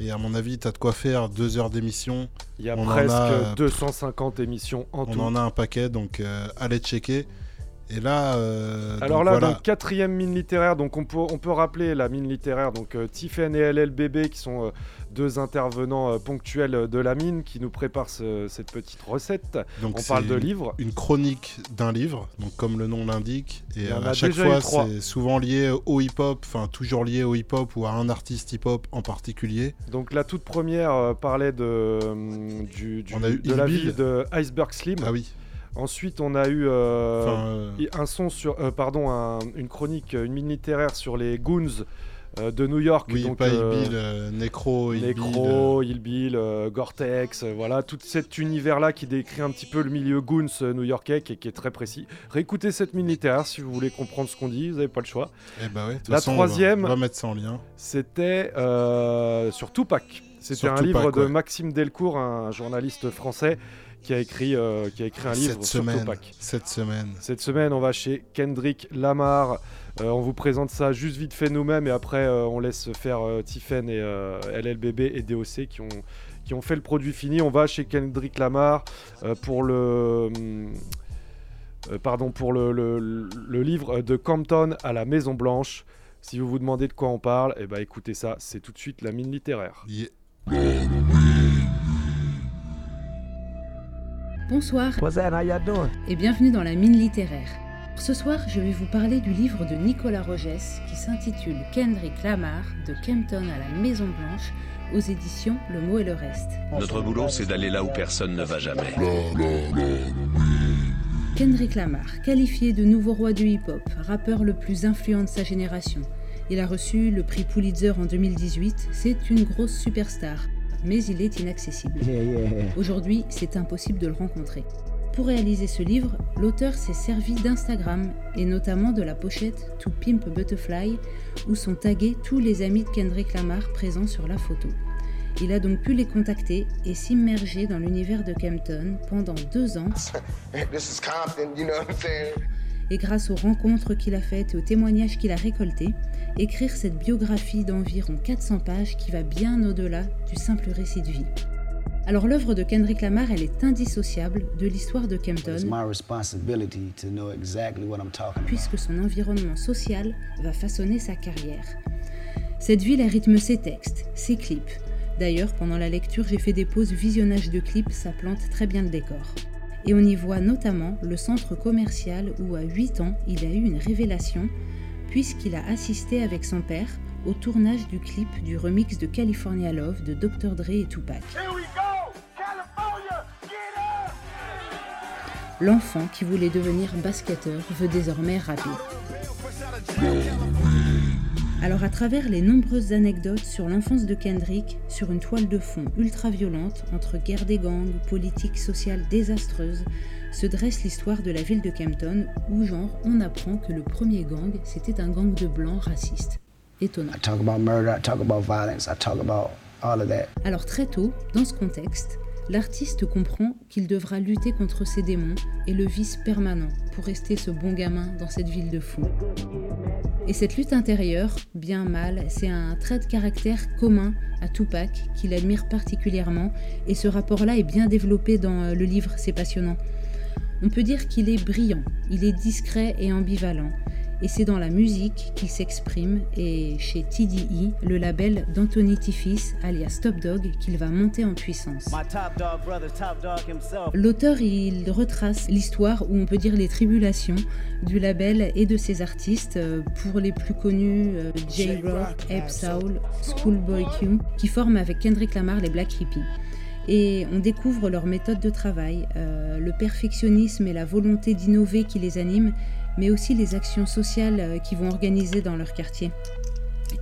Et à mon avis, tu as de quoi faire deux heures d'émission. Il y a On presque a, 250 émissions en On tout. en a un paquet, donc euh, allez checker. Et là, euh, Alors là, voilà. donc quatrième mine littéraire, donc on peut, on peut rappeler la mine littéraire, donc euh, Tiffen et LLBB qui sont euh, deux intervenants euh, ponctuels de la mine qui nous préparent ce- cette petite recette. Donc on parle de livres. Une chronique d'un livre, donc comme le nom l'indique. Et à chaque fois, c'est souvent lié au hip-hop, enfin toujours lié au hip-hop ou à un artiste hip-hop en particulier. Donc la toute première parlait de, du, du- On a eu de la vie de Iceberg Slim. Ah oui. Ensuite, on a eu euh, un son sur, euh, pardon, un- une chronique, une mine littéraire sur les goons euh, de New York. Oui, donc, pas Ill Bill, euh, Necro, Ill Bill, Necro, Gore-Tex, voilà, tout cet univers-là qui décrit un petit peu le milieu goons new-yorkais qui, est- qui est très précis. Réécoutez cette mine littéraire si vous voulez comprendre ce qu'on dit, vous n'avez pas le choix. Eh bah ouais, toute La façon, troisième, on va mettre ça en lien. c'était sur Tupac. C'était un Tupac, livre de ouais. Maxime Delcourt, un journaliste français qui a écrit, euh, qui a écrit un livre Cette sur semaine, Tupac. cette semaine. Cette semaine, on va chez Kendrick Lamar. Euh, on vous présente ça juste vite fait nous-mêmes et après euh, on laisse faire euh, Tiffen et euh, LLBB et DOC qui ont, qui ont fait le produit fini. On va chez Kendrick Lamar euh, pour le... pardon, pour le, le- le livre de Compton à la Maison Blanche. Si vous vous demandez de quoi on parle, eh ben écoutez ça, c'est tout de suite la mine littéraire. Bonsoir et bienvenue dans la mine littéraire. Ce soir, je vais vous parler du livre de Nicolas Rogès qui s'intitule Kendrick Lamar de Kempton à la Maison Blanche aux éditions Le Mot et le Reste. Notre boulot, c'est d'aller là où personne ne va jamais. Kendrick Lamar, qualifié de nouveau roi du hip-hop, rappeur le plus influent de sa génération, Il a reçu le prix Pulitzer en 2018. C'est une grosse superstar, mais il est inaccessible. Aujourd'hui, c'est impossible de le rencontrer. Pour réaliser ce livre, l'auteur s'est servi d'Instagram et notamment de la pochette To Pimp a Butterfly où sont tagués tous les amis de Kendrick Lamar présents sur la photo. Il a donc pu les contacter et s'immerger dans l'univers de Kempton pendant deux ans. Et grâce aux rencontres qu'il a faites et aux témoignages qu'il a récoltés, écrire cette biographie d'environ 400 pages qui va bien au-delà du simple récit de vie. Alors l'œuvre de Kendrick Lamar, elle est indissociable de l'histoire de Kempton, puisque son environnement social va façonner sa carrière. Cette ville, elle rythme ses textes, ses clips. D'ailleurs, pendant la lecture, j'ai fait des pauses visionnage de clips, ça plante très bien le décor. Et on y voit notamment le centre commercial où à 8 ans, il a eu une révélation, puisqu'il a assisté avec son père au tournage du clip du remix de California Love de Dr. Dre et Tupac. L'enfant qui voulait devenir basketteur veut désormais rapper. Alors à travers les nombreuses anecdotes sur l'enfance de Kendrick, sur une toile de fond ultra violente entre guerre des gangs, politique sociale désastreuse, se dresse l'histoire de la ville de Kempton où genre on apprend que le premier gang c'était un gang de blancs racistes. Étonnant. Alors très tôt, dans ce contexte, l'artiste comprend qu'il devra lutter contre ses démons et le vice permanent pour rester ce bon gamin dans cette ville de fous. Et cette lutte intérieure, bien mal, c'est un trait de caractère commun à Tupac qu'il admire particulièrement et ce rapport-là est bien développé dans euh, le livre, c'est passionnant. On peut dire qu'il est brillant, il est discret et ambivalent. Et c'est dans la musique qu'il s'exprime. Et chez TDE, le label d'Anthony Tiffis, alias Top Dog, qu'il va monter en puissance. L'auteur, il retrace l'histoire, ou on peut dire les tribulations, du label et de ses artistes, euh, pour les plus connus, euh, J-Rock, Abe Soul, Schoolboy Q, qui forment avec Kendrick Lamar les Black Hippies. Et on découvre leur méthode de travail, euh, le perfectionnisme et la volonté d'innover qui les animent, mais aussi les actions sociales euh, qu'ils vont organiser dans leur quartier.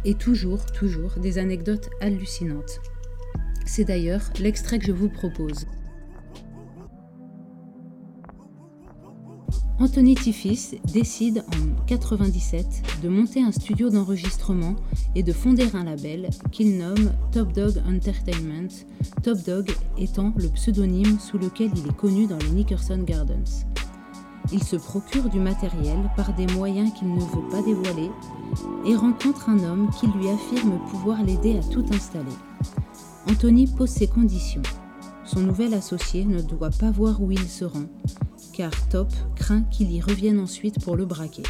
Et toujours, toujours, des anecdotes hallucinantes. C'est d'ailleurs l'extrait que je vous propose. Anthony Tiffis décide en 97 de monter un studio d'enregistrement et de fonder un label qu'il nomme Top Dog Entertainment, Top Dog étant le pseudonyme sous lequel il est connu dans les Nickerson Gardens. Il se procure du matériel par des moyens qu'il ne veut pas dévoiler et rencontre un homme qui lui affirme pouvoir l'aider à tout installer. Anthony pose ses conditions. Son nouvel associé ne doit pas voir où il se rend, car Top craint qu'il y revienne ensuite pour le braquer.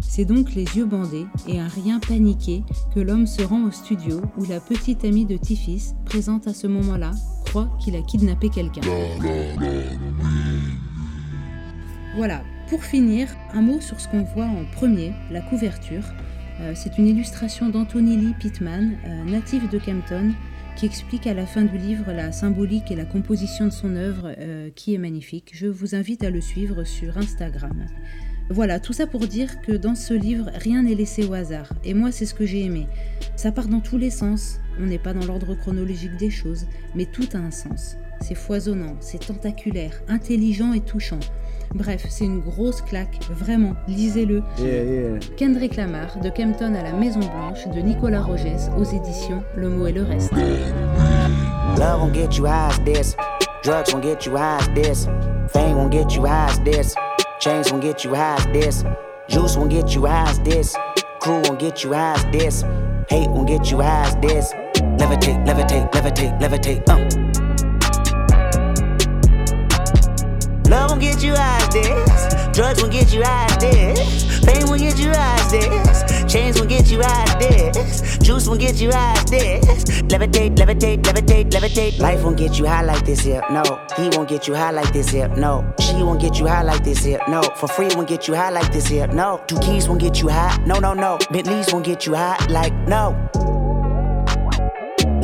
C'est donc les yeux bandés et un rien paniqué que l'homme se rend au studio où la petite amie de Tiffis, présente à ce moment-là, croit qu'il a kidnappé quelqu'un. Voilà, pour finir, un mot sur ce qu'on voit en premier, la couverture. Euh, c'est une illustration d'Anthony Lee Pittman, euh, natif de Kempton, qui explique à la fin du livre la symbolique et la composition de son œuvre, euh, qui est magnifique. Je vous invite à le suivre sur Instagram. Voilà, tout ça pour dire que dans ce livre, rien n'est laissé au hasard. Et moi, c'est ce que j'ai aimé. Ça part dans tous les sens. On n'est pas dans l'ordre chronologique des choses, mais tout a un sens. C'est foisonnant, c'est tentaculaire, intelligent et touchant. Bref, c'est une grosse claque, vraiment, lisez-le. Kendrick Lamar, de Kempton à la Maison Blanche, de Nicolas Rogès, aux éditions Le mot et le reste. Love won't get you high as this. Drugs won't get you high as this. Fame won't get you high as this. Chains won't get you high as this. Juice won't get you high as this. Crew won't get you high as this. Hate won't get you high as this. Levitate, levitate, levitate, levitate. Uh. Love won't get you high as this. Drugs won't get you high as this. Fame won't get you high as this. Chains won't get you high as this. Juice won't get you high as this. Levitate, levitate, levitate, levitate. Life won't get you high like this here. No, he won't get you high like this here. No, she won't get you high like this here. No, for free won't get you high like this here. No, two keys won't get you high. No, no, no. Bentleys won't get you high like no.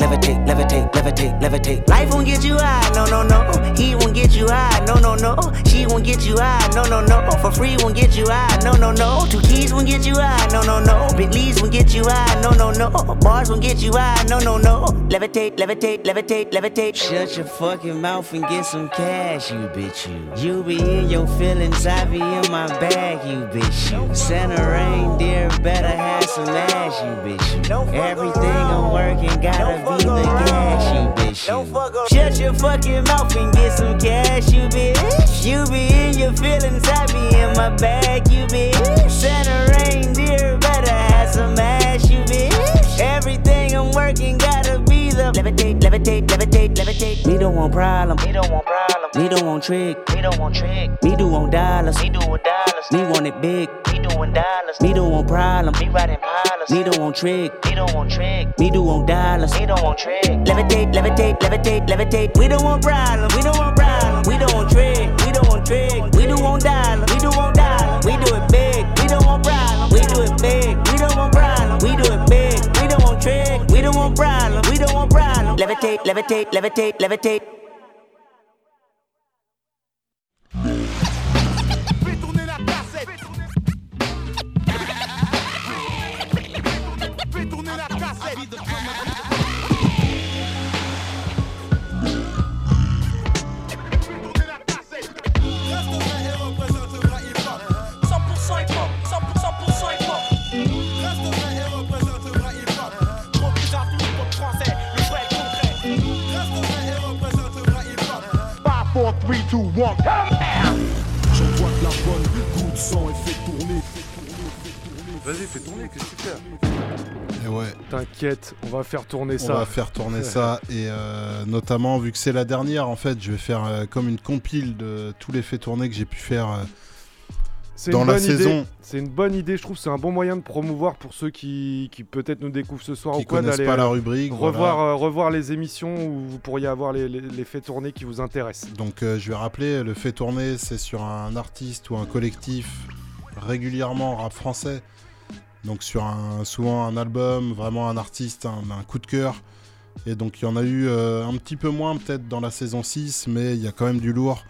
Levitate, levitate, levitate, levitate. Life won't get you high, no, no, no. He won't get you high, no, no, no. She won't get you high, no, no, no. For free won't get you high, no, no, no. Two keys won't get you high, no, no, no. Bentleys won't get you high, no, no, no. Bars won't get you high, no, no, no. Levitate, levitate, levitate, levitate. Shut your fucking mouth and get some cash, you bitch, you. You be in your feelings, I be in my bag, you bitch, you. Santa reindeer better have some ass, you bitch, you. Everything I'm working gotta be the gas, you bitch, you. Shut your fucking mouth and get some cash, you bitch. You be in your feelings, I be in my bag, you bitch. Santa reindeer better have some ass, you bitch. Everything I'm working gotta be the levitate, levitate, levitate, levitate. We don't want problem. Me don't want problem. Me don't want trick. Me don't want trick. Me do want dollars. Me do want dollars. Me want it big. Me doing dollars. Me don't want problem. Me riding pilots. Me don't want trick. Me don't want trick. Me do want dollars. Me don't want trick. Levitate, levitate, levitate, levitate. We don't want problem. We don't want problem. We don't want trick. We don't want trick. We do want dollars. We do want dollars. We do it big. We don't want problem. We do it big. We don't want problem. We do it big. We don't want trick. We don't want problem. We don't want problem. Levitate, levitate, levitate, levitate. 2, 1, J'envoie de la bonne goutte sang et fais tourner. Vas-y, fais tourner, qu'est-ce que tu fais Et ouais. T'inquiète, on va faire tourner On ça. va faire tourner ça et euh, notamment vu que c'est la dernière en fait je vais faire euh, comme une compile de tous les faits tournés que j'ai pu faire euh, dans une la bonne idée. saison C'est une bonne idée, je trouve. C'est un bon moyen de promouvoir pour ceux qui, qui peut-être nous découvrent ce soir Qui ou quoi. connaissent pas la euh, rubrique, Revoir, voilà. euh, revoir les émissions où vous pourriez avoir les, les- les faits tournés qui vous intéressent. Donc euh, je vais rappeler, le fait tourner, c'est sur un artiste ou un collectif régulièrement rap français. Donc sur un, souvent un album, vraiment un artiste, un, un coup de cœur. Et donc il y en a eu euh, un petit peu moins peut-être dans la saison 6, mais il y a quand même du lourd.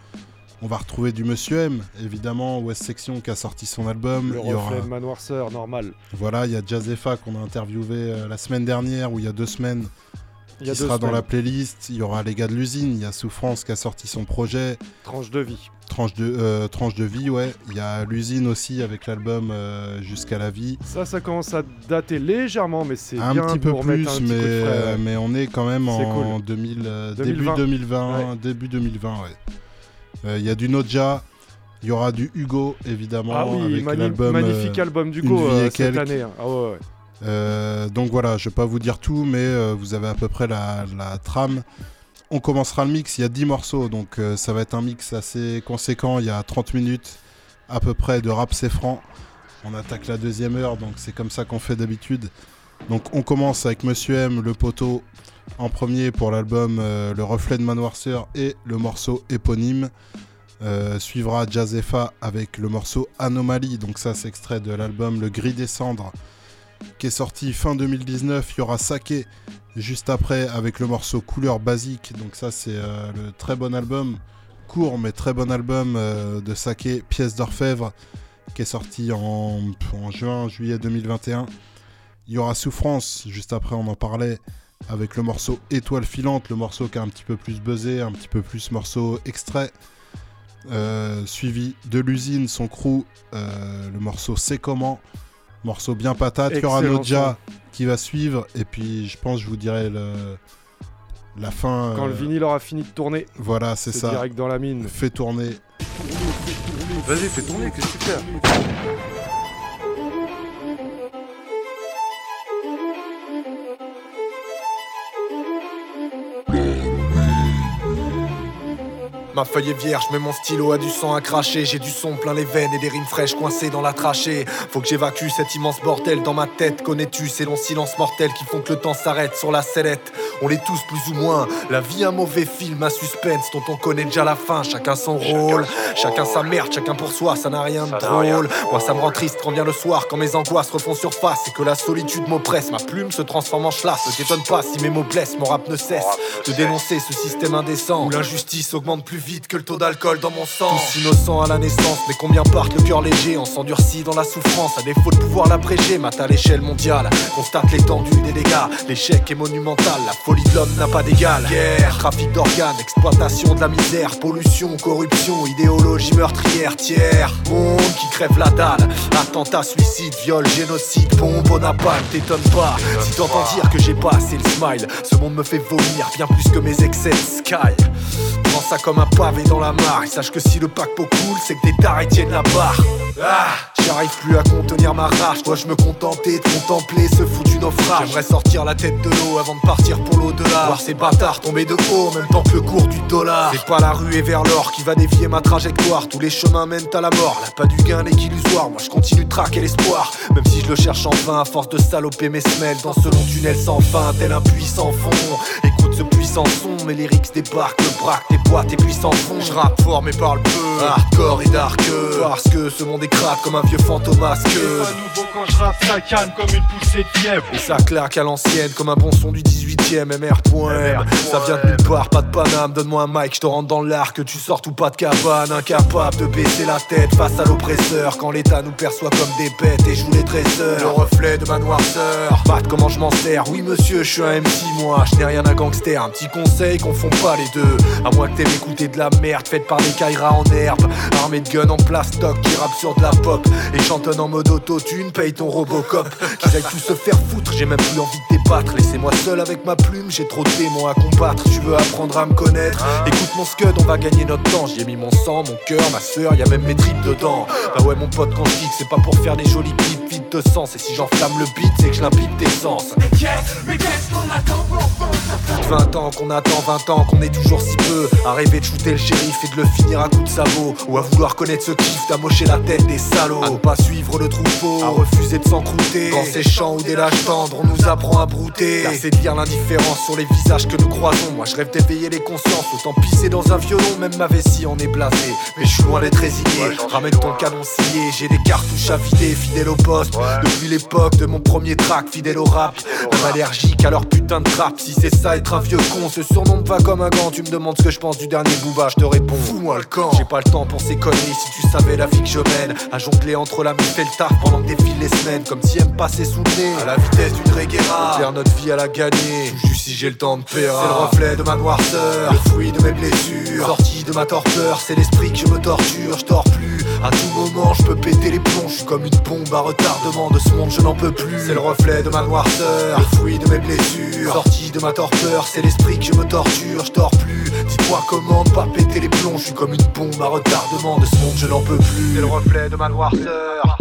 On va retrouver du Monsieur M, évidemment, West Section qui a sorti son album. Le il y aura- normal. Voilà, il y a Jazefa qu'on a interviewé euh, la semaine dernière ou il y a deux semaines. Il qui deux sera dans la playlist. Il y aura les gars de l'usine. Il y a Souffrance qui a sorti son projet. Tranche de vie. Tranche de, euh, tranche de vie, ouais. Il y a l'usine aussi avec l'album euh, Jusqu'à la vie. Ça, ça commence à dater légèrement, mais c'est Un bien petit peu pour plus, un petit mais, coup de frais, ouais. mais on est quand même en cool. 2000, euh, 2020. début 2020. Ouais. Début 2020, ouais. Euh, Il y a du Noja. Il y aura du Hugo, évidemment. Ah oui, avec l'album, magnifique euh, album du Une Go vie euh, et cette année. hein. Ah ouais, ouais. Euh, donc voilà, je vais pas vous dire tout, mais euh, vous avez à peu près la, la trame. On commencera le mix, il y a 10 morceaux, donc euh, ça va être un mix assez conséquent. Il y a 30 minutes à peu près de rap c'est franc. On attaque la deuxième heure, donc c'est comme ça qu'on fait d'habitude. Donc on commence avec Monsieur M, le poteau, en premier pour l'album euh, Le Reflet de ma noirceur et le morceau éponyme. Euh, suivra Jazefa avec le morceau Anomalie, donc ça c'est extrait de l'album Le Gris des Cendres qui est sorti fin 2019. Il y aura Sake juste après avec le morceau Couleur Basique. Donc ça c'est euh, le très bon album, court mais très bon album de Sake, Pièce d'orfèvre, qui est sorti en, en juin, juillet 2021. Il y aura Souffrance juste après, on en parlait, avec le morceau Étoile filante, le morceau qui a un petit peu plus buzzé, un petit peu plus morceau extrait. Euh, suivi de l'usine, son crew, euh, le morceau C'est comment, morceau bien patate. Il y aura Nodja qui va suivre, et puis je pense je vous dirai le, la fin. Quand euh, le vinyle aura fini de tourner. Voilà, c'est ça. direct dans la mine. Fait tourner. Vas-y, fais tourner, qu'est-ce que tu fais? Ma feuille est vierge, mais mon stylo a du sang à cracher. J'ai du son plein les veines et des rimes fraîches coincées dans la trachée. Faut que j'évacue cet immense bordel dans ma tête. Connais-tu ces longs silences mortels qui font que le temps s'arrête sur la sellette? On l'est tous plus ou moins. La vie un mauvais film, un suspense dont on connaît déjà la fin. Chacun son rôle, chacun sa merde, chacun pour soi. Ça n'a rien de drôle. Moi ça me rend triste quand vient le soir, quand mes angoisses refont surface et que la solitude m'oppresse. Ma plume se transforme en chlasse. Ne t'étonne pas si mes mots blessent, mon rap ne cesse de dénoncer ce système indécent où l'injustice augmente plus vite que le taux d'alcool dans mon sang. Tous innocents à la naissance, mais combien partent le cœur léger en s'endurcit dans la souffrance à défaut de pouvoir l'abréger. Mat à l'échelle mondiale, constate l'étendue des dégâts. L'échec est monumental, la folie de l'homme n'a pas d'égal. Guerre, trafic d'organes, exploitation de la misère, pollution, corruption, idéologie meurtrière, tiers. Monde qui crève la dalle, attentat, suicide, viol, génocide, bombe au napalm, t'étonne pas. Si t'entends dire que j'ai pas assez le smile, ce monde me fait vomir bien plus que mes excès de sky. Prends ça comme un pavé dans la mare. Sache que si le paquebot coule, c'est que des tarés tiennent la barre. Ah, J'arrive plus à contenir ma rage. Dois-je me contenter de contempler ce foutu naufrage J'aimerais sortir la tête de l'eau avant de partir pour l'au-delà. Voir ces bâtards tomber de haut en même temps que le cours du dollar. C'est pas la rue et vers l'or qui va dévier ma trajectoire. Tous les chemins mènent à la mort. Là, pas du gain n'est qu'illusoire. Moi, je continue de traquer l'espoir. Même si je le cherche en vain, à force de saloper mes semelles dans ce long tunnel sans fin, tel un puissant fond. Écoute ce puissant son, mes lyrics débarquent, le braque, tes boîtes et puissants fond. Je rappe fort mais parle peu, hardcore et dark. Parce que ce monde est crade comme un vieux fantomasque. pas nouveau quand je rappe, ça calme comme une poussée de fièvre. Et ça claque à l'ancienne comme un bon son du 18ème MR.M. Ça vient de nulle part, pas de Paname. Donne-moi un mic, je te rentre dans l'arc. Tu sortes ou pas de cabane, incapable de baisser la tête face à l'oppresseur. Quand l'État nous perçoit comme des bêtes et joue les trésors. Le reflet de ma noirceur. Bat comment je m'en sers. Oui, monsieur, je suis un MC, moi. Je n'ai rien à gangster. Un petit conseil, confond pas les deux. À moins que t'aimes écouter de la merde faite par des Kaira en herbe. Armée de guns en plastoc qui rappe sur de la pop. Et chantonne en mode autotune, paye ton Robocop. Qu'ils aillent tous se faire foutre, j'ai même plus envie de débattre. Laissez-moi seul avec ma plume, j'ai trop de démons à combattre. Tu veux apprendre à me connaître Écoute mon scud, on va gagner notre temps. J'y ai mis mon sang, mon cœur, ma soeur, y a même mes tripes dedans. Bah ouais, mon pote, quand je c'est pas pour faire des jolis clips vides de sens. Et si j'enflamme le beat, c'est que je l'implique d'essence. Mais qu'est-ce qu'on attend pour 20 ans qu'on attend, 20 ans qu'on est toujours si peu. À rêver de shooter le shérif et de le finir à coups de sabot. Ou à vouloir connaître ce kiff d'amocher la tête des salauds. À ne pas suivre le troupeau, à refuser de s'encrouter. Dans ces champs où des lâches tendres on nous apprend à brouter. Là c'est de lire l'indifférence sur les visages que nous croisons. Moi je rêve d'éveiller les consciences, autant pisser dans un violon Même ma vessie en est blasée, mais je suis loin d'être résigné. Ramène ton canon scié, j'ai des cartouches à vider Fidèle au poste, depuis l'époque de mon premier track Fidèle au rap, même allergique à leur putain de trap. Si c'est ça être un vieux con, ce surnom me va comme un gant. Tu me demandes ce que je pense du dernier booba, je te réponds. Fous-moi le camp, j'ai pas le temps pour ces conneries. Si tu savais la vie que je mène, à jongler entre la mif et le taf Pendant que défilent les semaines, comme si elle me passait sous le nez. À la vitesse d'une reguera, faire notre vie à la gagner. Juste si j'ai le temps de perdre C'est le reflet de ma noirceur, le fruit de mes blessures. Sorti de ma torpeur, c'est l'esprit que je me torture. Je plus, à tout moment je peux péter les plombs Je suis comme une bombe à retardement de ce monde je n'en peux plus. C'est le reflet de ma noirceur, le fruit de mes blessures. Sorti de ma torpeur, c'est l'esprit que je me torture. Je plus, dis-moi comment ne pas péter les plombs. Je suis comme une bombe à retardement de ce monde je n'en peux plus. C'est le reflet de ma noirceur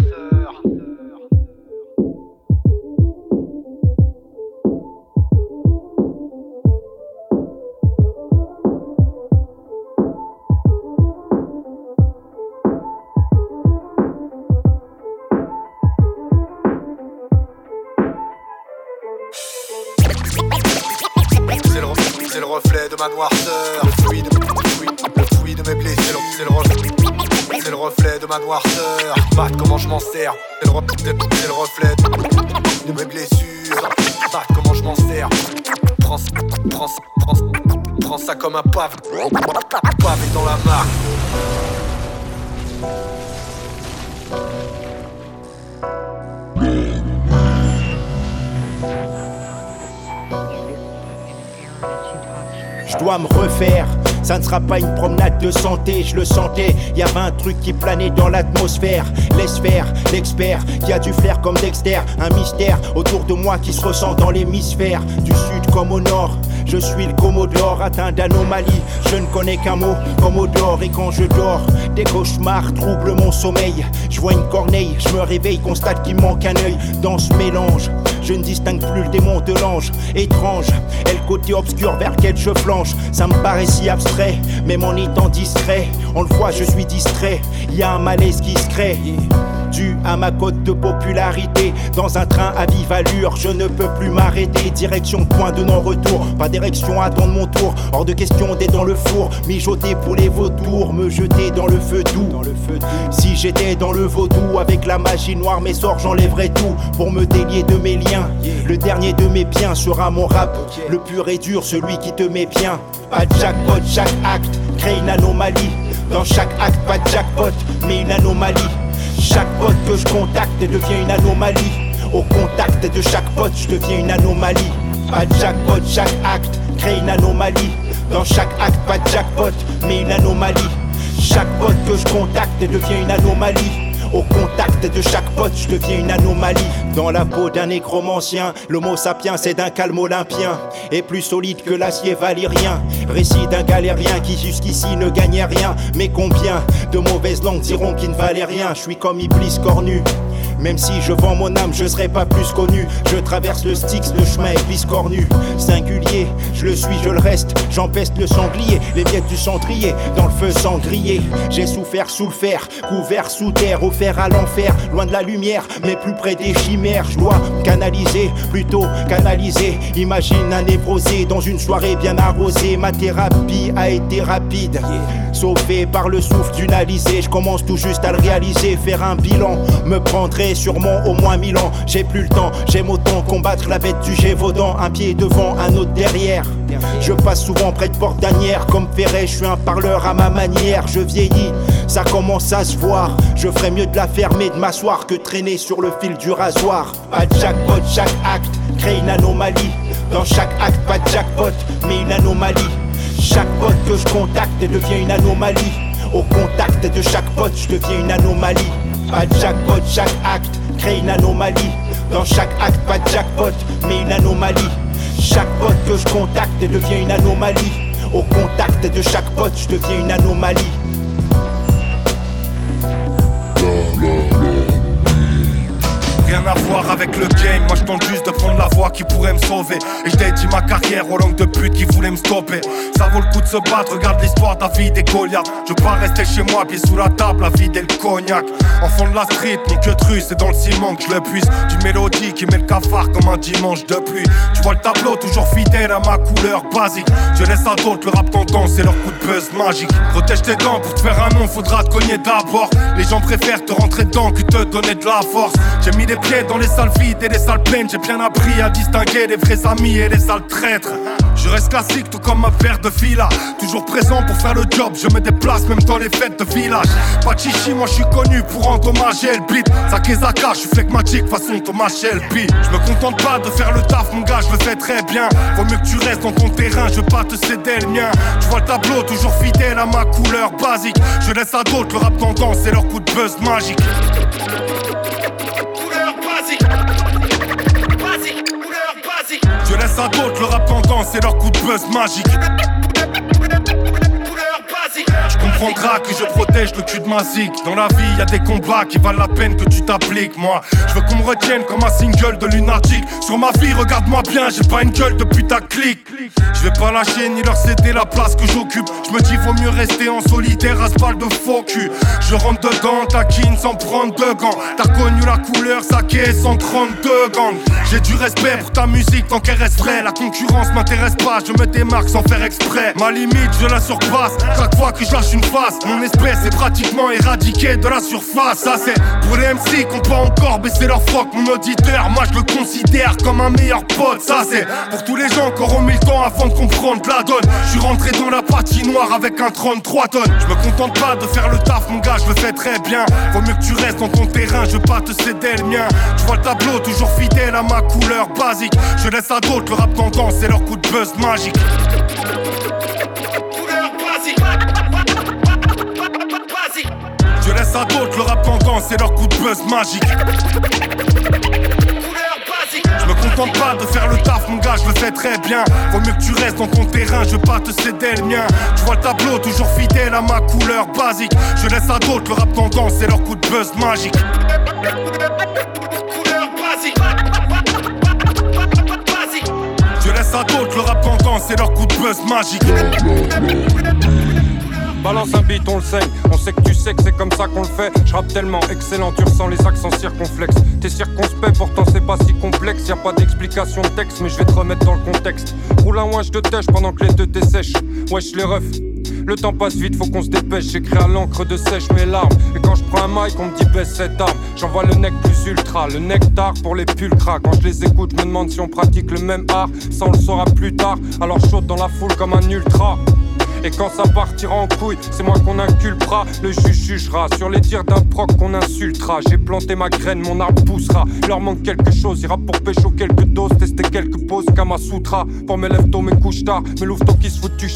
reflet de ma noirceur. Bat comment je m'en sers. Ça ne sera pas une promenade de santé, je le sentais. Y avait un truc qui planait dans l'atmosphère. Laisse faire, l'expert qui a du flair comme Dexter. Un mystère autour de moi qui se ressent dans l'hémisphère. Du sud comme au nord, je suis le commodore atteint d'anomalie. Je ne connais qu'un mot, commodore. Et quand je dors, des cauchemars troublent mon sommeil. Je vois une corneille, je me réveille, constate qu'il manque un œil dans ce mélange. Je ne distingue plus le démon de l'ange. Étrange, et le côté obscur vers lequel je flanche. Ça me paraît si abstrait, même en étant discret. On le voit, je suis distrait. Y a un malaise qui se crée dû à ma cote de popularité. Dans un train à vive allure, je ne peux plus m'arrêter. Direction point de non-retour, pas d'érection, attendre mon tour. Hors de question d'être dans le four, mijoter pour les vautours, me jeter dans le feu doux. Dans le feu Si j'étais dans le vaudou avec la magie noire, mes sorts, j'enlèverais tout pour me délier de mes liens. Le dernier de mes biens sera mon rap, le pur et dur, celui qui te met bien. Pas de jackpot, chaque acte crée une anomalie. Dans chaque acte, pas de jackpot, mais une anomalie. Chaque pote que je contacte devient une anomalie. Au contact de chaque pote, je deviens une anomalie. Pas de jackpot, chaque acte crée une anomalie. Dans chaque acte, pas de jackpot, mais une anomalie. Chaque pote que je contacte devient une anomalie. Au contact de chaque pote, je deviens une anomalie. Dans la peau d'un nécromancien, l'homo sapiens c'est d'un calme olympien. Et plus solide que l'acier valyrien. Récit d'un galérien qui jusqu'ici ne gagnait rien. Mais combien de mauvaises langues diront qu'il ne valait rien? Je suis comme Iblis cornu. Même si je vends mon âme, je serai pas plus connu. Je traverse le Styx, le chemin est cornu. Singulier, je le suis, je le reste. J'empeste le sanglier, les miettes du cendrier. Dans le feu sangrier, j'ai souffert sous le fer, couvert sous terre, offert à l'enfer. Loin de la lumière, mais plus près des chimères. Je dois canaliser, plutôt canaliser. Imagine un névrosé dans une soirée bien arrosée. Ma thérapie a été rapide, sauvé par le souffle d'une alizée. Je commence tout juste à le réaliser, faire un bilan. Me sûrement au moins mille ans. J'ai plus le temps, j'aime autant combattre la bête du Gévaudan. Un pied devant, un autre derrière. Je passe souvent près de porte d'Anière. Comme Ferret, je suis un parleur à ma manière. Je vieillis, ça commence à se voir. Je ferais mieux de la fermer, de m'asseoir que traîner sur le fil du rasoir. Pas de jackpot, chaque acte crée une anomalie. Dans chaque acte, pas de jackpot, mais une anomalie. Chaque pote que je contacte devient une anomalie. Au contact de chaque pote, je deviens une anomalie. Pas de jackpot, chaque acte crée une anomalie. Dans chaque acte, pas de jackpot, mais une anomalie. Chaque pote que je contacte devient une anomalie. Au contact de chaque pote, je deviens une anomalie. Rien à voir avec le game, moi je tente juste de prendre la voie qui pourrait me sauver. Et je dit ma carrière aux langues de pute qui voulaient me stopper. Ça vaut le coup de se battre, regarde l'histoire David et Goliath. Je veux pas rester chez moi, pieds sous la table, la vie et le cognac. Enfant de la street, mon queue rue, c'est dans le ciment que je le puisse. Du mélodie qui met le cafard comme un dimanche de pluie. Tu vois le tableau, toujours fidèle à ma couleur basique. Je laisse à d'autres le rap tendance, c'est leur coup de buzz magique. Protège tes dents, pour te faire un nom, faudra te cogner d'abord. Les gens préfèrent te rentrer dedans que te donner de la force. J'ai mis les dans les salles vides et les salles pleines. J'ai bien appris à distinguer les vrais amis et les sales traîtres. Je reste classique, tout comme ma paire de fila. Toujours présent pour faire le job, je me déplace même dans les fêtes de village. Pas chichi, moi je suis connu pour endommager le beat. Sakezaka, je suis flegmatique façon Thomas Shelby. Je me contente pas de faire le taf, mon gars, je le fais très bien. Vaut mieux que tu restes dans ton terrain, je veux pas te céder le mien. Tu vois le tableau, toujours fidèle à ma couleur basique. Je laisse à d'autres le rap tendance, c'est leur coup de buzz magique. À d'autres le rap tendance, c'est leur coup de buzz magique. Comprendras que je protège le cul de ma zig. Dans la vie, y a des combats qui valent la peine que tu t'appliques. Moi, je veux qu'on me retienne comme un single de lunatique. Sur ma vie, regarde-moi bien, j'ai pas une gueule de putaclic. Je vais pas lâcher ni leur céder la place que j'occupe. Je me dis, vaut mieux rester en solitaire à ce bal de faux cul. Je rentre dedans, taquine sans prendre de gants. T'as connu la couleur, saké 132 gangs. J'ai du respect pour ta musique tant qu'elle reste vraie. La concurrence m'intéresse pas, je me démarque sans faire exprès. Ma limite, je la surpasse. Chaque fois que je lâche une mon espèce est pratiquement éradiquée de la surface. Ça, c'est pour les MC qui ont encore baissé leur froc. Mon auditeur, moi je le considère comme un meilleur pote. Ça, c'est pour tous les gens qui auront mis le temps avant de comprendre la donne. Je suis rentré dans la patinoire avec un 33 tonnes. Je me contente pas de faire le taf, mon gars, je le fais très bien. Vaut mieux que tu restes dans ton terrain, je veux pas te céder le mien. Tu vois le tableau, toujours fidèle à ma couleur basique. Je laisse à d'autres le rap tendance, c'est leur coup de buzz magique. Je laisse à d'autres le rap tendance, c'est leur coup de buzz magique. Je me contente pas de faire le taf, mon gars, je le fais très bien. Vaut mieux que tu restes dans ton terrain, je veux pas te céder le mien. Tu vois le tableau, toujours fidèle à ma couleur basique. Je laisse à d'autres le rap tendance, c'est leur coup de buzz magique. Couleur basique. passe à d'autres, le rap gangan, c'est leur coup de buzz magique. Balance un beat, on le saigne. On sait que tu sais que c'est comme ça qu'on le fait. Je rappe tellement excellent, tu ressens les accents circonflexes. T'es circonspect, pourtant c'est pas si complexe. Y a pas d'explication de texte, mais je vais te remettre dans le contexte. Roule un je te tèche pendant que les deux t'essèchent. Wesh les refs. Le temps passe vite, faut qu'on se dépêche. J'écris à l'encre de sèche mes larmes. Et quand je prends un mic, on me dit baisse cette arme. J'envoie le nec plus ultra, le nectar pour les pulcras. Quand je les écoute, je me demande si on pratique le même art. Ça, on le saura plus tard. Alors chaude dans la foule comme un ultra. Et quand ça partira en couille, c'est moi qu'on inculpera. Le juge jugera sur les tirs d'un proc qu'on insultera. J'ai planté ma graine, mon arbre poussera. Leur manque quelque chose, ira pour pécho quelques doses, tester quelques poses, Kama Sutra. Pour mes lèvres tôt, mes couches tard, mes louveteaux qui se foutent du.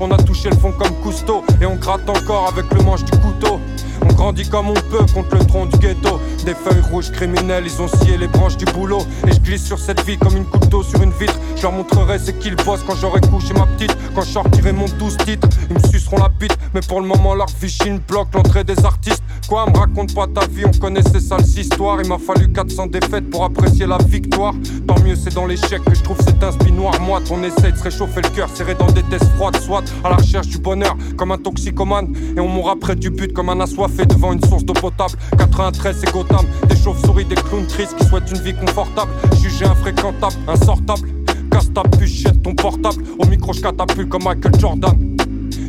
On a touché le fond comme Cousteau, et on gratte encore avec le manche du couteau. On grandit comme on peut contre le tronc du ghetto. Des feuilles rouges criminelles, ils ont scié les branches du boulot. Et je glisse sur cette vie comme une couteau sur une vitre. Je leur montrerai c'est qu'ils bossent quand j'aurai couché ma petite. Quand je sortirai mon 12 titres, ils me suceront la bite. Mais pour le moment, leur fichine bloque l'entrée des artistes. Quoi, me raconte pas ta vie, on connaît ces sales histoires. Il m'a fallu 400 défaites pour apprécier la victoire. Tant mieux, c'est dans l'échec que je trouve cet inspi noir. Moi, on essaie de se réchauffer le cœur, serré dans des tests froides, soit à la recherche du bonheur comme un toxicomane. Et on mourra près du but comme un assoiffé devant une source d'eau potable. 93, c'est Gotham. Des chauves-souris, des clowns tristes qui souhaitent une vie confortable. Jugé infréquentable, insortable. Casse ta puce, jette ton portable. Au micro, je catapulte comme Michael Jordan.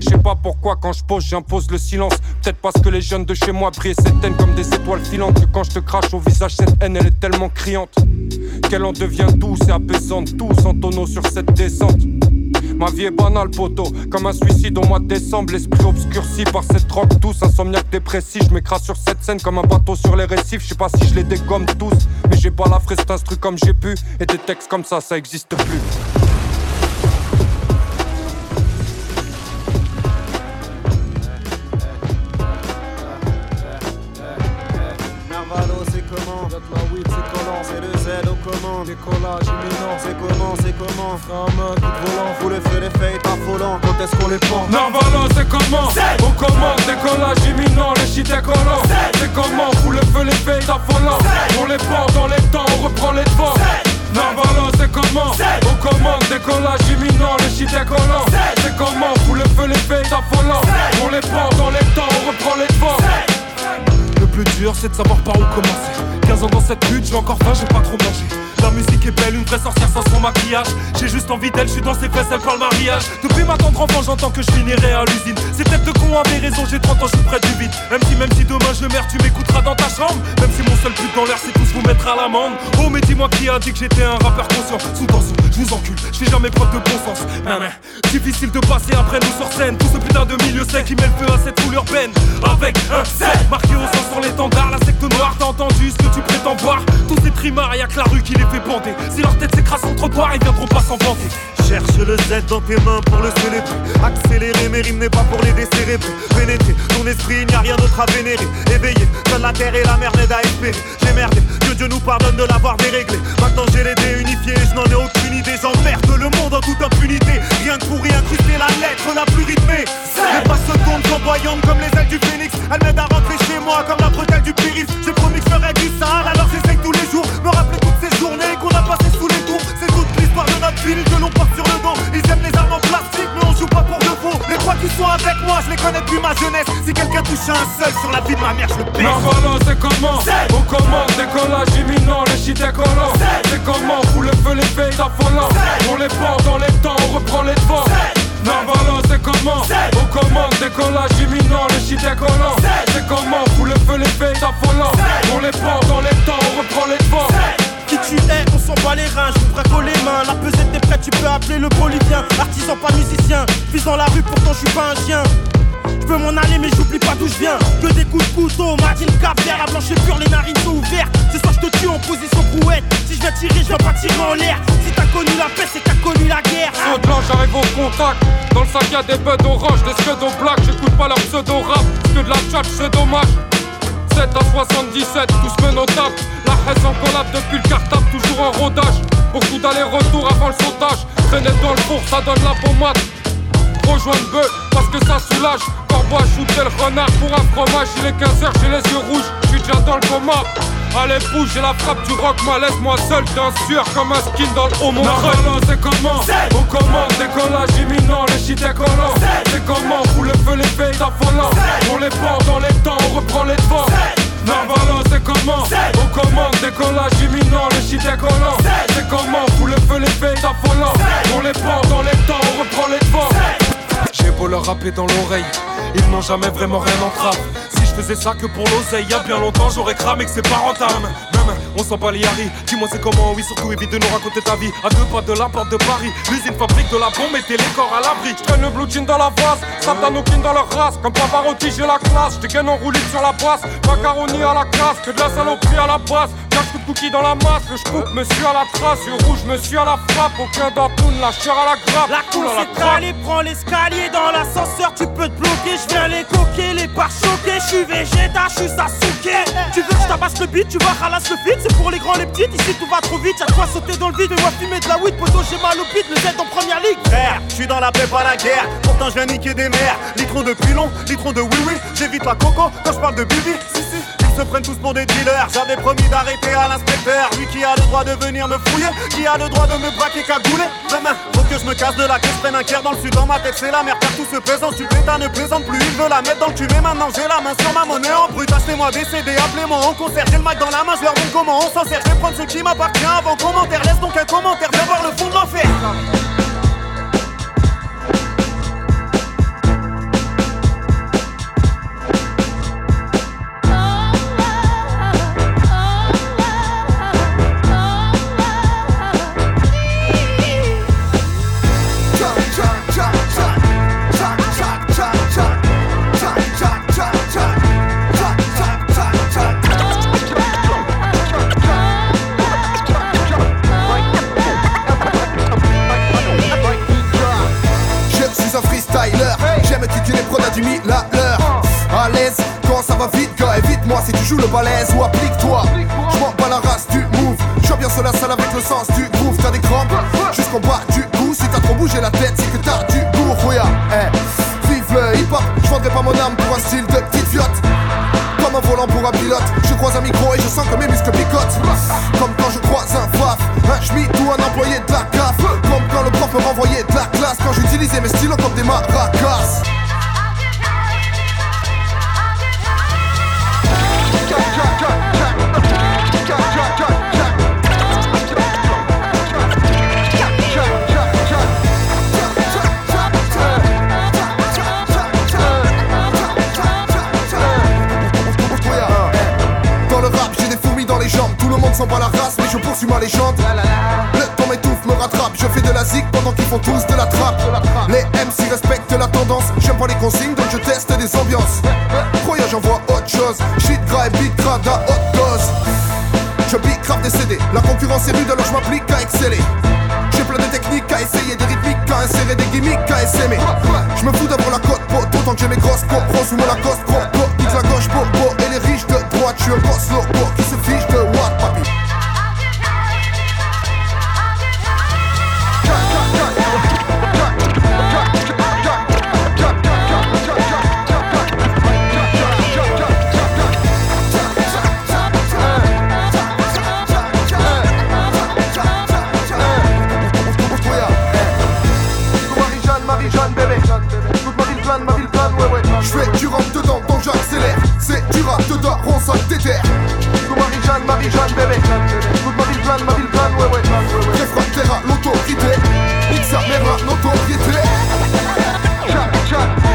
Je sais pas pourquoi quand je pose j'impose le silence Peut-être parce que les jeunes de chez moi brillent cette haine comme des étoiles filantes quand je te crache au visage cette haine elle est tellement criante Qu'elle en devient douce et apaisante Tous en tonneau sur cette descente Ma vie est banale, poteau, comme un suicide au mois de décembre. L'esprit obscurci par cette drogue douce, insomniaque dépressif. Je m'écrase sur cette scène comme un bateau sur les récifs. Je sais pas si je les dégomme tous, mais j'ai pas la fraise instru comme j'ai pu. Et des textes comme ça, ça existe plus. C'est comment? Décollage imminent, c'est comment, c'est comment Frein coup de volant, faut le feu, les fades affolants. Quand est-ce qu'on les prend Narvalo, c'est comment On commande, décollage imminent, le shit est collant. C'est comment Vous le feu, les faits affolants. On les prend dans les temps, on reprend les devants. Narvalo, c'est comment On commande, décollage imminent, le shit est collant. C'est comment Vous le feu, les faits affolants. On les prend dans les temps, on reprend les devants. Le plus dur, c'est de savoir par où commencer. 15 ans dans cette lutte, j'ai encore faim, j'ai pas trop mangé. La musique est belle, une vraie sorcière sans son maquillage. J'ai juste envie d'elle, je suis dans ses fesses, elle parle mariage. Depuis ma tendre enfant, j'entends que je finirai à l'usine. C'est peut-être de con avait raison, j'ai 30 ans, je suis près du vide. Même si, même si demain je meurs, tu m'écouteras dans ta chambre. Même si mon seul but dans l'air, c'est tous vous mettre à l'amende. Oh, mais dis-moi qui a dit que j'étais un rappeur conscient. Sous tension, je vous encule, je jamais preuve de bon sens. Nan. Difficile de passer après nous sur scène. Tout ce putain de milieu sec qui met le feu à cette foule urbaine. Avec un set marqué au sang sur l'étendard, la secte noire. T'as entendu ce que tu prétends voir Tous ces trimards, y'a que la rue qui les Si leur tête s'écrase le trottoir, ils viendront pas s'en vanter. Cherche le Z dans tes mains pour le célébrer. Accélérer mes rimes n'est pas pour les décérébrer. Pénétrer ton esprit, il n'y a rien d'autre à vénérer. Éveillé, seule la terre et la mer n'aident à espérer. J'ai merdé, que Dieu nous pardonne de l'avoir déréglé. Maintenant j'ai les dés unifiés, je n'en ai aucune idée. J'emmerde le monde en toute impunité. Rien que pour y incruster la lettre la plus rythmée. Les pas se tournent flamboyantes comme les ailes du phénix. Elles m'aident à rentrer chez moi comme la bretelle du périph. J'ai promis que je ferais du sale, alors j'essaye tous les jours. Me rappeler toutes ces journées qu'on a passées sous les tours. C'est toute l'histoire de notre ville que l'on porte sur le dos. Ils aiment les armes en plastique, mais on joue pas pour de faux. Les trois qui sont avec moi, je les connais depuis ma jeunesse. Si quelqu'un touche un seul sur la vie de ma mère, je le baisse. Narvalo, c'est comment On commande, décollage imminent, le shit est collant. C'est comment Vous le feu, les faits affolants. On les prend dans les temps, on reprend les devants. Narvalo, c'est comment On commande, décollage imminent, le shit est collant. C'est comment Vous le feu, les faits affolants. On les prend dans les temps, on reprend les devants. Qui tu es, on s'en bat les reins, je vous braque les mains. La pesette est prête, tu peux appeler le bolivien. Artisan, pas musicien. Vis dans la rue, pourtant je suis pas un chien. Je peux m'en aller, mais j'oublie pas d'où je viens. Que des coups de couteau, Martine Caviar, la blanche pure, les narines sont ouvertes. Ce soir, je te tue en position brouette. Si je viens tirer, je pas tirer en l'air. Si t'as connu la paix, c'est t'as connu la guerre. Saut de j'arrive au contact. Dans le sac y'a des buds orange, des pseudo black. J'écoute pas leur pseudo rap, que de la chat, c'est dommage. 7 à 77, tous menotables. La haine en collab depuis le cartable, toujours en rodage. Beaucoup d'aller-retour avant le sautage. Traîner dans le four, ça donne la pommade. Rejoindre bœuf parce que ça soulage. Corbeau a shooté le renard pour un fromage. Il est 15h, j'ai les yeux rouges, j'suis déjà dans le coma. Allez bouge, j'ai la frappe du rock, moi laisse-moi seul, t'es un sueur comme un skin dans le haut mon c'est comment On commence, décollage imminent, les shit est collant. C'est comment, vous le feu les veilles d'affolant On les porte dans les temps, on reprend les devants Narvalo c'est comment. On commande, décollage imminent, les shit est collant C'est comment, vous le feu les veilles d'affolant On les porte dans les temps, on reprend les devants. J'ai beau leur rapper dans l'oreille ils n'ont jamais vraiment rien en trappe. Si je faisais ça que pour l'oseille, y a bien longtemps j'aurais cramé que c'est pas rentable on sent pas les Dis-moi c'est comment, oui surtout évite de nous raconter ta vie. À deux pas de la porte de Paris. L'usine fabrique de la bombe, mettez les corps à l'abri. Je le blue jean dans la face, Satanokin dans leur race. Comme Pavarotti j'ai la classe, j'te gagne en roulite sur la boisse. Macaroni à la casse, que de la saloperie à la base Cache coup de cookies dans la masse, le coupe monsieur à la trace Yeux rouge, monsieur à la frappe, aucun d'Antoun, la chair à la grappe. La course est calée, prends l'escalier dans l'ascenseur, tu peux te bloquer, je viens les coquer, les pare choqués, je suis végéta, je suis Sasuke Tu veux que je tabasse le beat, tu vas ralasse le feed, c'est pour les grands les petites, ici tout va trop vite, y'a quoi sauter dans le vide, et moi fumer de la weed, poto j'ai mal au beat, le Z en première ligue. Frère, je suis dans la paix, pas la guerre, pourtant je viens niquer des mères. Litron de pilon, litron de oui oui, j'évite la coco quand je parle de bibi, se prennent tous pour des dealers, j'avais promis d'arrêter à l'inspecteur. Lui qui a le droit de venir me fouiller, qui a le droit de me braquer cagouler Demain, faut que je me casse de la caisse, prenne un cœur dans le sud Dans ma tête c'est la merde, tout se présente, tu pétas ne plaisante plus. Il veut la mettre dans le mais maintenant j'ai la main sur ma monnaie en brut. Achetez-moi des CD, appelez-moi en concert. J'ai le mic dans la main, je leur montre comment on s'en sert. Je prendre ce qui m'appartient avant commentaire. Laisse donc un commentaire, viens voir le fond de l'enfer étudier les à 10 000 à l'heure. À l'aise, quand ça va vite, gars, évite-moi si tu joues le balèze ou applique-toi. Je m'en bats la race du move, je bien sur la salle avec le sens du groove. T'as des crampes jusqu'en bas du cou. Si t'as trop bougé la tête, c'est que t'as du goût. Roya, eh, vive le hip hop, je vendrai pas mon âme pour un style de petite fiotte. Comme un volant pour un pilote, je croise un micro et je sens que mes muscles picotent. Comme quand je croise un faf, un schmitt ou un employé de la CAF. Comme quand le prof me renvoyait de la classe, quand j'utilisais mes stylos comme des maracas. Monde s'en bat la race, mais je poursuis ma légende. Le temps m'étouffe, me rattrape. Je fais de la zig pendant qu'ils font tous de la trappe. Les MC respectent la tendance. J'aime pas les consignes, donc je teste des ambiances. Croyez, j'envoie autre chose. Shit gras et beat grave à haute dose. Je pique grave des CD. La concurrence est rude, alors je m'applique à exceller. J'ai plein de techniques à essayer, des rythmiques à insérer, des gimmicks à essaimer. Je me fous d'avoir la côte pot, tant que j'ai mes grosses copros sous mon Lacoste croco. Nique la gauche, popo, et les riches de droite. Je suis un boss loco qui se fiche C'est du rap dedans, on s'en déterre. Toute Marie-Jeanne, Marie-Jeanne, bébé. Toute ma ville plane, ma ville plane, ouais, ouais. Réfractaire à l'autorité. Nique sa mère à l'autorité. Tchac, tchac.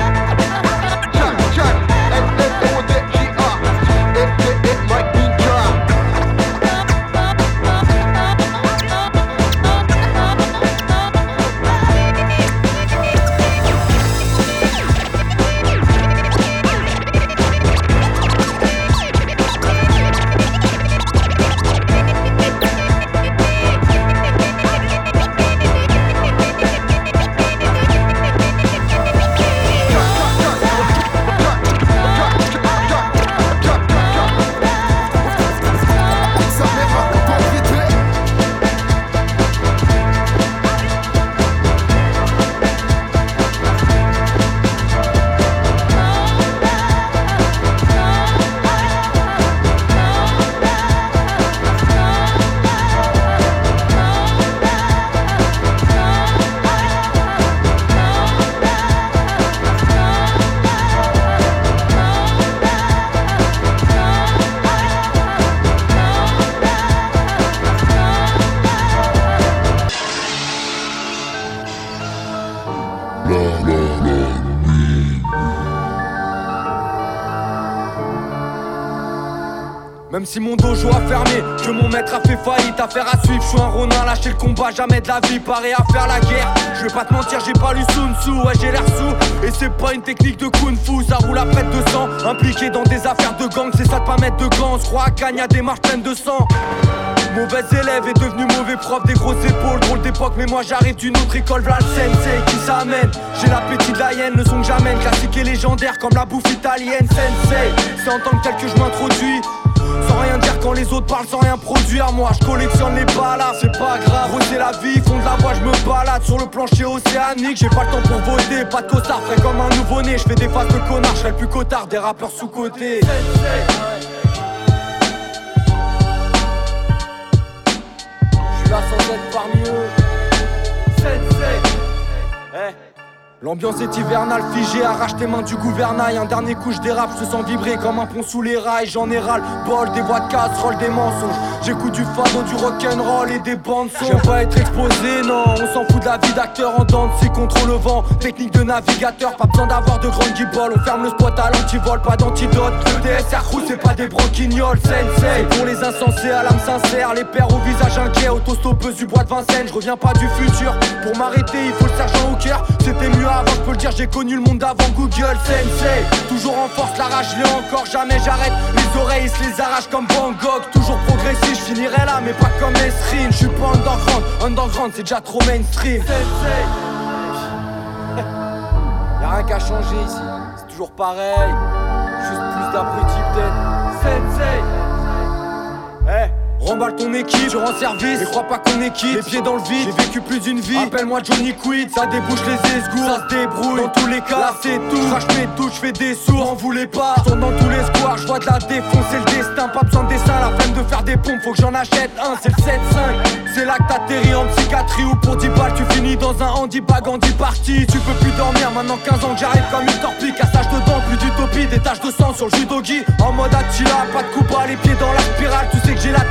Si mon dojo a fermé, que mon maître a fait faillite, affaire à suivre, je suis un ronin, lâcher le combat, jamais de la vie, paré à faire la guerre. Je vais pas te mentir, j'ai pas lu Sun Tzu, ouais j'ai l'air sous. Et c'est pas une technique de kung fu, ça roule à près de sang. Impliqué dans des affaires de gang, c'est ça de pas mettre de gants. Crois à Gagne à des marches de sang. Mauvais élève est devenu mauvais prof, des grosses épaules, drôle d'époque, mais moi j'arrive d'une autre école, v'là sensei qui s'amène. J'ai l'appétit de la hyène, le son que j'amène, classique et légendaire comme la bouffe italienne, sensei. C'est en tant que tel que je m'introduis. Sans rien dire quand les autres parlent sans rien produire Moi je collectionne les balades, c'est pas grave c'est la vie, fond de la voix je me balade. Sur le plancher océanique, j'ai pas le temps pour voter. Pas de costard, frais comme un nouveau-né Je fais des faces de connard, je le plus cotard Des rappeurs sous-côté Je suis là sans être parmi eux. Sensei L'ambiance est hivernale, figée, arrache tes mains du gouvernail. Un dernier coup, je dérape, je sens vibrer comme un pont sous les rails. J'en ai ras bol, des voix de casserole, des mensonges. J'écoute du fado, du rock'n'roll et des bandes son. J'aime pas être exposé, non. On s'en fout de la vie d'acteur en dents, c'est contre le vent. Technique de navigateur, pas besoin d'avoir de grandes guibolles. On ferme le spot à l'antivol, pas d'antidote. Le DSR crew, c'est pas des broquignoles, sensei. Pour les insensés à l'âme sincère, les pères au visage inquiet, autostoppeuse du bois de Vincennes. Je reviens pas du futur. Pour m'arrêter, il faut le sergent au cœur. C'était mieux avant, je peux le dire, j'ai connu le monde d'avant Google Sensei. Toujours en force, la rage, l'ai encore, jamais j'arrête. Les oreilles, se les arrachent comme Van Gogh. Toujours progressif, je finirai là, mais pas comme Esrine. Je suis pas underground, underground, c'est déjà trop mainstream. Sensei. Y'a rien qu'à changer ici, c'est toujours pareil. Juste plus d'abrutis peut-être. Sensei. Eh Remballe ton équipe, je rends service, mais crois pas qu'on est quitte. Les pieds dans le vide, j'ai vécu plus d'une vie. Appelle-moi Johnny Quid, ça débouche les esgours, ça se débrouille. Dans tous les cas, là c'est tout. Crache mes je fais des sourds, en voulez pas. Tourne dans tous les squares, je vois de la défonce, c'est le destin. Pas besoin de dessin, la peine de faire des pompes, faut que j'en achète un, c'est le 7-5. C'est là que t'atterris en psychiatrie ou pour 10 balles, tu finis dans un handibag en 10 parties. Tu peux plus dormir, maintenant 15 ans que j'arrive comme une torpille. Cassage de dents, plus d'utopie, des taches de sang sur le judogi. En mode Attila, pas de coupe les pieds dans la spirale. Tu sais que j'ai la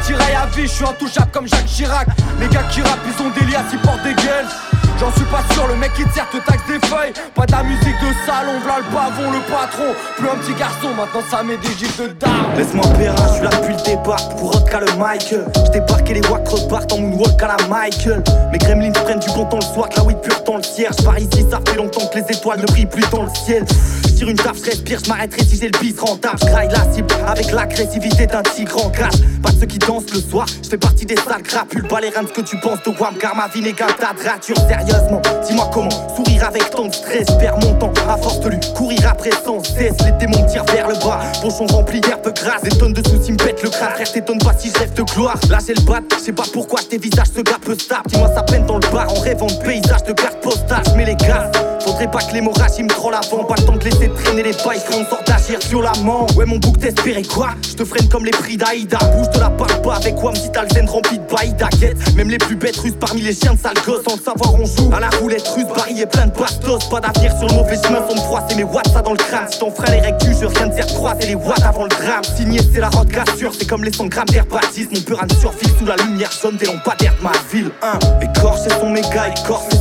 je suis intouchable comme Jacques Chirac. Les gars qui rappent, ils ont des liens, s'ils portent des gueules. J'en suis pas sûr, le mec qui sert te taxe des feuilles. Pas de musique de salon, v'là le pavon, le patron. Plus un petit garçon, maintenant ça met des gifs de daron. Laisse-moi périn, je suis là depuis le départ pour rock à le Michael. J'débarque et les wacks repartent en moonwalk à la Michael. Mes gremlins prennent du bon temps le soir, que la weed pure dans le cierge. Par ici, ça fait longtemps que les étoiles ne brillent plus dans le ciel. Tire une taf, je respire, je m'arrêterai si j'ai le bis rentable. J'graille la cible avec l'agressivité d'un tigre en cage. Pas de ceux qui dansent le soir, je fais partie des sales crapules. Pas les reins de ce que tu penses de Wam, car ma vie n'est qu'un. Dis-moi comment sourire avec tant de stress. Perds mon temps à force de lui courir après sans cesse. Les démons tirent vers le bas, pochon rempli d'herbe grasse. Des tonnes de soucis me pètent le crâne, frère, t'étonnes pas si je rêve de gloire. Là j'ai le bat, je sais pas pourquoi tes visages ce gars peu stable. Dis-moi ça peine dans le bar en rêvant de paysages de cartes postales. Mais les gars, faudrait pas que l'hémorragie me troll avant. Pas le temps de laisser traîner les bails, on sort d'agir violemment. Ouais, mon bouc t'espérais quoi? Je te freine comme les prix d'Aïda. Bouge de la parle pas avec Wam si t'as le rempli de baïda. Guette, même les plus bêtes russes parmi les chiens de sale gosse. Sans le savoir, on joue à la roulette russe, et plein de bastos. Pas d'avenir sur le mauvais chemin, sans me froisser mes watts ça dans le crâne? Si ton frère est rectus, je rien de dire croiser les watts avant le drame. Signé, c'est la route cassure, c'est comme les 100 grammes d'air. Mon peur me survit sous la lumière jaune des lampadaires de ma ville. Hein. Écorchés sont mes gars,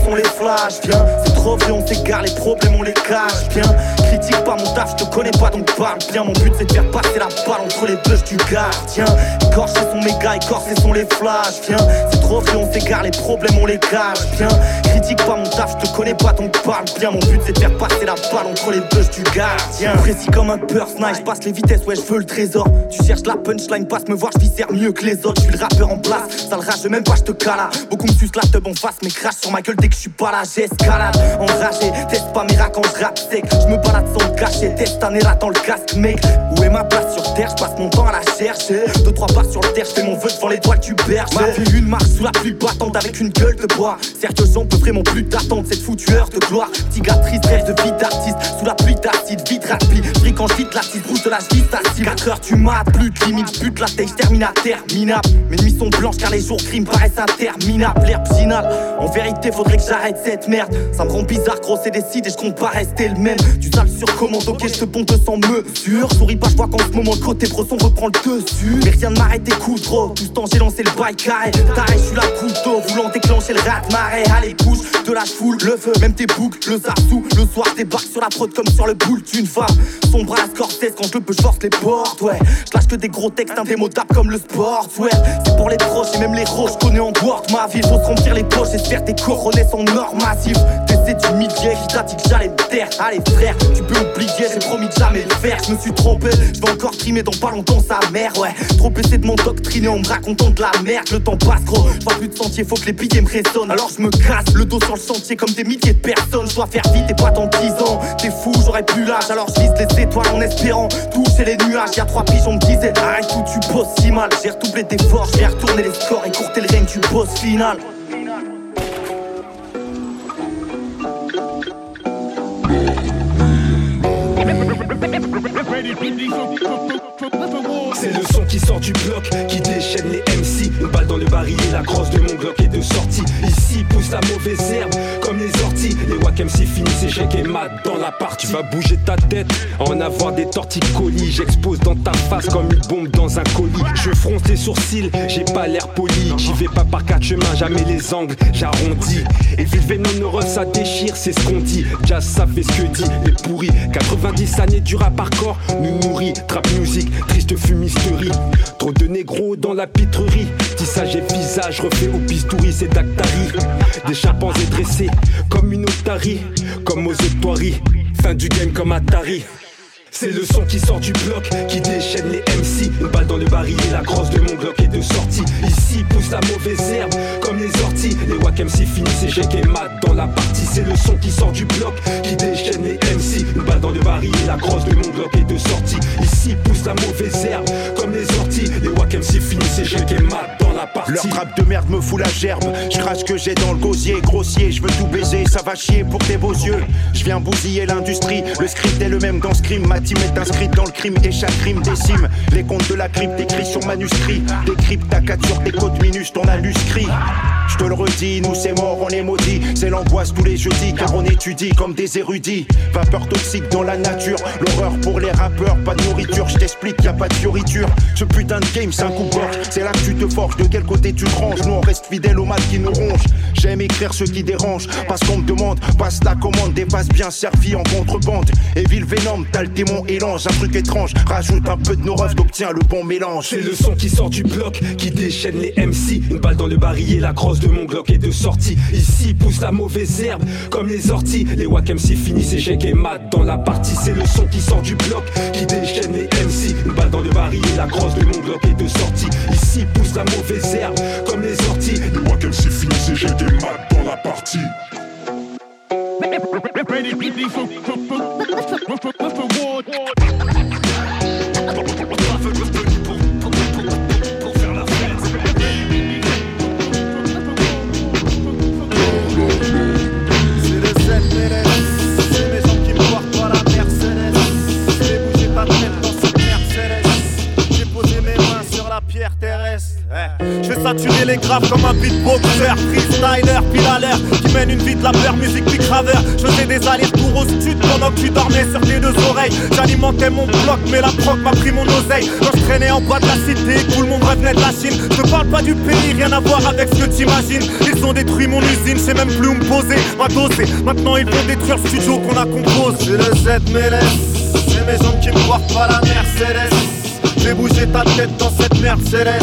sont les flashs. Viens, c'est trop vieux, on s'égare, les problèmes on les cache. Viens, critique pas mon taf, je te connais pas donc parle bien. Mon but c'est de faire passer la balle entre les bûches du gardien. Écorchés sont mes gars, écorchés sont les flashs. Viens, c'est trop vieux, on s'égare, les problèmes on les cache. Viens, critique pas mon taf, je te connais pas donc parle bien. Mon but c'est de faire passer la balle entre les bûches du gardien. Précis comme un peur snipe, je passe les vitesses, ouais, je veux le trésor. Tu cherches la punchline, passe me voir, je viscère mieux que les autres. Je suis le rappeur en place, ça le rage, même pas, je te cala. Beaucoup me sucent la teub en face, mais crache sur ma gueule dès que je suis pas là, j'escalade. Enragé, teste pas mes rats quand je rappe sec. Je me balade sans le cacher, teste un là dans le casque, mec. Où est ma place sur terre, je passe mon temps à la chercher. Deux, trois barres sur le terre, je fais mon vœu devant l'étoile du berge. Ma vie, une marche sous la pluie battante avec une gueule de bois. Sérieusement, peut vraiment plus t'attendre cette foutue heure de gloire. Petit gars triste, rêve de vie d'artiste. Sous la pluie d'acide, vite rapide. Fréquence vite, la rouge de la t'assile. 4 heures, tu m'as plus de limite, but la tête, termine à terminable. Mes nuits sont blanches car les jours gris me paraissent interminables. L'air final, en vérité, faudrait que j'arrête cette merde. Ça me rend bizarre, gros, c'est décidé, je compte pas rester le même. Tu sur commande, ok, je te ponte sans mesure. Souris pas, je vois qu'en ce moment, le côté bresson reprend le dessus. Mais rien ne m'arrête, écoute, trop. Tout ce temps, j'ai lancé le bail carré. T'arrêtes, je suis la couteau, voulant déclencher le rat marée. Allez, bouge, de la foule, le feu, même tes boucles, le zarsou. Le soir, débarque sur la prod comme sur le boule d'une femme. à la Scorsese quand je peux, je force les portes, ouais. Je que des gros textes indémodables comme le sport, ouais. C'est pour les proches et même les roches, je connais en Word ma vie. Faut se remplir les poches et se faire des en or massif. T'essaies du midi, qui t'a dit que j'allais me taire. Allez frère, tu peux oublier, j'ai promis de jamais le faire. Je me suis trompé, je vais encore trimer dans pas longtemps sa mère, ouais. Trop essayer de m'endoctriner en me racontant de la merde. Le temps passe gros, je vois plus de sentier, faut que les billets me résonnent. Alors je me casse, le dos sur le sentier comme des milliers de personnes. Je dois faire vite et pas dans 10 ans. T'es fou, j'aurais plus l'âge, alors je les étoiles en espérant toucher les nuages. Y'a trois pigeons me disaient, arrête tout, tu bosses si mal. J'ai redoublé d'efforts, j'ai retourné les scores et courté le règne du boss final. C'est le son qui sort du bloc, qui déchaîne les MC. Une balle dans le barillet, la crosse de mon bloc est de sortie. Ici pousse la mauvaise herbe, comme les orties. Les wack MC finissent échec et mat dans la partie. Tu vas bouger ta tête, en avoir des torticolis. J'expose dans ta face comme une bombe dans un colis. Je fronce les sourcils, j'ai pas l'air poli. J'y vais pas par quatre chemins, jamais les angles, j'arrondis. Et vu le heureux, ça déchire, c'est ce qu'on dit. Jazz, ça fait ce que dit les pourris. 90 années du rap hardcore, nous nourrit. Trap music, triste fumisterie. Trop de négros dans la pitrerie. Tissage et visage refait au bistouri, c'est Dactari. Des chimpanzés dressés comme une otarie, comme aux. Fin du game comme Atari. C'est le son qui sort du bloc, qui déchaîne les MC. Une balle dans le barillet, la crosse de mon bloc est de sortie. Ici pousse la mauvaise herbe, comme les orties. Les wack MC finissent et mat dans la partie. C'est le son qui sort du bloc, qui déchaîne les MC. Une balle dans le barillet, la crosse de mon bloc est de sortie. Ici pousse la mauvaise herbe, comme les orties. Les wack MC finissent et mat dans la partie. Leur rap de merde me fout la gerbe. Je crache que j'ai dans le gosier, grossier. Je veux tout baiser, ça va chier pour tes beaux yeux. Je viens bousiller l'industrie. Le script est le même dans crime. Ma team est inscrite dans le crime et chaque crime décime. Les comptes de la crypte écrits sur manuscrit. Décrypte ta 4 sur tes codes minus, ton anus. Je te le redis, nous c'est mort, on est maudit. C'est l'angoisse tous les jeudis, car on étudie comme des érudits. Vapeur toxique dans la nature, l'horreur pour les rappeurs, pas de nourriture. Je t'explique, y a pas de fioriture. Ce putain de game, c'est un coup gorge. C'est là que tu te forges, de quel côté tu te ranges. Nous on reste fidèles au mal qui nous ronge. J'aime écrire ce qui dérange, parce qu'on me demande, passe la commande, des passes bien servis en contrebande. Et ville Venom, t'as le démon élange, un truc étrange. Rajoute un peu de nos refs, t'obtiens le bon mélange. C'est le son qui sort du bloc, qui déchaîne les MC. Une balle dans le barillet, la crosse de mon bloc est de sortie. Ici pousse la mauvaise herbe, comme les orties. Les wack MC finissent échec et mat dans la partie. C'est le son qui sort du bloc, qui déchaîne les MC. Une balle dans le barillet, la crosse de mon bloc est de sortie. Ici pousse la mauvaise comme les orties. Les wack MC finissent échec et mat dans la partie. Je vais saturer les graves comme un beatboxer, freestyler, pile à l'heure, qui mène une vie de la peur, musique puis graveur. Je faisais des allers-retours au stud pendant que tu dormais sur tes deux oreilles. J'alimentais mon bloc, mais la proc m'a pris mon oseille. Quand je traînais en bas de la cité, tout le monde revenait de la Chine. Je parle pas du pays, rien à voir avec ce que t'imagines. Ils ont détruit mon usine, je sais même plus où me poser, ma doser. Maintenant ils vont détruire le studio qu'on a composé. C'est le Z MLS, c'est mes hommes qui me portent pas la Mercedes. J'ai bougé ta tête dans cette Mercedes.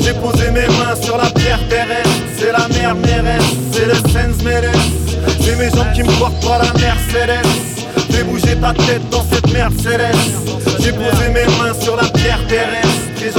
J'ai posé mes mains sur la pierre terrestre. C'est la mer Mérès, c'est le Sens Mérès. C'est mes jambes qui me portent pas la Mercedes. J'ai bougé ta tête dans cette Mercedes. J'ai posé mes mains sur la pierre terrestre. Les.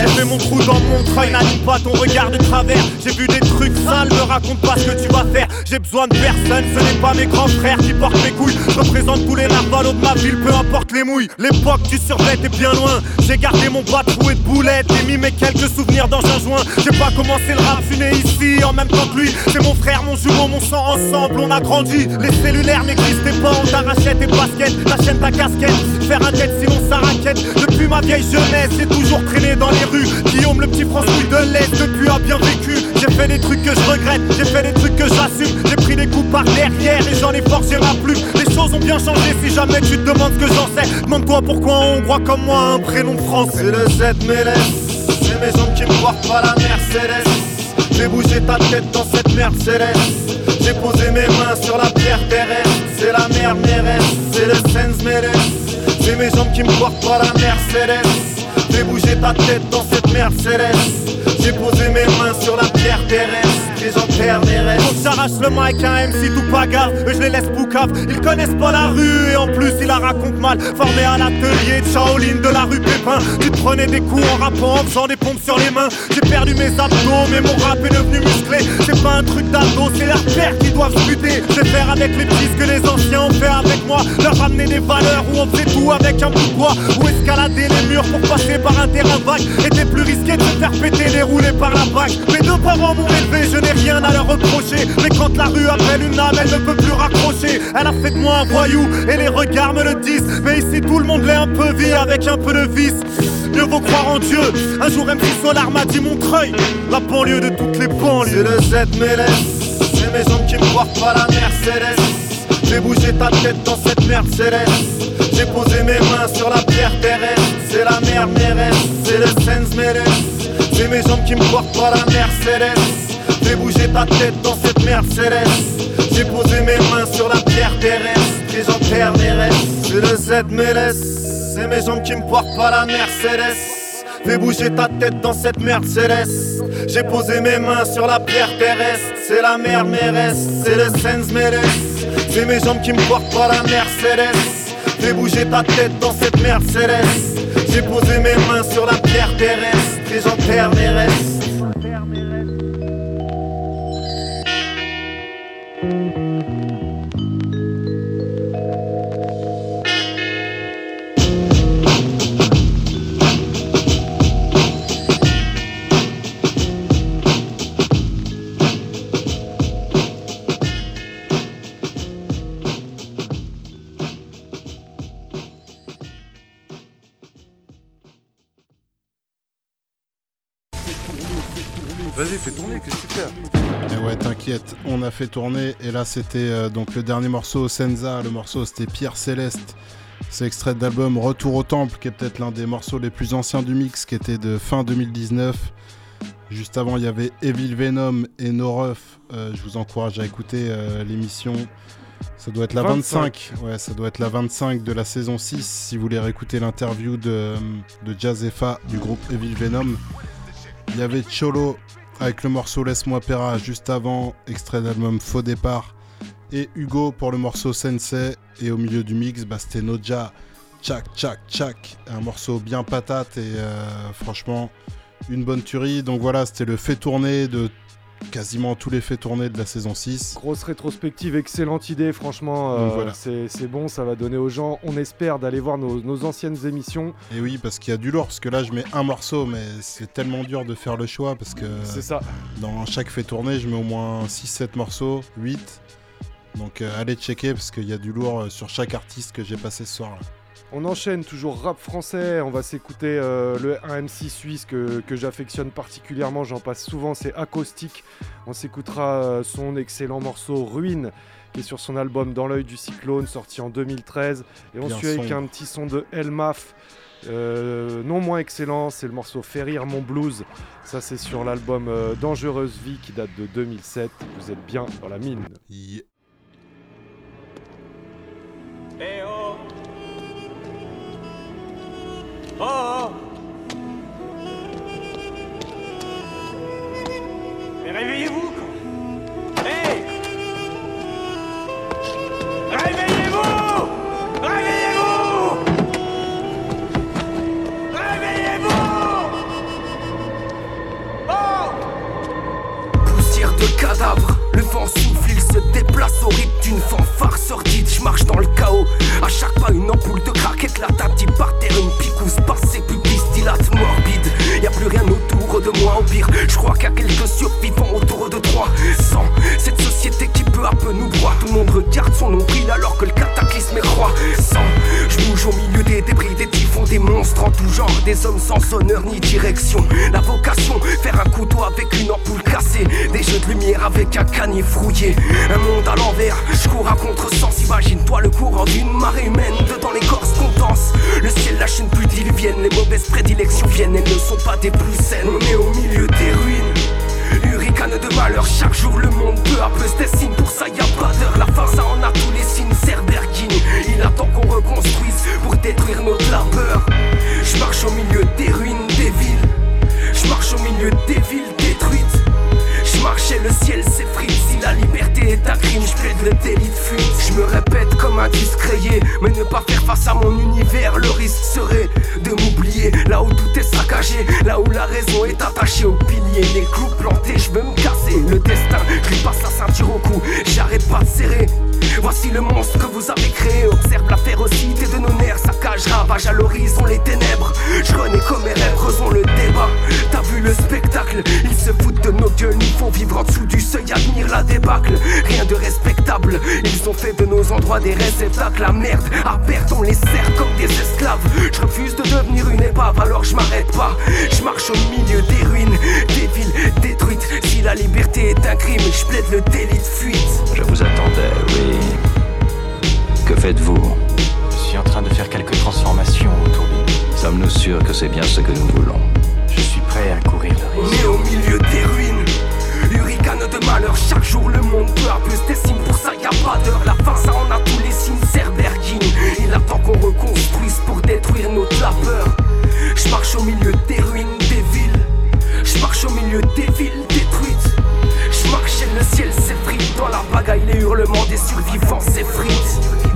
J'ai fait mon trou dans mon treuil, n'anime pas ton regard de travers. J'ai vu des trucs sales, me raconte pas ce que tu vas faire. J'ai besoin de personne, ce n'est pas mes grands frères qui portent mes couilles. Je représente tous les narvalos de ma ville, peu importe les mouilles. L'époque du survêt est bien loin. J'ai gardé mon bas troué de boulettes et mis mes quelques souvenirs dans un joint. J'ai pas commencé le rap, né ici en même temps que lui. C'est mon frère, mon jumeau, mon sang ensemble, on a grandi. Les cellulaires n'existaient pas, on t'arrachait tes baskets, ta chaîne, ta casquette. Faire un tête sinon ça raquette. Depuis ma vieille jeunesse, j'ai toujours traîné dans les rues. Guillaume, le petit François de l'Est, depuis a bien vécu. J'ai fait des trucs que je regrette, j'ai fait des trucs que j'assume. J'ai pris des coups par derrière et j'en ai forcé ma plume. Les choses ont bien changé si jamais tu te demandes ce que j'en sais. Demande-toi pourquoi un Hongrois comme moi un prénom français. C'est le Z MLS, c'est mes jambes qui me portent pas la Mercedes. J'ai bougé ta tête dans cette Mercedes. J'ai posé mes mains sur la pierre terrestre. C'est la mer Mérès, c'est le Sens Mérès. qui me portent pas la Mercedes. Fais bouger ta tête dans cette Mercedes. J'ai posé mes mains sur la pierre terrestre et j'enterre mes restes. Faut que j'arrache le mic à un MC tout bagarre, je les laisse boucave. Ils connaissent pas la rue et en plus ils la racontent mal. Formé à l'atelier de Shaolin de la rue Pépin. Tu prenais des coups en rappant, en faisant des pompes sur les mains. J'ai perdu mes abdos, mais mon rap est devenu musclé. C'est pas un truc d'ado, c'est leurs pères qui doivent buter. Je vais faire avec les petits ce que les anciens ont fait avec moi. Leur ramener des valeurs où on faisait tout avec un bout de bois. Ou escalader les murs pour par un terrain vague. Était plus risqué de se faire péter déroulé par la vague. Mes deux parents m'ont élevé, je n'ai rien à leur reprocher. Mais quand la rue appelle une âme, elle ne peut plus raccrocher. Elle a fait de moi un voyou et les regards me le disent. Mais ici tout le monde l'est un peu vie avec un peu de vice. Mieux vaut croire en Dieu. Un jour MC Solar m'a dit Montreuil, la banlieue de toutes les banlieues. C'est le Z laisse, c'est mes jambes qui me portent pas la Mercedes. J'ai bougé ta tête dans cette Mercedes. J'ai posé mes mains sur la pierre terrestre. C'est la mer Mérès, c'est le Sens Mérès. C'est mes jambes qui me portent pas la Mercedes. Fais bouger ta tête dans cette Mercedes. J'ai posé mes mains sur la pierre terrestre et j'enterre restes. C'est le Z laisse, c'est mes jambes qui me portent pas la Mercedes. Fais bouger ta tête dans cette Mercedes. J'ai posé mes mains sur la pierre terrestre. C'est la mer Mérès, c'est le Sens Mérès. C'est mes jambes qui me portent pas la Mercedes. Fais bouger ta tête dans cette Mercedes. J'ai posé mes mains sur la pierre terrestre et j'enterre mes restes. T'inquiète, on a fait tourner. Et là, c'était euh, donc le dernier morceau, Senza. Le morceau, c'était Pierre Céleste. C'est extrait de l'album Retour au Temple, qui est peut-être l'un des morceaux les plus anciens du mix, qui était de fin 2019. Juste avant, il y avait Evil Venom et No Ruff. Euh, je vous encourage à écouter euh, l'émission. Ça doit être la 25. 25. Ouais, ça doit être la 25 de la saison 6. Si vous voulez réécouter l'interview de, de du groupe Evil Venom. Il y avait Cholo avec le morceau Laisse-moi Pera juste avant, extrait d'album Faux Départ. Et Hugo pour le morceau Sensei. Et au milieu du mix, bah, c'était Noja, Tchak Tchak Tchak. Un morceau bien patate et euh, franchement une bonne tuerie. Donc voilà, c'était le fait tourner de quasiment tous les faits tournés de la saison 6. Grosse rétrospective, excellente idée, franchement, euh, voilà. c'est bon, ça va donner aux gens, on espère, d'aller voir nos, nos anciennes émissions. Et oui, parce qu'il y a du lourd, parce que là je mets un morceau, mais c'est tellement dur de faire le choix, parce que ça. dans chaque fait tourner, je mets au moins 6-7 morceaux, 8. Donc euh, allez checker, parce qu'il y a du lourd euh, sur chaque artiste que j'ai passé ce soir. Là. On enchaîne toujours rap français, on va s'écouter euh, le un MC suisse que, que j'affectionne particulièrement, j'en passe souvent, c'est Acoustique. On s'écoutera euh, son excellent morceau Ruine qui est sur son album Dans l'œil du cyclone sorti en 2013 et on Bien suit avec un petit son de Elmaf. euh, non moins excellent, c'est le morceau Fait rire mon blues. Ça, c'est sur l'album euh, Dangereuse vie qui date de 2007. Vous êtes bien dans la mine. Eh oh Oh oh Mais réveillez-vous quoi. Hey. Réveillez-vous. Réveillez-vous. Réveillez-vous. Oh. Poussière de cadavres, le vent se déplace au rythme d'une fanfare sordide. Je marche dans le chaos, à chaque pas une ampoule de éclate, un petit par terre, une picouse passée, pupille dilate morbide. Y a plus rien autour de moi, au pire, je crois qu'il y a quelques survivants autour de toi. Sans cette société qui peu à peu nous broie, tout le monde regarde son nombril alors que le cataclysme est roi. Sans, je bouge au milieu des débris, des typhons, des monstres en tout genre, des hommes sans honneur ni direction. La vocation, faire un couteau avec une ampoule cassée, des jeux de lumière avec un canier frouillé. Un monde à l'envers, je cours à contre-sens, imagine-toi le courant d'une marée humaine, dedans les corses qu'on danse. Le ciel lâche une pluie diluvienne, les mauvaises prédilections viennent, elles ne sont pas des plus on est au milieu des ruines. Hurricane de malheur, chaque jour le monde peu à peu se dessine. Pour ça, y a pas d'heure, la fin, ça en a tous les signes. Serberkin, il attend qu'on reconstruise pour détruire notre labeur. Je marche au milieu des ruines des villes. Je marche au milieu des villes détruites. Je marche et le ciel s'effrite si la liberté et crime, je le délit de fuite. Je me répète comme un discréé, mais ne pas faire face à mon univers, le risque serait de m'oublier. Là où tout est saccagé, là où la raison est attachée aux piliers, les clous plantés, je veux me casser. Le destin, je lui passe la ceinture au cou, j'arrête pas de serrer. Voici le monstre que vous avez créé. Observe la férocité de nos nerfs, saccage, ravage à l'horizon les ténèbres. Je renais comme mes rêves, creusons le débat. T'as vu le spectacle, ils se foutent de nos gueules, nous font vivre en dessous du seuil, admire la débâcle. Rien de respectable, ils ont fait de nos endroits des réceptacles. La merde, à perdre, on les sert comme des esclaves. Je refuse de devenir une épave, alors je m'arrête pas. Je marche au milieu des ruines, des villes détruites. Si la liberté est un crime, je plaide le délit de fuite. Je vous attendais, oui. Que faites-vous Je suis en train de faire quelques transformations autour de nous. Sommes-nous sûrs que c'est bien ce que nous voulons Je suis prêt à courir le On risque. est au milieu des ruines. Hurricane de malheur, chaque jour le monde peu à peu se dessine. Pour ça y a pas d'heure, la fin ça en a tous les signes. Cerbergine, il attend qu'on reconstruise pour détruire notre labeur. Je marche au milieu des ruines des villes. Je marche au milieu des villes détruites. Je marche et le ciel s'effrite. Dans la bagaille, les hurlements des survivants s'effritent.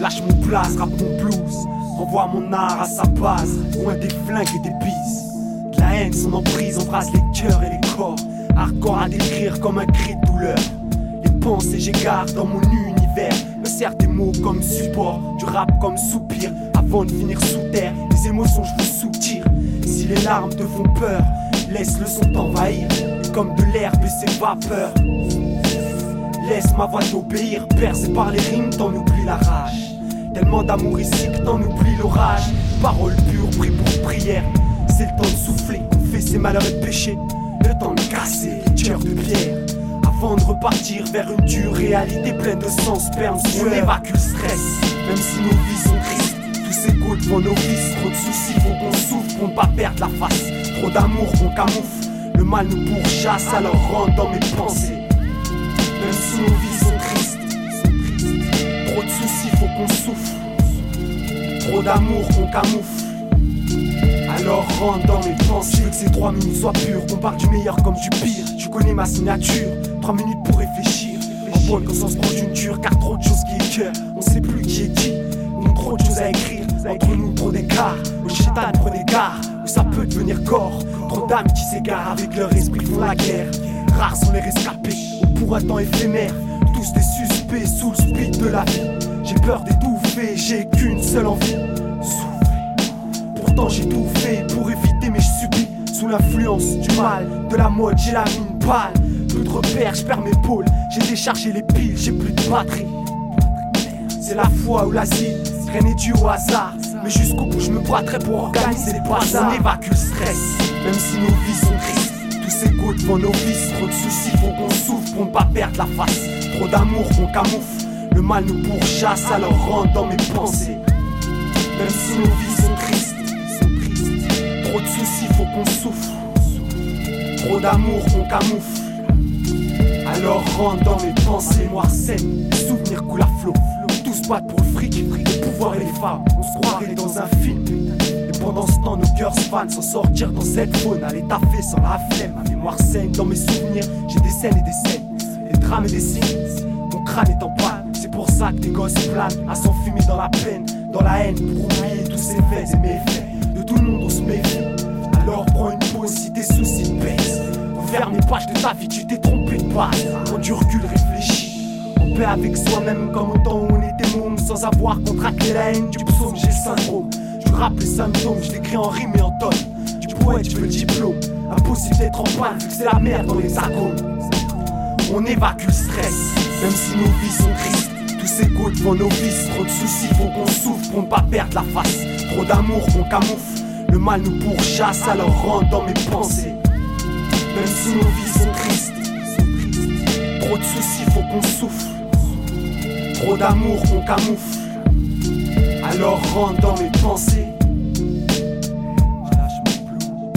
Lâche mon place, rap mon blues. Renvoie mon art à sa base, loin des flingues et des bises. De la haine, son emprise embrasse les cœurs et les corps. Hardcore à décrire comme un cri de douleur. Les pensées j'égare dans mon univers. Me sert des mots comme support, du rap comme soupir. Avant de finir sous terre, les émotions je vous soutire. Si les larmes te font peur, laisse le son t'envahir. Comme de l'herbe et ses vapeurs. Laisse ma voix t'obéir, percée par les rimes, t'en oublies la rage. Tellement d'amour ici que t'en oublies l'orage. Parole pure, pris pour prière. C'est le temps de souffler, confesser malheur et péché. Le temps de casser les de pierre. Avant de repartir vers une dure réalité pleine de sang, sperme, On évacue le stress, même si nos vies sont tristes. Tous coups devant nos vices, trop de soucis, faut qu'on souffre pour ne pas perdre la face. Trop d'amour qu'on camoufle, le mal nous pourchasse, alors rentre dans mes pensées. Même si nos vies sont tristes, trop de soucis, faut qu'on souffle. Trop d'amour qu'on camoufle. Alors rentre dans mes pensées. Que ces trois minutes soient pures, qu'on parle du meilleur comme du pire. Tu connais ma signature, trois minutes pour réfléchir. En bonne conscience conjoncture, car trop de choses qui écœurent. On sait plus qui est qui, trop de choses à écrire. Entre nous, trop d'écart. Le chétan garde, où ça peut devenir corps. Trop d'âmes qui s'égarent avec leur esprit font la guerre. Rares sont les rescapés, ou pour un temps éphémère. Tous des suspects sous le speed de la vie. J'ai peur d'étouffer, j'ai qu'une seule envie. Souffler. Pourtant j'ai tout fait pour éviter, mais je subis sous l'influence du mal, de la mode, j'ai la mine pâle. Plus de repères, je perds mes pôles, j'ai déchargé les piles, j'ai plus de batterie. C'est la foi ou l'asile, rien n'est dû au hasard. Jusqu'au bout, je me battrai pour organiser les bazars. On évacue le stress, même si nos vies sont tristes. Tous coups devant nos vices, trop de soucis, faut qu'on souffre pour ne pas perdre la face. Trop d'amour qu'on camoufle, le mal nous pourchasse, alors rentre dans mes pensées. Même si nos vies sont tristes, trop de soucis, faut qu'on souffre. Trop d'amour qu'on camoufle. Alors rentre dans mes pensées, saine, souvenirs coulent à flot. Tous battent pour le fric, le pouvoir et les femmes. On se croirait dans un film. Et pendant ce temps, nos cœurs se fanent sans sortir dans cette faune. Aller taffer sans la flemme, ma mémoire saigne dans mes souvenirs. J'ai des scènes et des scènes, des drames et des signes. Mon crâne est en panne, c'est pour ça que des gosses planent à s'enfumer dans la peine, dans la haine, pour oublier tous ces faits et méfaits. De tout le monde, on se méfie. Alors prends une pause si tes soucis baissent. Ferme les pages de ta vie, tu t'es trompé de base. Quand tu recules, réfléchis. En paix avec soi-même, comme au temps sans avoir contracté la haine du psaume, j'ai le syndrome. Je rappe les symptômes, je l'écris en rime et en tonne. Du poète, je veux le diplôme. Impossible d'être en panne, vu que c'est la merde dans les hexagone. On évacue le stress, même si nos vies sont tristes. Tous ces coups devant nos vices, trop de soucis, faut qu'on souffre pour ne pas perdre la face. Trop d'amour qu'on camoufle, le mal nous pourchasse, alors rentre dans mes pensées. Même si nos vies sont tristes, trop de soucis, faut qu'on souffle. Trop d'amour qu'on camoufle. Alors rentre dans mes pensées. Lâche mon plomb.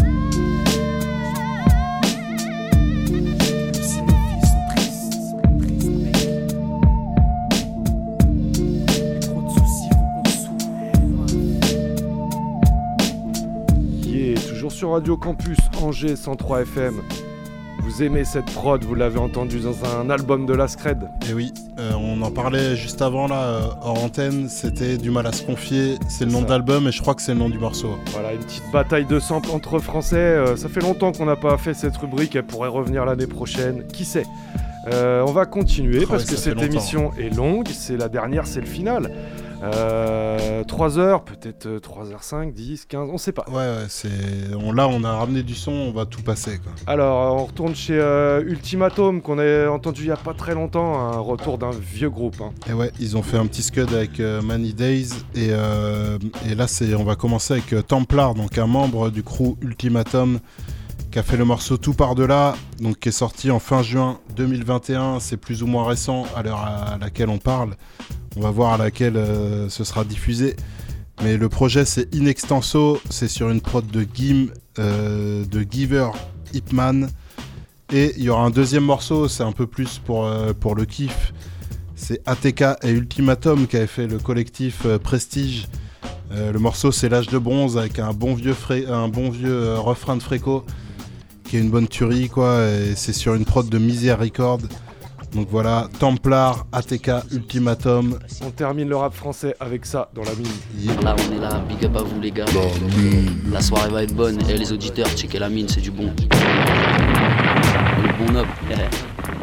Si mes filles sont tristes, sont tristes. Trop de soucis, vous me souffrez. Toujours sur Radio Campus, Angers 103 FM. Vous aimez cette prod, vous l'avez entendu dans un album de la Scred. Et oui, euh, on en parlait juste avant là, euh, hors antenne, c'était Du mal à se confier, c'est le nom de l'album et je crois que c'est le nom du morceau. Voilà, une petite bataille de samples entre français. euh, ça fait longtemps qu'on n'a pas fait cette rubrique, elle pourrait revenir l'année prochaine, qui sait Euh, on va continuer Ah parce ouais, que cette émission est longue, c'est la dernière, c'est le final. Euh, 3 heures, peut-être euh, 3h5, 10, 15, on sait pas. Ouais, ouais, c'est. On, là, on a ramené du son, on va tout passer quoi. Alors, on retourne chez euh, Ultimatum, qu'on a entendu il y a pas très longtemps, un retour d'un vieux groupe. hein. Et ouais, ils ont fait un petit scud avec euh, Many Days et, euh, et là c'est, on va commencer avec euh, Templar, donc un membre du crew Ultimatum qui a fait le morceau Tout par delà, donc qui est sorti en fin juin 2021. C'est plus ou moins récent à l'heure à laquelle on parle. On va voir à laquelle euh, ce sera diffusé. Mais le projet c'est In Extenso, c'est sur une prod de Gim, euh, de Giver Hipman. Et il y aura un deuxième morceau, c'est un peu plus pour, euh, pour le kiff. C'est ATK et Ultimatum qui avaient fait le collectif Prestige. Le morceau c'est L'âge de bronze avec un bon vieux, un bon vieux refrain de Fréco qui est une bonne tuerie quoi. Et c'est sur une prod de Misère Record. Donc voilà, Templar, ATK, Ultimatum. On termine le rap français avec ça dans la mine. Là on est là, big up à vous les gars. La soirée va être bonne et les auditeurs, checker la mine, c'est du bon. Le bon up.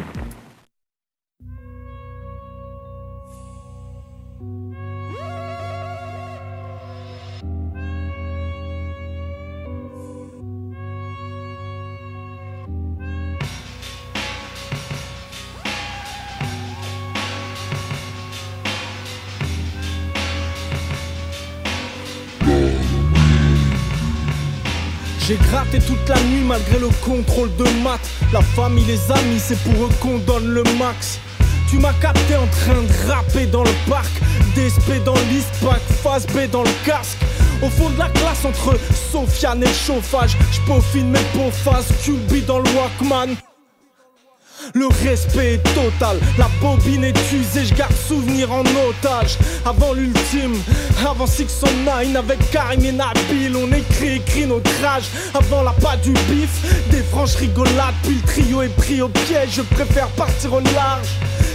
toute la nuit malgré le contrôle de maths. La famille, les amis, c'est pour eux qu'on donne le max. Tu m'as capté en train de rapper dans le parc. DSP dans l'Eastpack, phase B dans le casque. Au fond de la classe entre Sofiane et chauffage. J'peaufine mes beaux phases, QB dans le Walkman. Le respect est total, la bobine est usée, je garde souvenir en otage. Avant l'ultime, avant 609 avec Karim et Nabil, on écrit, écrit notre rage. Avant la pas du bif, des franches rigolades, puis le trio est pris au piège, je préfère partir au large.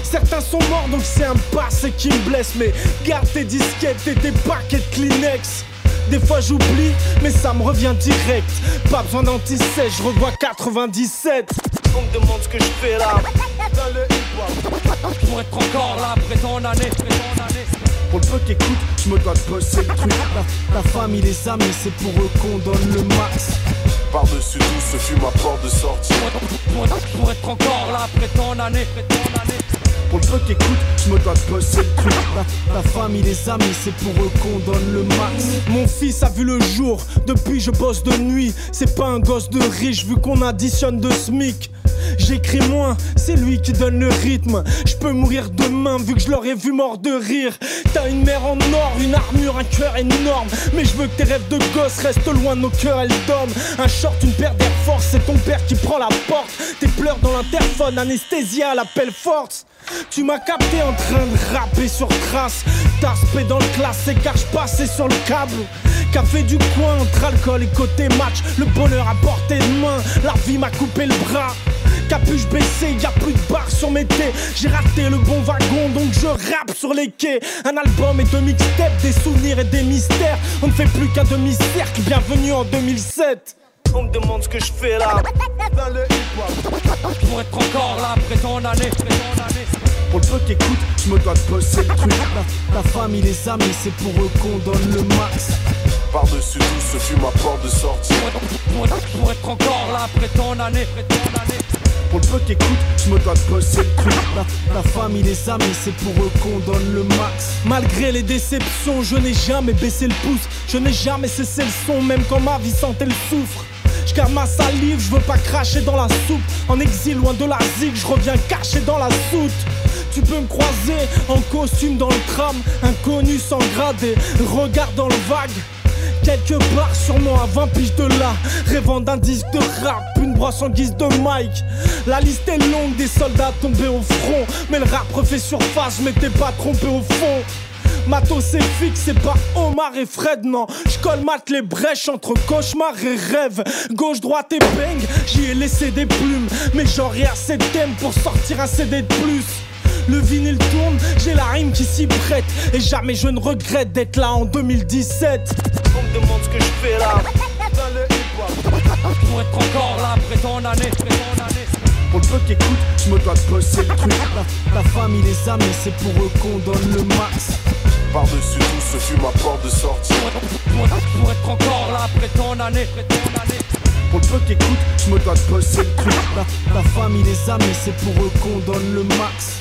Certains sont morts donc c'est un passé qui me blesse, mais garde tes disquettes et tes paquets de Kleenex. Des fois j'oublie, mais ça me revient direct. Pas besoin d'anti-sèche, je revois 97. On me demande ce que je fais là. Dans le hip-hop. Pour être encore là après ton année, après ton année. Pour le peu qu'écoute, je me dois de bosser le truc. La, la famille, les amis, c'est pour eux qu'on donne le max. Par-dessus tout, ce fut ma porte de sortie. Pour, être encore là après ton année, après ton année. Pour le peu qu'écoute, je me dois de bosser le truc. La, la famille, les amis, c'est pour eux qu'on donne le max. Mon fils a vu le jour, depuis je bosse de nuit. C'est pas un gosse de riche vu qu'on additionne de SMIC. J'écris moins, c'est lui qui donne le rythme. Je peux mourir demain vu que je l'aurais vu mort de rire. T'as une mère en or, une armure, un cœur énorme. Mais je veux que tes rêves de gosse restent loin de nos cœurs, elles dorment. Un short, une paire d'Air Force, c'est ton père qui prend la porte. Tes pleurs dans l'interphone, anesthésia à l'appel force. Tu m'as capté en train de rapper sur trace. T'as spé dans le classé car je passais sur le câble. Café du coin entre alcool et côté match. Le bonheur à portée de main, la vie m'a coupé le bras. Capuche baissée, y a plus de barres sur mes thés. J'ai raté le bon wagon, donc je rappe sur les quais. Un album et deux mixtapes, des souvenirs et des mystères. On ne fait plus qu'un demi-cercle, bienvenue en 2007. On me demande ce que je fais là. Dans le. Pour être encore là après ton année. Pour le peu qu'écoute, je me dois de bosser le truc. La, la famille, les amis, c'est pour eux qu'on donne le max. Par-dessus tout, ce fut ma porte de sortie. Pour, pour être encore là après ton année, après ton année. Pour le peu qu'écoute, je me dois de bosser le truc. La, la famille, les amis, c'est pour eux qu'on donne le max. Malgré les déceptions, je n'ai jamais baissé le pouce. Je n'ai jamais cessé le son, même quand ma vie sentait le souffre. Je garde ma salive, je veux pas cracher dans la soupe. En exil, loin de la zig, je reviens caché dans la soute. Tu peux me croiser en costume dans le tram, inconnu sans gradé, regard dans le vague. Quelque part sûrement à 20 piges de là Rêvant d'un disque de rap, une brosse en guise de mic La liste est longue des soldats tombés au front Mais le rap refait surface, je m'étais pas trompé au fond Matos c'est fixe, c'est pas Omar et Fred, non. J'colmate les brèches entre cauchemar et rêve. Gauche, droite et bang, j'y ai laissé des plumes. Mais j'en assez de thèmes pour sortir un CD de plus. Le vinyle tourne, j'ai la rime qui s'y prête. Et jamais je ne regrette d'être là en 2017. On me demande ce que je fais là. Dans le Pour être encore là après ton année, après ton année. Pour le peu qui écoute, je me dois de bosser le truc. La, la famille, les amis, c'est pour eux qu'on donne le max. Par-dessus tout, ce fut ma porte de sortie. Pour, être encore là après ton année, après ton année. Pour le peu qui écoute, je me dois de bosser le truc. La, la famille, les amis, c'est pour eux qu'on donne le max.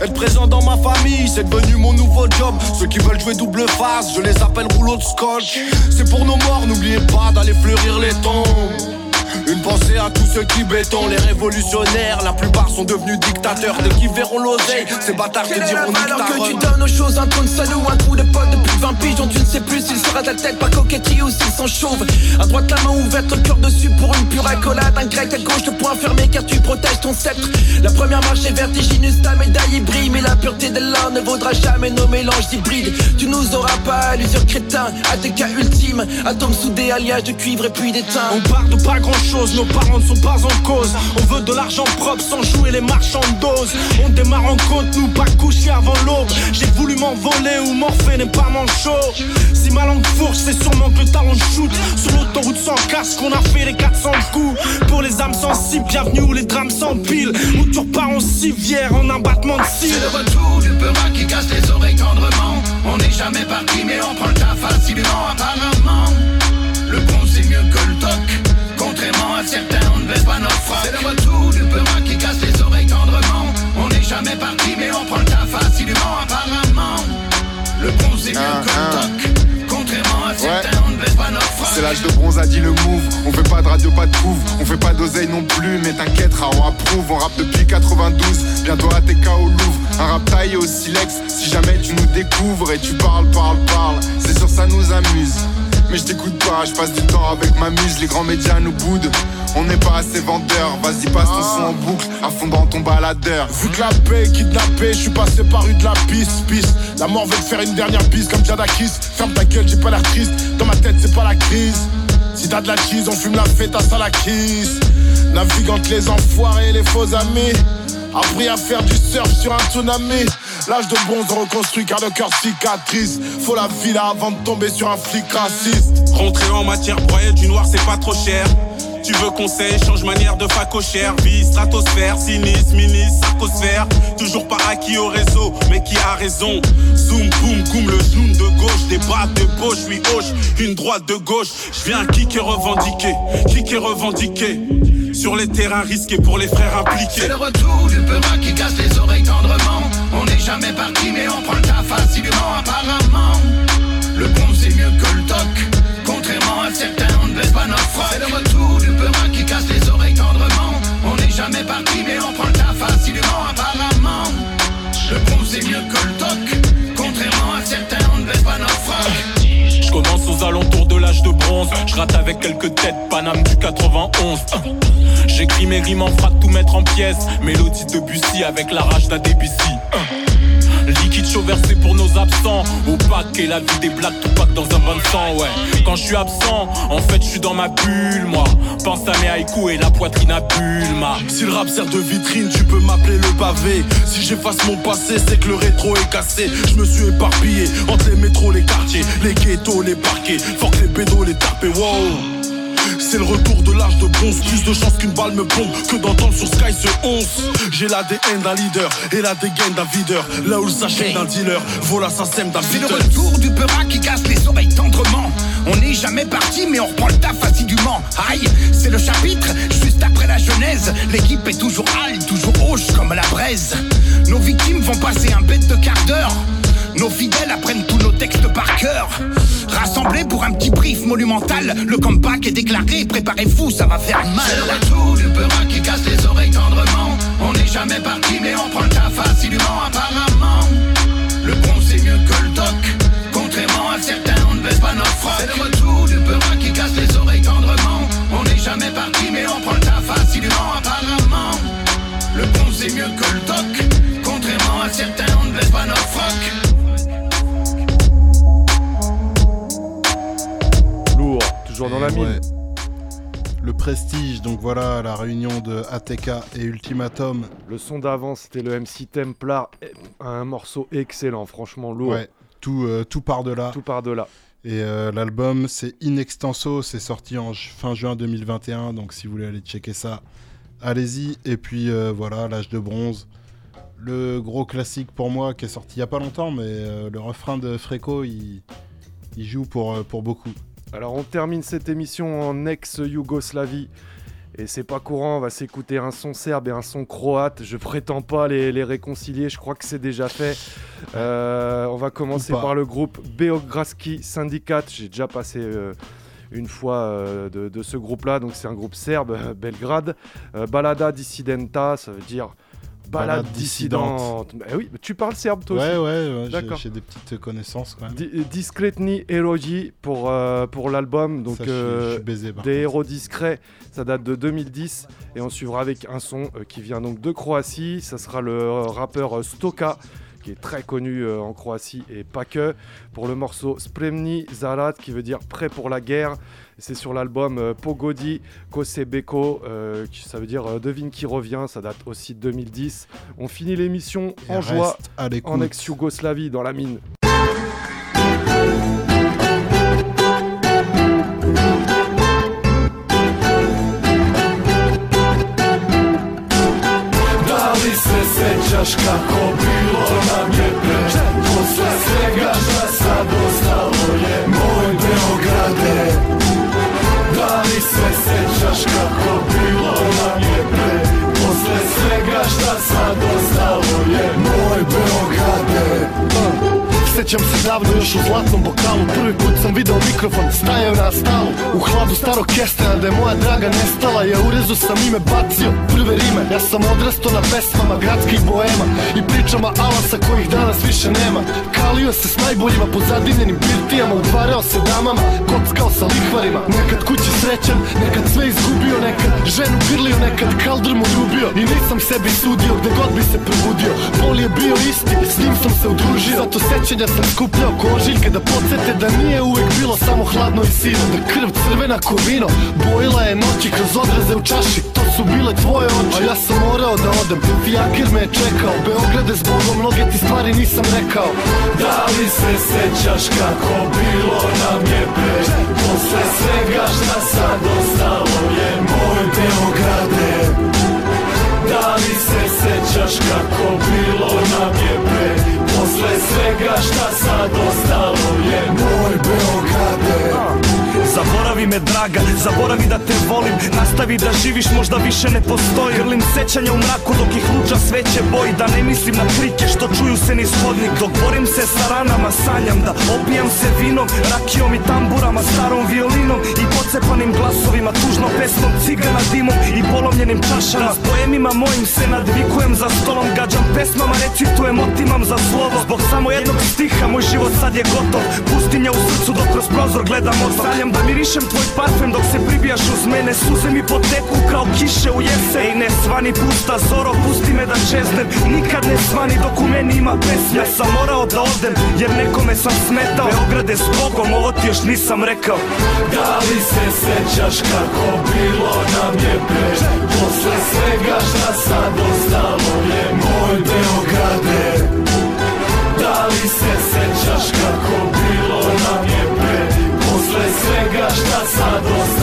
Être présent dans ma famille, c'est devenu mon nouveau job. Ceux qui veulent jouer double face, je les appelle rouleau de scotch. C'est pour nos morts, n'oubliez pas d'aller fleurir les tombes une pensée à tous ceux qui béton, les révolutionnaires, la plupart sont devenus dictateurs. Dès qu'ils verront l'oseille, ces bâtards te la diront dictateur. que tu donnes aux choses? Un trou de salaud, un trou de pote depuis 20 piges dont tu ne sais plus s'il sera ta tête par coquetille ou s'ils sont chauves À droite la main ouverte, le cœur dessus pour une pure accolade. Un grec à gauche, le poing fermé car tu protèges ton sceptre. La première marche est vertigineuse, ta médaille est brille Mais la pureté de l'un ne vaudra jamais nos mélanges hybrides Tu nous auras pas à l'usure crétin, à tes cas ultimes. Atomes soudés, alliage de cuivre et puis d'étain On part de pas grand chose, nos parents ne sont pas en cause. On veut de l'argent propre sans jouer les marchands doses. On démarre en compte, nous pas coucher avant l'aube. J'ai voulu m'envoler ou morpher n'est pas manchot. Si ma langue fourche, c'est sûrement que le talent shoot. Sur l'autoroute sans casque, on a fait les 400 coups. Pour les âmes sensibles, bienvenue où les drames s'empilent. Où tu repars en civière en un battement de cils. C'est le retour du peurat qui casse les oreilles tendrement On n'est jamais parti mais on prend le tas facilement apparemment Le bon c'est mieux que le toc Contrairement à certains on ne baisse pas notre froc C'est le retour du peurat qui casse les oreilles tendrement. On n'est jamais parti mais on prend le tas facilement apparemment. Le bon c'est mieux que le toc. Contrairement à certains on ne baisse pas notre froc C'est l'âge de bronze a dit le move. On fait pas de radio, pas de couvre On fait pas d'oseille non plus Mais t'inquiète, on approuve. On rappe depuis 92 Bientôt ATK au Louvre. Un rap taillé au silex. Si jamais tu nous découvres Et tu parles, parles, parles C'est sûr ça nous amuse mais je t'écoute pas, je passe du temps avec ma muse, les grands médias nous boudent. On n'est pas assez vendeurs, vas-y passe ton son en boucle, à fond dans ton baladeur. Vu que la paix est kidnappée, je suis passé par de la piste, piste. La mort veut te faire une dernière bise comme Jadakis. Ferme ta gueule, j'ai pas l'air triste. Dans ma tête, c'est pas la crise. Si t'as de la cheese, on fume la fête à ça la kiss. Navigue entre les enfoirés et les faux amis. Appris à faire du surf sur un tsunami. L'âge de bronze reconstruit car le cœur cicatrice. Faut la villa avant de tomber sur un flic raciste. Rentrer en matière broyée du noir, c'est pas trop cher. Tu veux conseil, change manière de facochère Vie, stratosphère, sinistre, ministre, sarcosphère Toujours pas acquis au réseau, mais qui a raison Zoom, boom, boom, le zoom de gauche Des bras de gauche, lui hoche, une droite de gauche Je viens kicker revendiquer, kicker revendiquer sur les terrains risqués pour les frères impliqués. C'est le retour du peurat qui casse les oreilles tendrement. On n'est jamais parti, mais on prend le tas facilement, apparemment. Le bon, c'est mieux que le toc. Contrairement à certains, on ne baisse pas notre froc. C'est le retour du peurat qui casse les oreilles tendrement. On n'est jamais parti, mais on prend le Je rate avec quelques têtes, Paname du 91 hein. J'écris mes rimes en frappe, tout mettre en pièces. Mélodie de Bussy avec la rage d'un Liquide chaud versé pour nos absents. Au paquet, la vie des blagues, tout pack dans un bain de sang, ouais. Quand je suis absent, en fait, je suis dans ma bulle, moi. Pense à mes haïkus et la poitrine à bulle, ma. Si le rap sert de vitrine, tu peux m'appeler le pavé. Si j'efface mon passé, c'est que le rétro est cassé. Je me suis éparpillé entre les métros, les quartiers, les ghettos, les parquets. Fort les pédos, les tapés, wow. C'est le retour de l'âge de bronze. Plus de chance qu'une balle me plombe que d'entendre sur Sky ce 11. J'ai l'ADN d'un leader et la dégaine d'un videur. Là où le sachet d'un dealer, voilà sa sème d'un C'est le retour du peurat qui casse les oreilles tendrement. On n'est jamais parti, mais on reprend le taf assidûment. Aïe, c'est le chapitre juste après la genèse. L'équipe est toujours halte, toujours hoche comme la braise. Nos victimes vont passer un bête de quart d'heure. Nos fidèles apprennent tous nos textes par cœur. Rassemblés pour un petit brief monumental, le comeback est déclaré. Préparez-vous, ça va faire mal. C'est le retour du peurat qui casse les oreilles tendrement. On n'est jamais parti, mais on prend le taf assidûment, apparemment. Le bon c'est mieux que le doc Contrairement à certains on ne baisse pas notre froc C'est le retour du peurat qui casse les oreilles tendrement On n'est jamais parti mais on prend le taf assidûment apparemment Le bon c'est mieux que le doc toujours dans la mine. Ouais. Le prestige, donc voilà la réunion de ATK et Ultimatum. Le son d'avant, c'était le MC Templar, un morceau excellent, franchement lourd. Ouais, tout, euh, tout par de là. Tout par de là. Et euh, l'album, c'est In Extenso, c'est sorti en ju- fin juin 2021, donc si vous voulez aller checker ça, allez-y. Et puis euh, voilà, l'âge de bronze. Le gros classique pour moi qui est sorti il y a pas longtemps, mais euh, le refrain de Freco, il, il joue pour, euh, pour beaucoup. Alors on termine cette émission en ex-Yougoslavie. Et c'est pas courant, on va s'écouter un son serbe et un son croate. Je prétends pas les, les réconcilier, je crois que c'est déjà fait. Euh, on va commencer par le groupe Beogradski Syndicat. J'ai déjà passé euh, une fois euh, de, de ce groupe-là, donc c'est un groupe serbe, Belgrade. Balada Dissidenta, ça veut dire balade, dissidente. Bah oui, tu parles serbe toi Ouais, aussi ouais, ouais, j'ai- D'accord. j'ai des petites connaissances quand même. Di- Discretni Eroji pour, euh, pour l'album. Donc, Ça, je suis- euh, je suis baisé, par des héros discrets, ça date de 2010. Et on suivra avec un son euh, qui vient donc de Croatie. Ça sera le euh, rappeur euh, Stoka qui est très connu euh, en Croatie et pas que. Pour le morceau Spremni Zarat qui veut dire prêt pour la guerre. C'est sur l'album euh, Pogodi Kosebeko, euh, qui- ça veut dire euh, devine qui revient, ça date aussi de 2010. On finit l'émission en joie en ex-Yougoslavie dans la mine. Da li se sećaš kako bilo nam je Aşka kapı Sjećam se davno još u zlatnom bokalu. Prvi put sam video mikrofon, stajao na stalu. U hladu starog kestena da je moja draga nestala. Ja u sam ime bacio, prve rime. Ja sam odrastao na pesmama gradskih boema I pričama alasa kojih danas više nema. Kalio se s najboljima po zadivljenim birtijama. Utvarao se damama, kockao sa lihvarima. Nekad kući srećan, nekad sve izgubio. Nekad ženu grlio, nekad kaldr mu ljubio. I nisam sebi sudio gde god bi se probudio. Bol je bio isti, s njim sam se udružio. Zato sećanja sam skupljao ko ožiljke da podsjete Da nije uvek bilo samo hladno i sino Da krv crvena ko vino Bojila je noći kroz odraze u čaši. To su bile tvoje oči. A ja sam morao da odem. Fijaker me je čekao. Beograde zbogom mnoge ti stvari nisam rekao. Da li se sećaš kako bilo nam je pre Posle svega šta sad ostalo je Moj Beograde. Da li se sećaš kako bilo nam je pre Posle svega šta sad ostalo je Moj Beograde Zaboravi me draga, zaboravi da te volim. Nastavi da živiš, možda više ne postoji. Grlim sećanja u mraku dok ih luča sveće boji. Da ne mislim na krike što čuju se niz hodnik Dok borim se sa ranama, sanjam da opijam se vinom. Rakijom i tamburama, starom violinom I pocepanim glasovima, tužnom pesmom Cigana dimom i polomljenim čašama. S poemima mojim se nadvikujem za stolom Gađam pesmama, recitujem, otimam za slovo. Zbog samo jednog stiha, moj život sad je gotov. Pustinja u srcu dok kroz prozor gledam otok Sanjam da mirišem tvoj parfem dok se pribijaš uz mene. Suze mi poteku kao kiše u jesen. Ej ne svani pusta zoro, pusti me da čeznem. Nikad ne svani dok u meni ima pesme. Sam morao da odem jer nekome sam smetao. Beograde s Bogom, ovo ti još nisam rekao. Da li se sećaš kako bilo nam je pre? Posle svega šta sad ostalo je moj Beograde. Da li se sećaš kako gastação doce.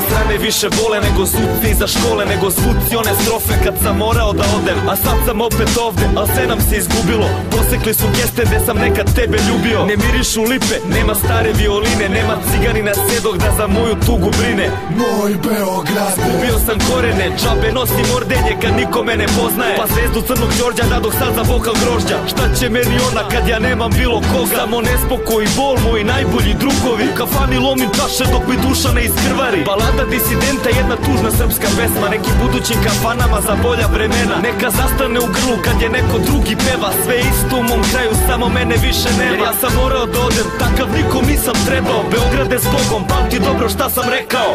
Danas rane više vole nego suci iza škole Nego zvuci one strofe kad sam morao da odem. A sad sam opet ovde, al sve nam se izgubilo. Posekli su geste gde sam nekad tebe ljubio. Ne mirišu lipe, nema stare violine Nema ciganina sedog da za moju tugu brine. Moj Beograd. Ubio sam korene, džabe nosim ordenje kad niko me ne poznaje. Pa zvezdu crnog Đorđa dadoh sad za bokal grožđa. Šta će meni ona kad ja nemam bilo koga? Samo nespokoj i bol, moji najbolji drugovi. U kafani lomim čaše dok mi duša ne iskrvari Balada disidenta, jedna tužna srpska pesma. Nekim budućim kafanama za bolja vremena. Neka zastane u grlu kad je neko drugi peva. Sve isto u mom kraju, samo mene više nema. Ja sam morao da odem, takav nikom nisam trebao. Beograde s Bogom, pamti dobro šta sam rekao.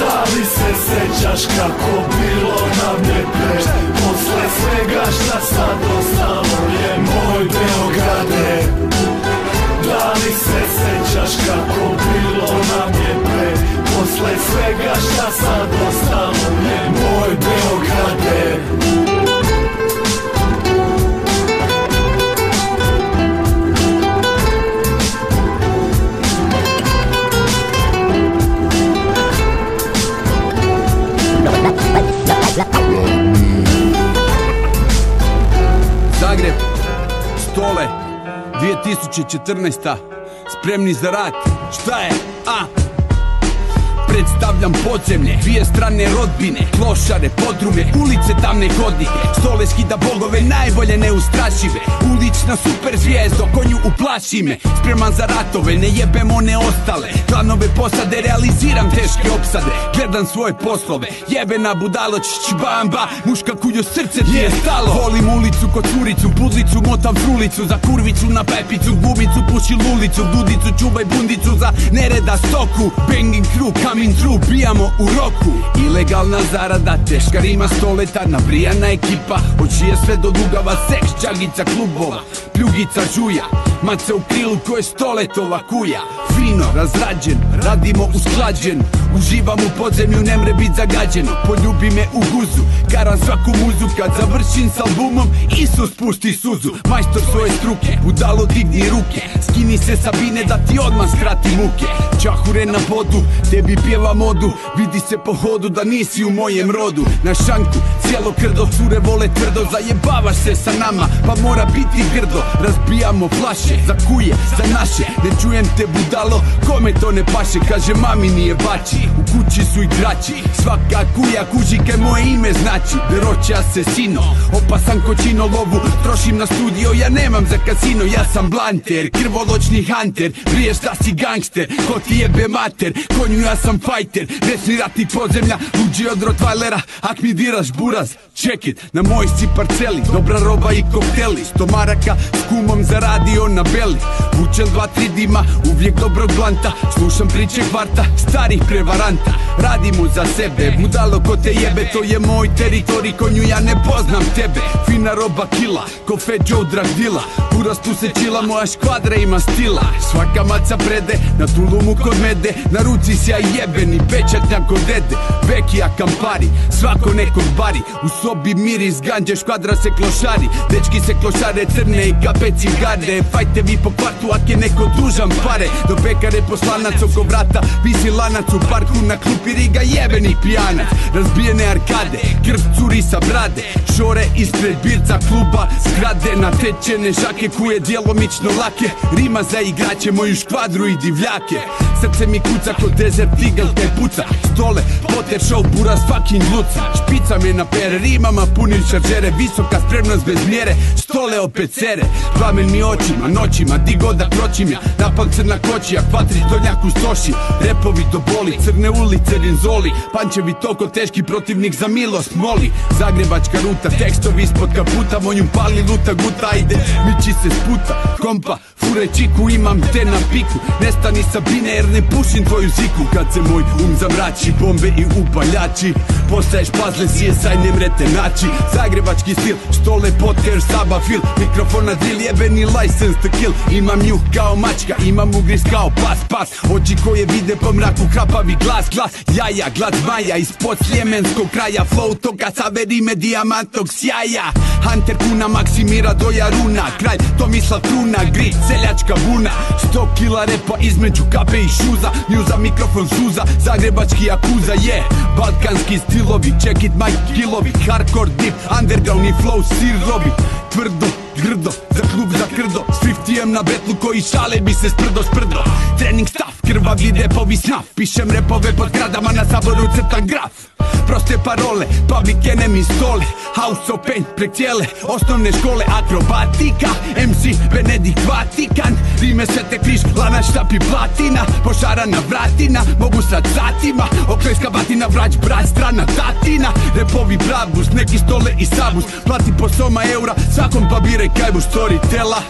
Da li se sećaš kako bilo nam je pre Posle svega šta sad ostalo je moj Beograde. Da li se sećaš kako bilo nam je pre Posle svega šta sad ostalo je moj Beograde Zagreb, Stole, 2014. Spremni za rat, šta je? A? Predstavljam podzemlje, dvije strane rodbine Klošare, podrume, ulice tamne hodnike. Stole skida bogove, najbolje neustrašive. Ulična super zvijezdo, konju uplaši me Spreman za ratove, ne jebem one ostale. Planove posade, realiziram teške opsade. Gledam svoje poslove, jebena budalo bamba. Muška kujo srce ti je stalo. Volim ulicu kod curicu, pudlicu, motam frulicu. Za kurvicu na pepicu, gumicu, puši lulicu. Dudicu, čuvaj bundicu za nereda stoku. Banging crew, through, bijamo u roku. Ilegalna zarada, teška rima stoleta Nabrijana ekipa, od čije sve do dugava Seks, čagica klubova, pljugica žuja Maca u krilu ko je stoletova kuja. Fino, razrađen, radimo usklađen. Uživam u podzemlju, ne mre bit zagađeno. Poljubi me u guzu, karam svaku muzu. Kad završim s albumom, Isus pusti suzu. Majstor svoje struke, budalo digni ruke. Skini se Sabine da ti odmah skrati muke. Čahure na podu, tebi pjeva modu. Vidi se po hodu da nisi u mojem rodu. Na šanku, cijelo krdo, cure vole tvrdo. Zajebavaš se sa nama, pa mora biti grdo. Razbijamo flaše, za kuje, za naše. Ne čujem te budalo, kome to ne paše? Kaže mami nije bači, u kući su igrači Svaka kuja kuži kaj moje ime znači. Veroće asesino, opasan kočino lovu Trošim na studio, ja nemam za kasino. Ja sam blanter, krvoločni hunter Prije šta si gangster, ko ti jebe mater? Konju ja sam fighter, desni ratnik podzemlja Luđi od Rottweilera, ak mi diraš buraz Check it, na moj si parceli. Dobra roba i kokteli Sto maraka s kumom zaradio na beli. Vučem dva, tri dima, uvijek dobrog blanta Slušam priče kvarta, starih prevaranta. Radimo za sebe, budalo ko te jebe. To je moj teritorij, konju ja ne poznam tebe. Fina roba kila, ko Fat Joe drag dila Buraz tu se čila, moja škvadra ima stila. Svaka maca prede, na tulumu kod mede. Na ruci si ja jebeni, pečatnjak kod dede. Vekija kampari, svako nekog bari. U sobi miris ganđe, škvadra se klošari. Dečki se klošare crne i kape cigare Fajte vi po kvartu, ak je neko dužan pare. Do pekare poslanac oko vrata Visi lanac u parku. Na klupi riga jebeni pijanac Razbijene arkade, krv curi sa brade. Šore ispred birca kluba Zgrade natečene žake kuje djelomično lake. Rima za igrače, moju škvadru i divljake. Srce mi kuca kod desert eagle kaj puca. Stole, poter show, buraz fucking luca. Špica me na pere, rimama punim šaržere. Visoka spremnost bez mjere, stole opet sere Plamen mi očima, noćima, di god da kročim ja. Napal crna kočija Patrić Donjak u Soši Repovi do boli, crne ulice Rinzoli. Pančevi toko teški protivnik za milost moli. Zagrebačka ruta, tekstovi ispod kaputa Monjum pali luta guta, ajde miči se sputa Kompa, fure čiku, imam te na piku. Nestani sa bine jer ne pušim tvoju ziku. Kad se moj um zamrači, bombe i upaljači. Postaješ pazle, CSI mrete naći. Zagrebački stil, štole, podcast, saba, fil. Mikrofon na drill, jebeni license to kill. Imam njuh kao mačka, imam ugris kao pas, pas. Oči koje vide po mraku, hrapavi glas, glas. Jaja, glad zmaja, ispod sljemenskog kraja. Flow toka, saveri me dijamantog sjaja. Hunter kuna, Maksimira do Jaruna Kralj Tomislav Truna, gri, seljačka buna. Sto kila repa između kape i šuza. Njuza, mikrofon suza, zagrebački akuza Je, balkanski stilovi, check it my kilovi Hardcore deep, underground i flow sirovi Tvrdo, grdo, za klub za krdo. S 50 na betlu koji šale bi se sprdo sprdo. Trening stav, krvavi repovi snaf Pišem repove pod gradama na saboru crtan graf. Proste parole, public enemy stole. House of pain, prek cijele osnovne škole. Akrobatika, MC, Benedikt Vatikan. Rime svete križ, lana štapi platina. Pošarana vratina, mogu sad satima. Okleska batina, vrać, brat, strana tatina. Repovi bravus, neki stole i sabus Plati po soma eura, svakom pa bire käibu Storytella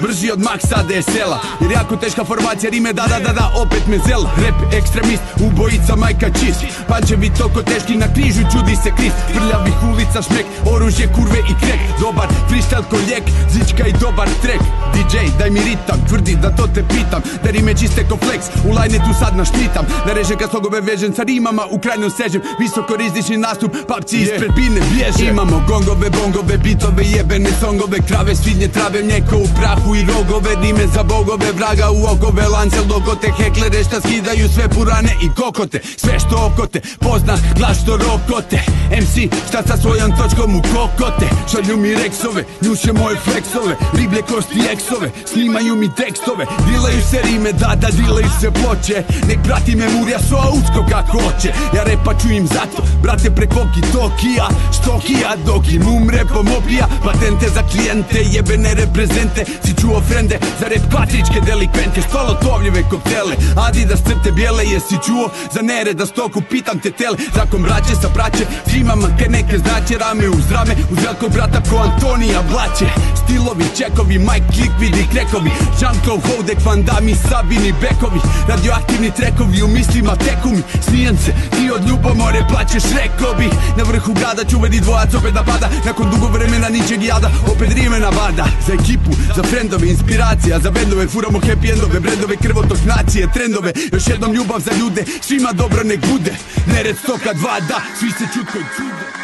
Brži od Maxa DSL-a Jer jako teška formacija rime da da da da opet me zela. Rap ekstremist, ubojica majka čist. Pančevi toko teški na križu čudi se krist Prljavih ulica šmek, oružje kurve i krek. Dobar freestyle ko lijek, zička i dobar trek. DJ daj mi ritam, tvrdi da to te pitam. Da rime čiste ko flex, u tu sad našpitam. Da reže kad slogove vežem sa rimama u krajnom sežem. Visoko rizični nastup, papci ispred bine bježe. Imamo gongove, bongove, bitove, jebene songove Krave, svinje, trave, mlijeko u prahu i rogove Dime za bogove, vraga u okove Lancel dokote, heklere šta skidaju sve purane i kokote. Sve što okote, pozna glas što rokote MC šta sa svojom točkom u kokote? Šalju mi reksove, njuše moje fleksove Riblje kosti eksove, snimaju mi tekstove. Dilaju se rime, da da dilaju se ploče. Nek prati me murja so autsko kako hoće. Ja repa čujem zato, brate preko Tokija Štokija dok im umre pomopija Patente za klijente, jebene reprezente Si čuo frende, za rep patričke delikvente Stolotovljive koktele, Adidas crte bijele Jesi čuo? Za nereda stoku, pitam te tele Zakon braće sa braće, svima ke neke znače Rame uz rame, uz velikog brata ko Antonija Blaće. Stilovi, čekovi, Mike Likvidi, krekovi Jean-Claude Houdek, Van Damme, Sabini, Bekovi Radioaktivni trekovi, u mislima tekumi Smijem se, ti od ljubomore plaćeš rekovi Na vrhu grada čuveni dvojac opet napada. Nakon dugo vremena ničeg jada, opet rime navada Za ekipu, za frendove, inspiracija Za bendove, furamo happy endove, brendove, krvotok nacije, trendove Još jednom ljubav za ljude, svima dobro nek bude Nered stoka dva da, svi se čutko čude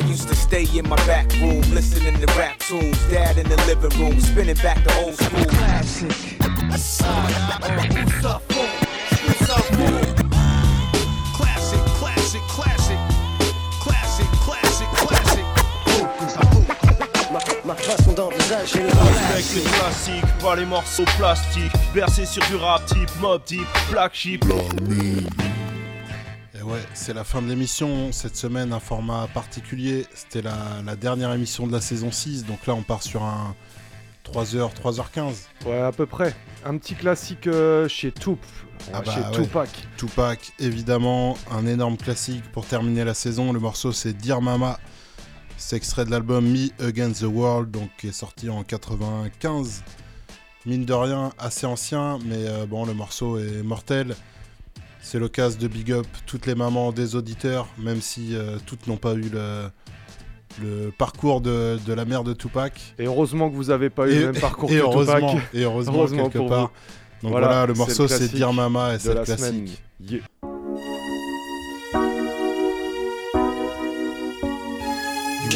I used to stay in my back room, listening to rap tunes. Dad in the living room, spinning back the old school. Classic. Classic, façon d'envisager le Respecte les classiques, pas les morceaux plastiques. Bercé sur du rap type, mob type, black sheep. Et ouais, c'est la fin de l'émission. Cette semaine, un format particulier. C'était la, la dernière émission de la saison 6. Donc là, on part sur un 3h, 3h15. Ouais, à peu près. Un petit classique euh, chez Toup. Ah bah chez ouais. Tupac. Tupac, évidemment, un énorme classique pour terminer la saison. Le morceau c'est Dear Mama. C'est extrait de l'album Me Against the World, donc qui est sorti en 95. Mine de rien, assez ancien, mais euh, bon, le morceau est mortel. C'est l'occasion de big up toutes les mamans des auditeurs, même si euh, toutes n'ont pas eu le, le parcours de, de la mère de Tupac. Et heureusement que vous avez pas eu Et- le même parcours et que heureusement, Tupac. et heureusement, quelque pour part. vous. Donc voilà, le morceau, c'est Dear Mama et c'est le classique. Yeah.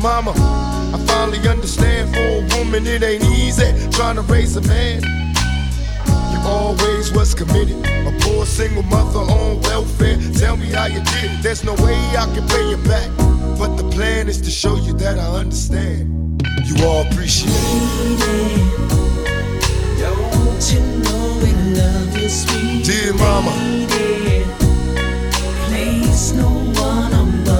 mama. I finally understand for a woman it ain't easy trying to raise a man. You always was committed, a poor single mother on welfare. Tell me how you did it. There's no way I can pay you back, but the plan is to show you that I understand. You all appreciate it. Don't you know we love you, sweet Dear mama.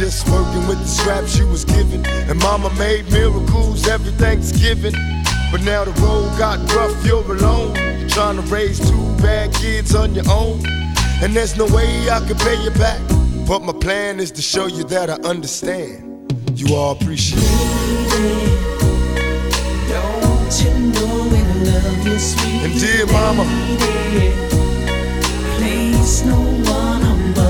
Just working with the scraps you was given. And mama made miracles every Thanksgiving. But now the road got rough, you're alone. You're trying to raise two bad kids on your own. And there's no way I can pay you back. But my plan is to show you that I understand. You all appreciate it. Don't you know we love you, sweet And dear mama. Place no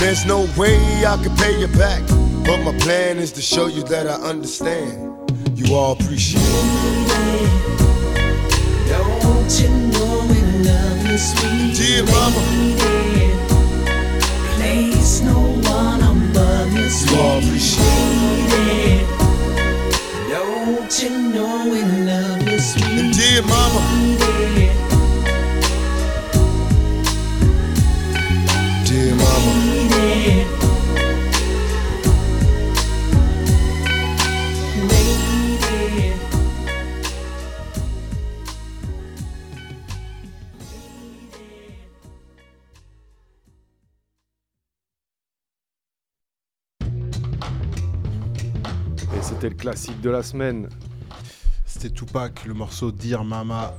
There's no way I can pay you back. But my plan is to show you that I understand. You all appreciate it. Don't you know we love you, sweet Dear mama. lady? Place no one above you, sweet You all appreciate lady. Don't you know we love you, sweet And dear mama. lady? C'était le classique de la semaine. C'était Tupac, le morceau Dear Mama,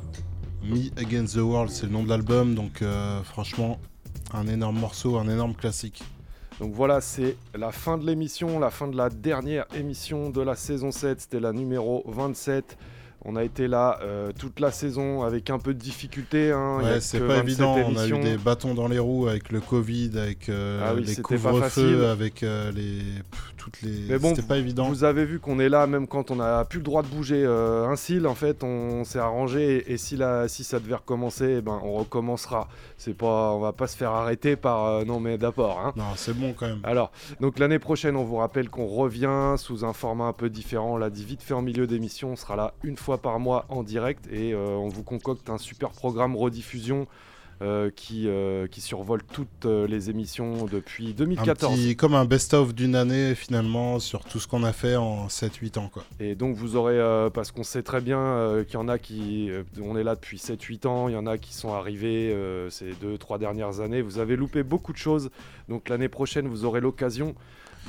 Me Against the World, c'est le nom de l'album, donc euh, franchement, un énorme morceau, un énorme classique. Donc voilà, c'est la fin de l'émission, la fin de la dernière émission de la saison 7. C'était la numéro 27. On a été là euh, toute la saison avec un peu de difficulté. hein. Ouais, c'est pas 27 évident, on a eu des bâtons dans les roues avec le Covid, avec euh, Ah oui, les couvre-feux, avec euh, les pff, toutes les. Mais bon, pas évident. Vous avez vu qu'on est là même quand on n'a plus le droit de bouger euh, un cil. En fait, on s'est arrangé et, et si, la- si ça devait recommencer, eh ben, on recommencera. C'est pas, on va pas se faire arrêter par non mais d'abord. Hein. Non, c'est bon quand même. Alors, donc l'année prochaine, on vous rappelle qu'on revient sous un format un peu différent. On l'a dit vite fait en milieu d'émission. On sera là une fois fois par mois en direct et euh, on vous concocte un super programme rediffusion euh, qui, euh, qui survole toutes euh, les émissions depuis Un 2014. petit- comme un best-of d'une année finalement sur tout ce qu'on a fait en 7-8 ans. Quoi. Et donc vous aurez, parce qu'on sait très bien qu'il y en a qui, on est là depuis 7-8 ans, il y en a qui sont arrivés ces 2-3 dernières années, vous avez loupé beaucoup de choses, donc l'année prochaine vous aurez l'occasion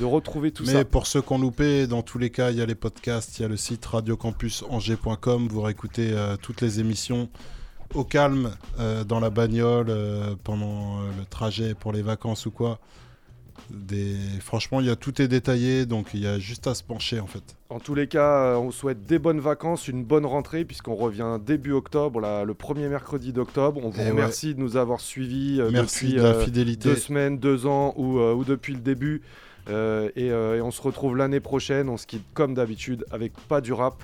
de retrouver tout Mais ça. pour ceux qui ont loupé, dans tous les cas, il y a les podcasts, il y a le site radiocampusangers.com. Vous réécoutez euh, toutes les émissions au calme, euh, dans la bagnole, euh, pendant le trajet pour les vacances ou quoi. Des... Franchement, il y a tout est détaillé, donc il y a juste à se pencher en fait. En tous les cas, on souhaite des bonnes vacances, une bonne rentrée, puisqu'on revient début octobre, là, le premier mercredi d'octobre. On vous Et ouais. remercie de nous avoir suivis euh, Merci depuis de la fidélité. deux semaines, deux ans ou, ou depuis le début. Euh, et, euh, et on se retrouve l'année prochaine. On se quitte comme d'habitude avec pas du rap.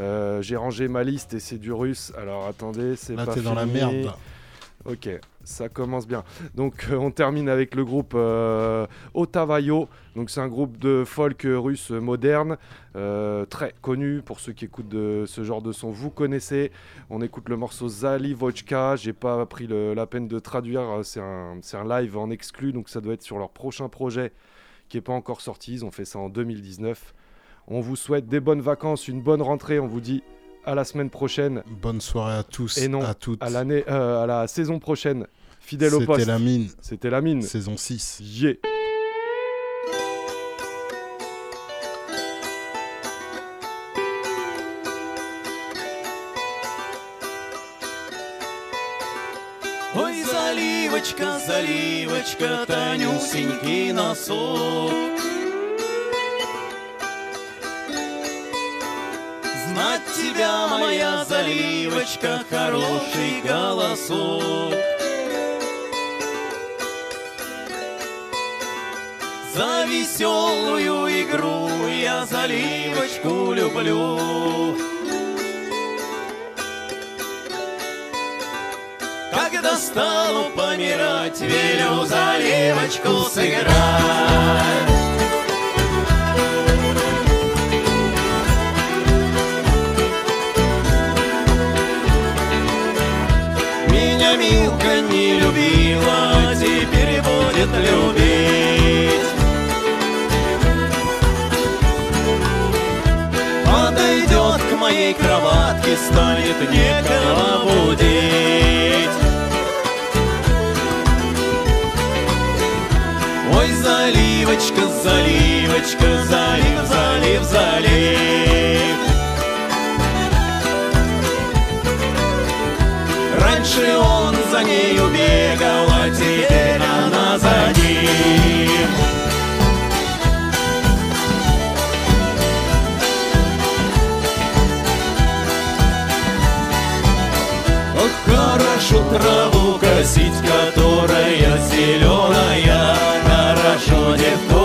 Euh, J'ai rangé ma liste et c'est du russe. Alors attendez, c'est Là, pas t'es dans la merde, là. Ok, ça commence bien. Donc on termine avec le groupe Otavayo. Donc c'est un groupe de folk russe moderne, très connu pour ceux qui écoutent de ce genre de son. Vous connaissez. On écoute le morceau Zali Vochka. J'ai pas pris le- la peine de traduire. C'est un, c'est un live en exclu, donc ça doit être sur leur prochain projet qui est pas encore sorti. Ils ont fait ça en 2019. On vous souhaite des bonnes vacances, une bonne rentrée. On vous dit à la semaine prochaine. Bonne soirée à tous, Et non, à toutes. à l'année, euh, à la saison prochaine. Fidèle au poste. C'était la mine. C'était la mine. Saison 6. Yeah. Заливочка, заливочка, тонюсенький носок. Знать тебя, моя заливочка, хороший голосок. За веселую игру я заливочку люблю. Когда стану помирать, велю заливочку сыграть. Меня Милка не любила, теперь будет любить. Подойдет к моей кроватке, станет некого будить. Заливочка, заливочка, залив, залив, залив. Раньше он за нею бегал, а теперь она за ним. Ох, хорошо траву косить, которая зеленая, tiempo.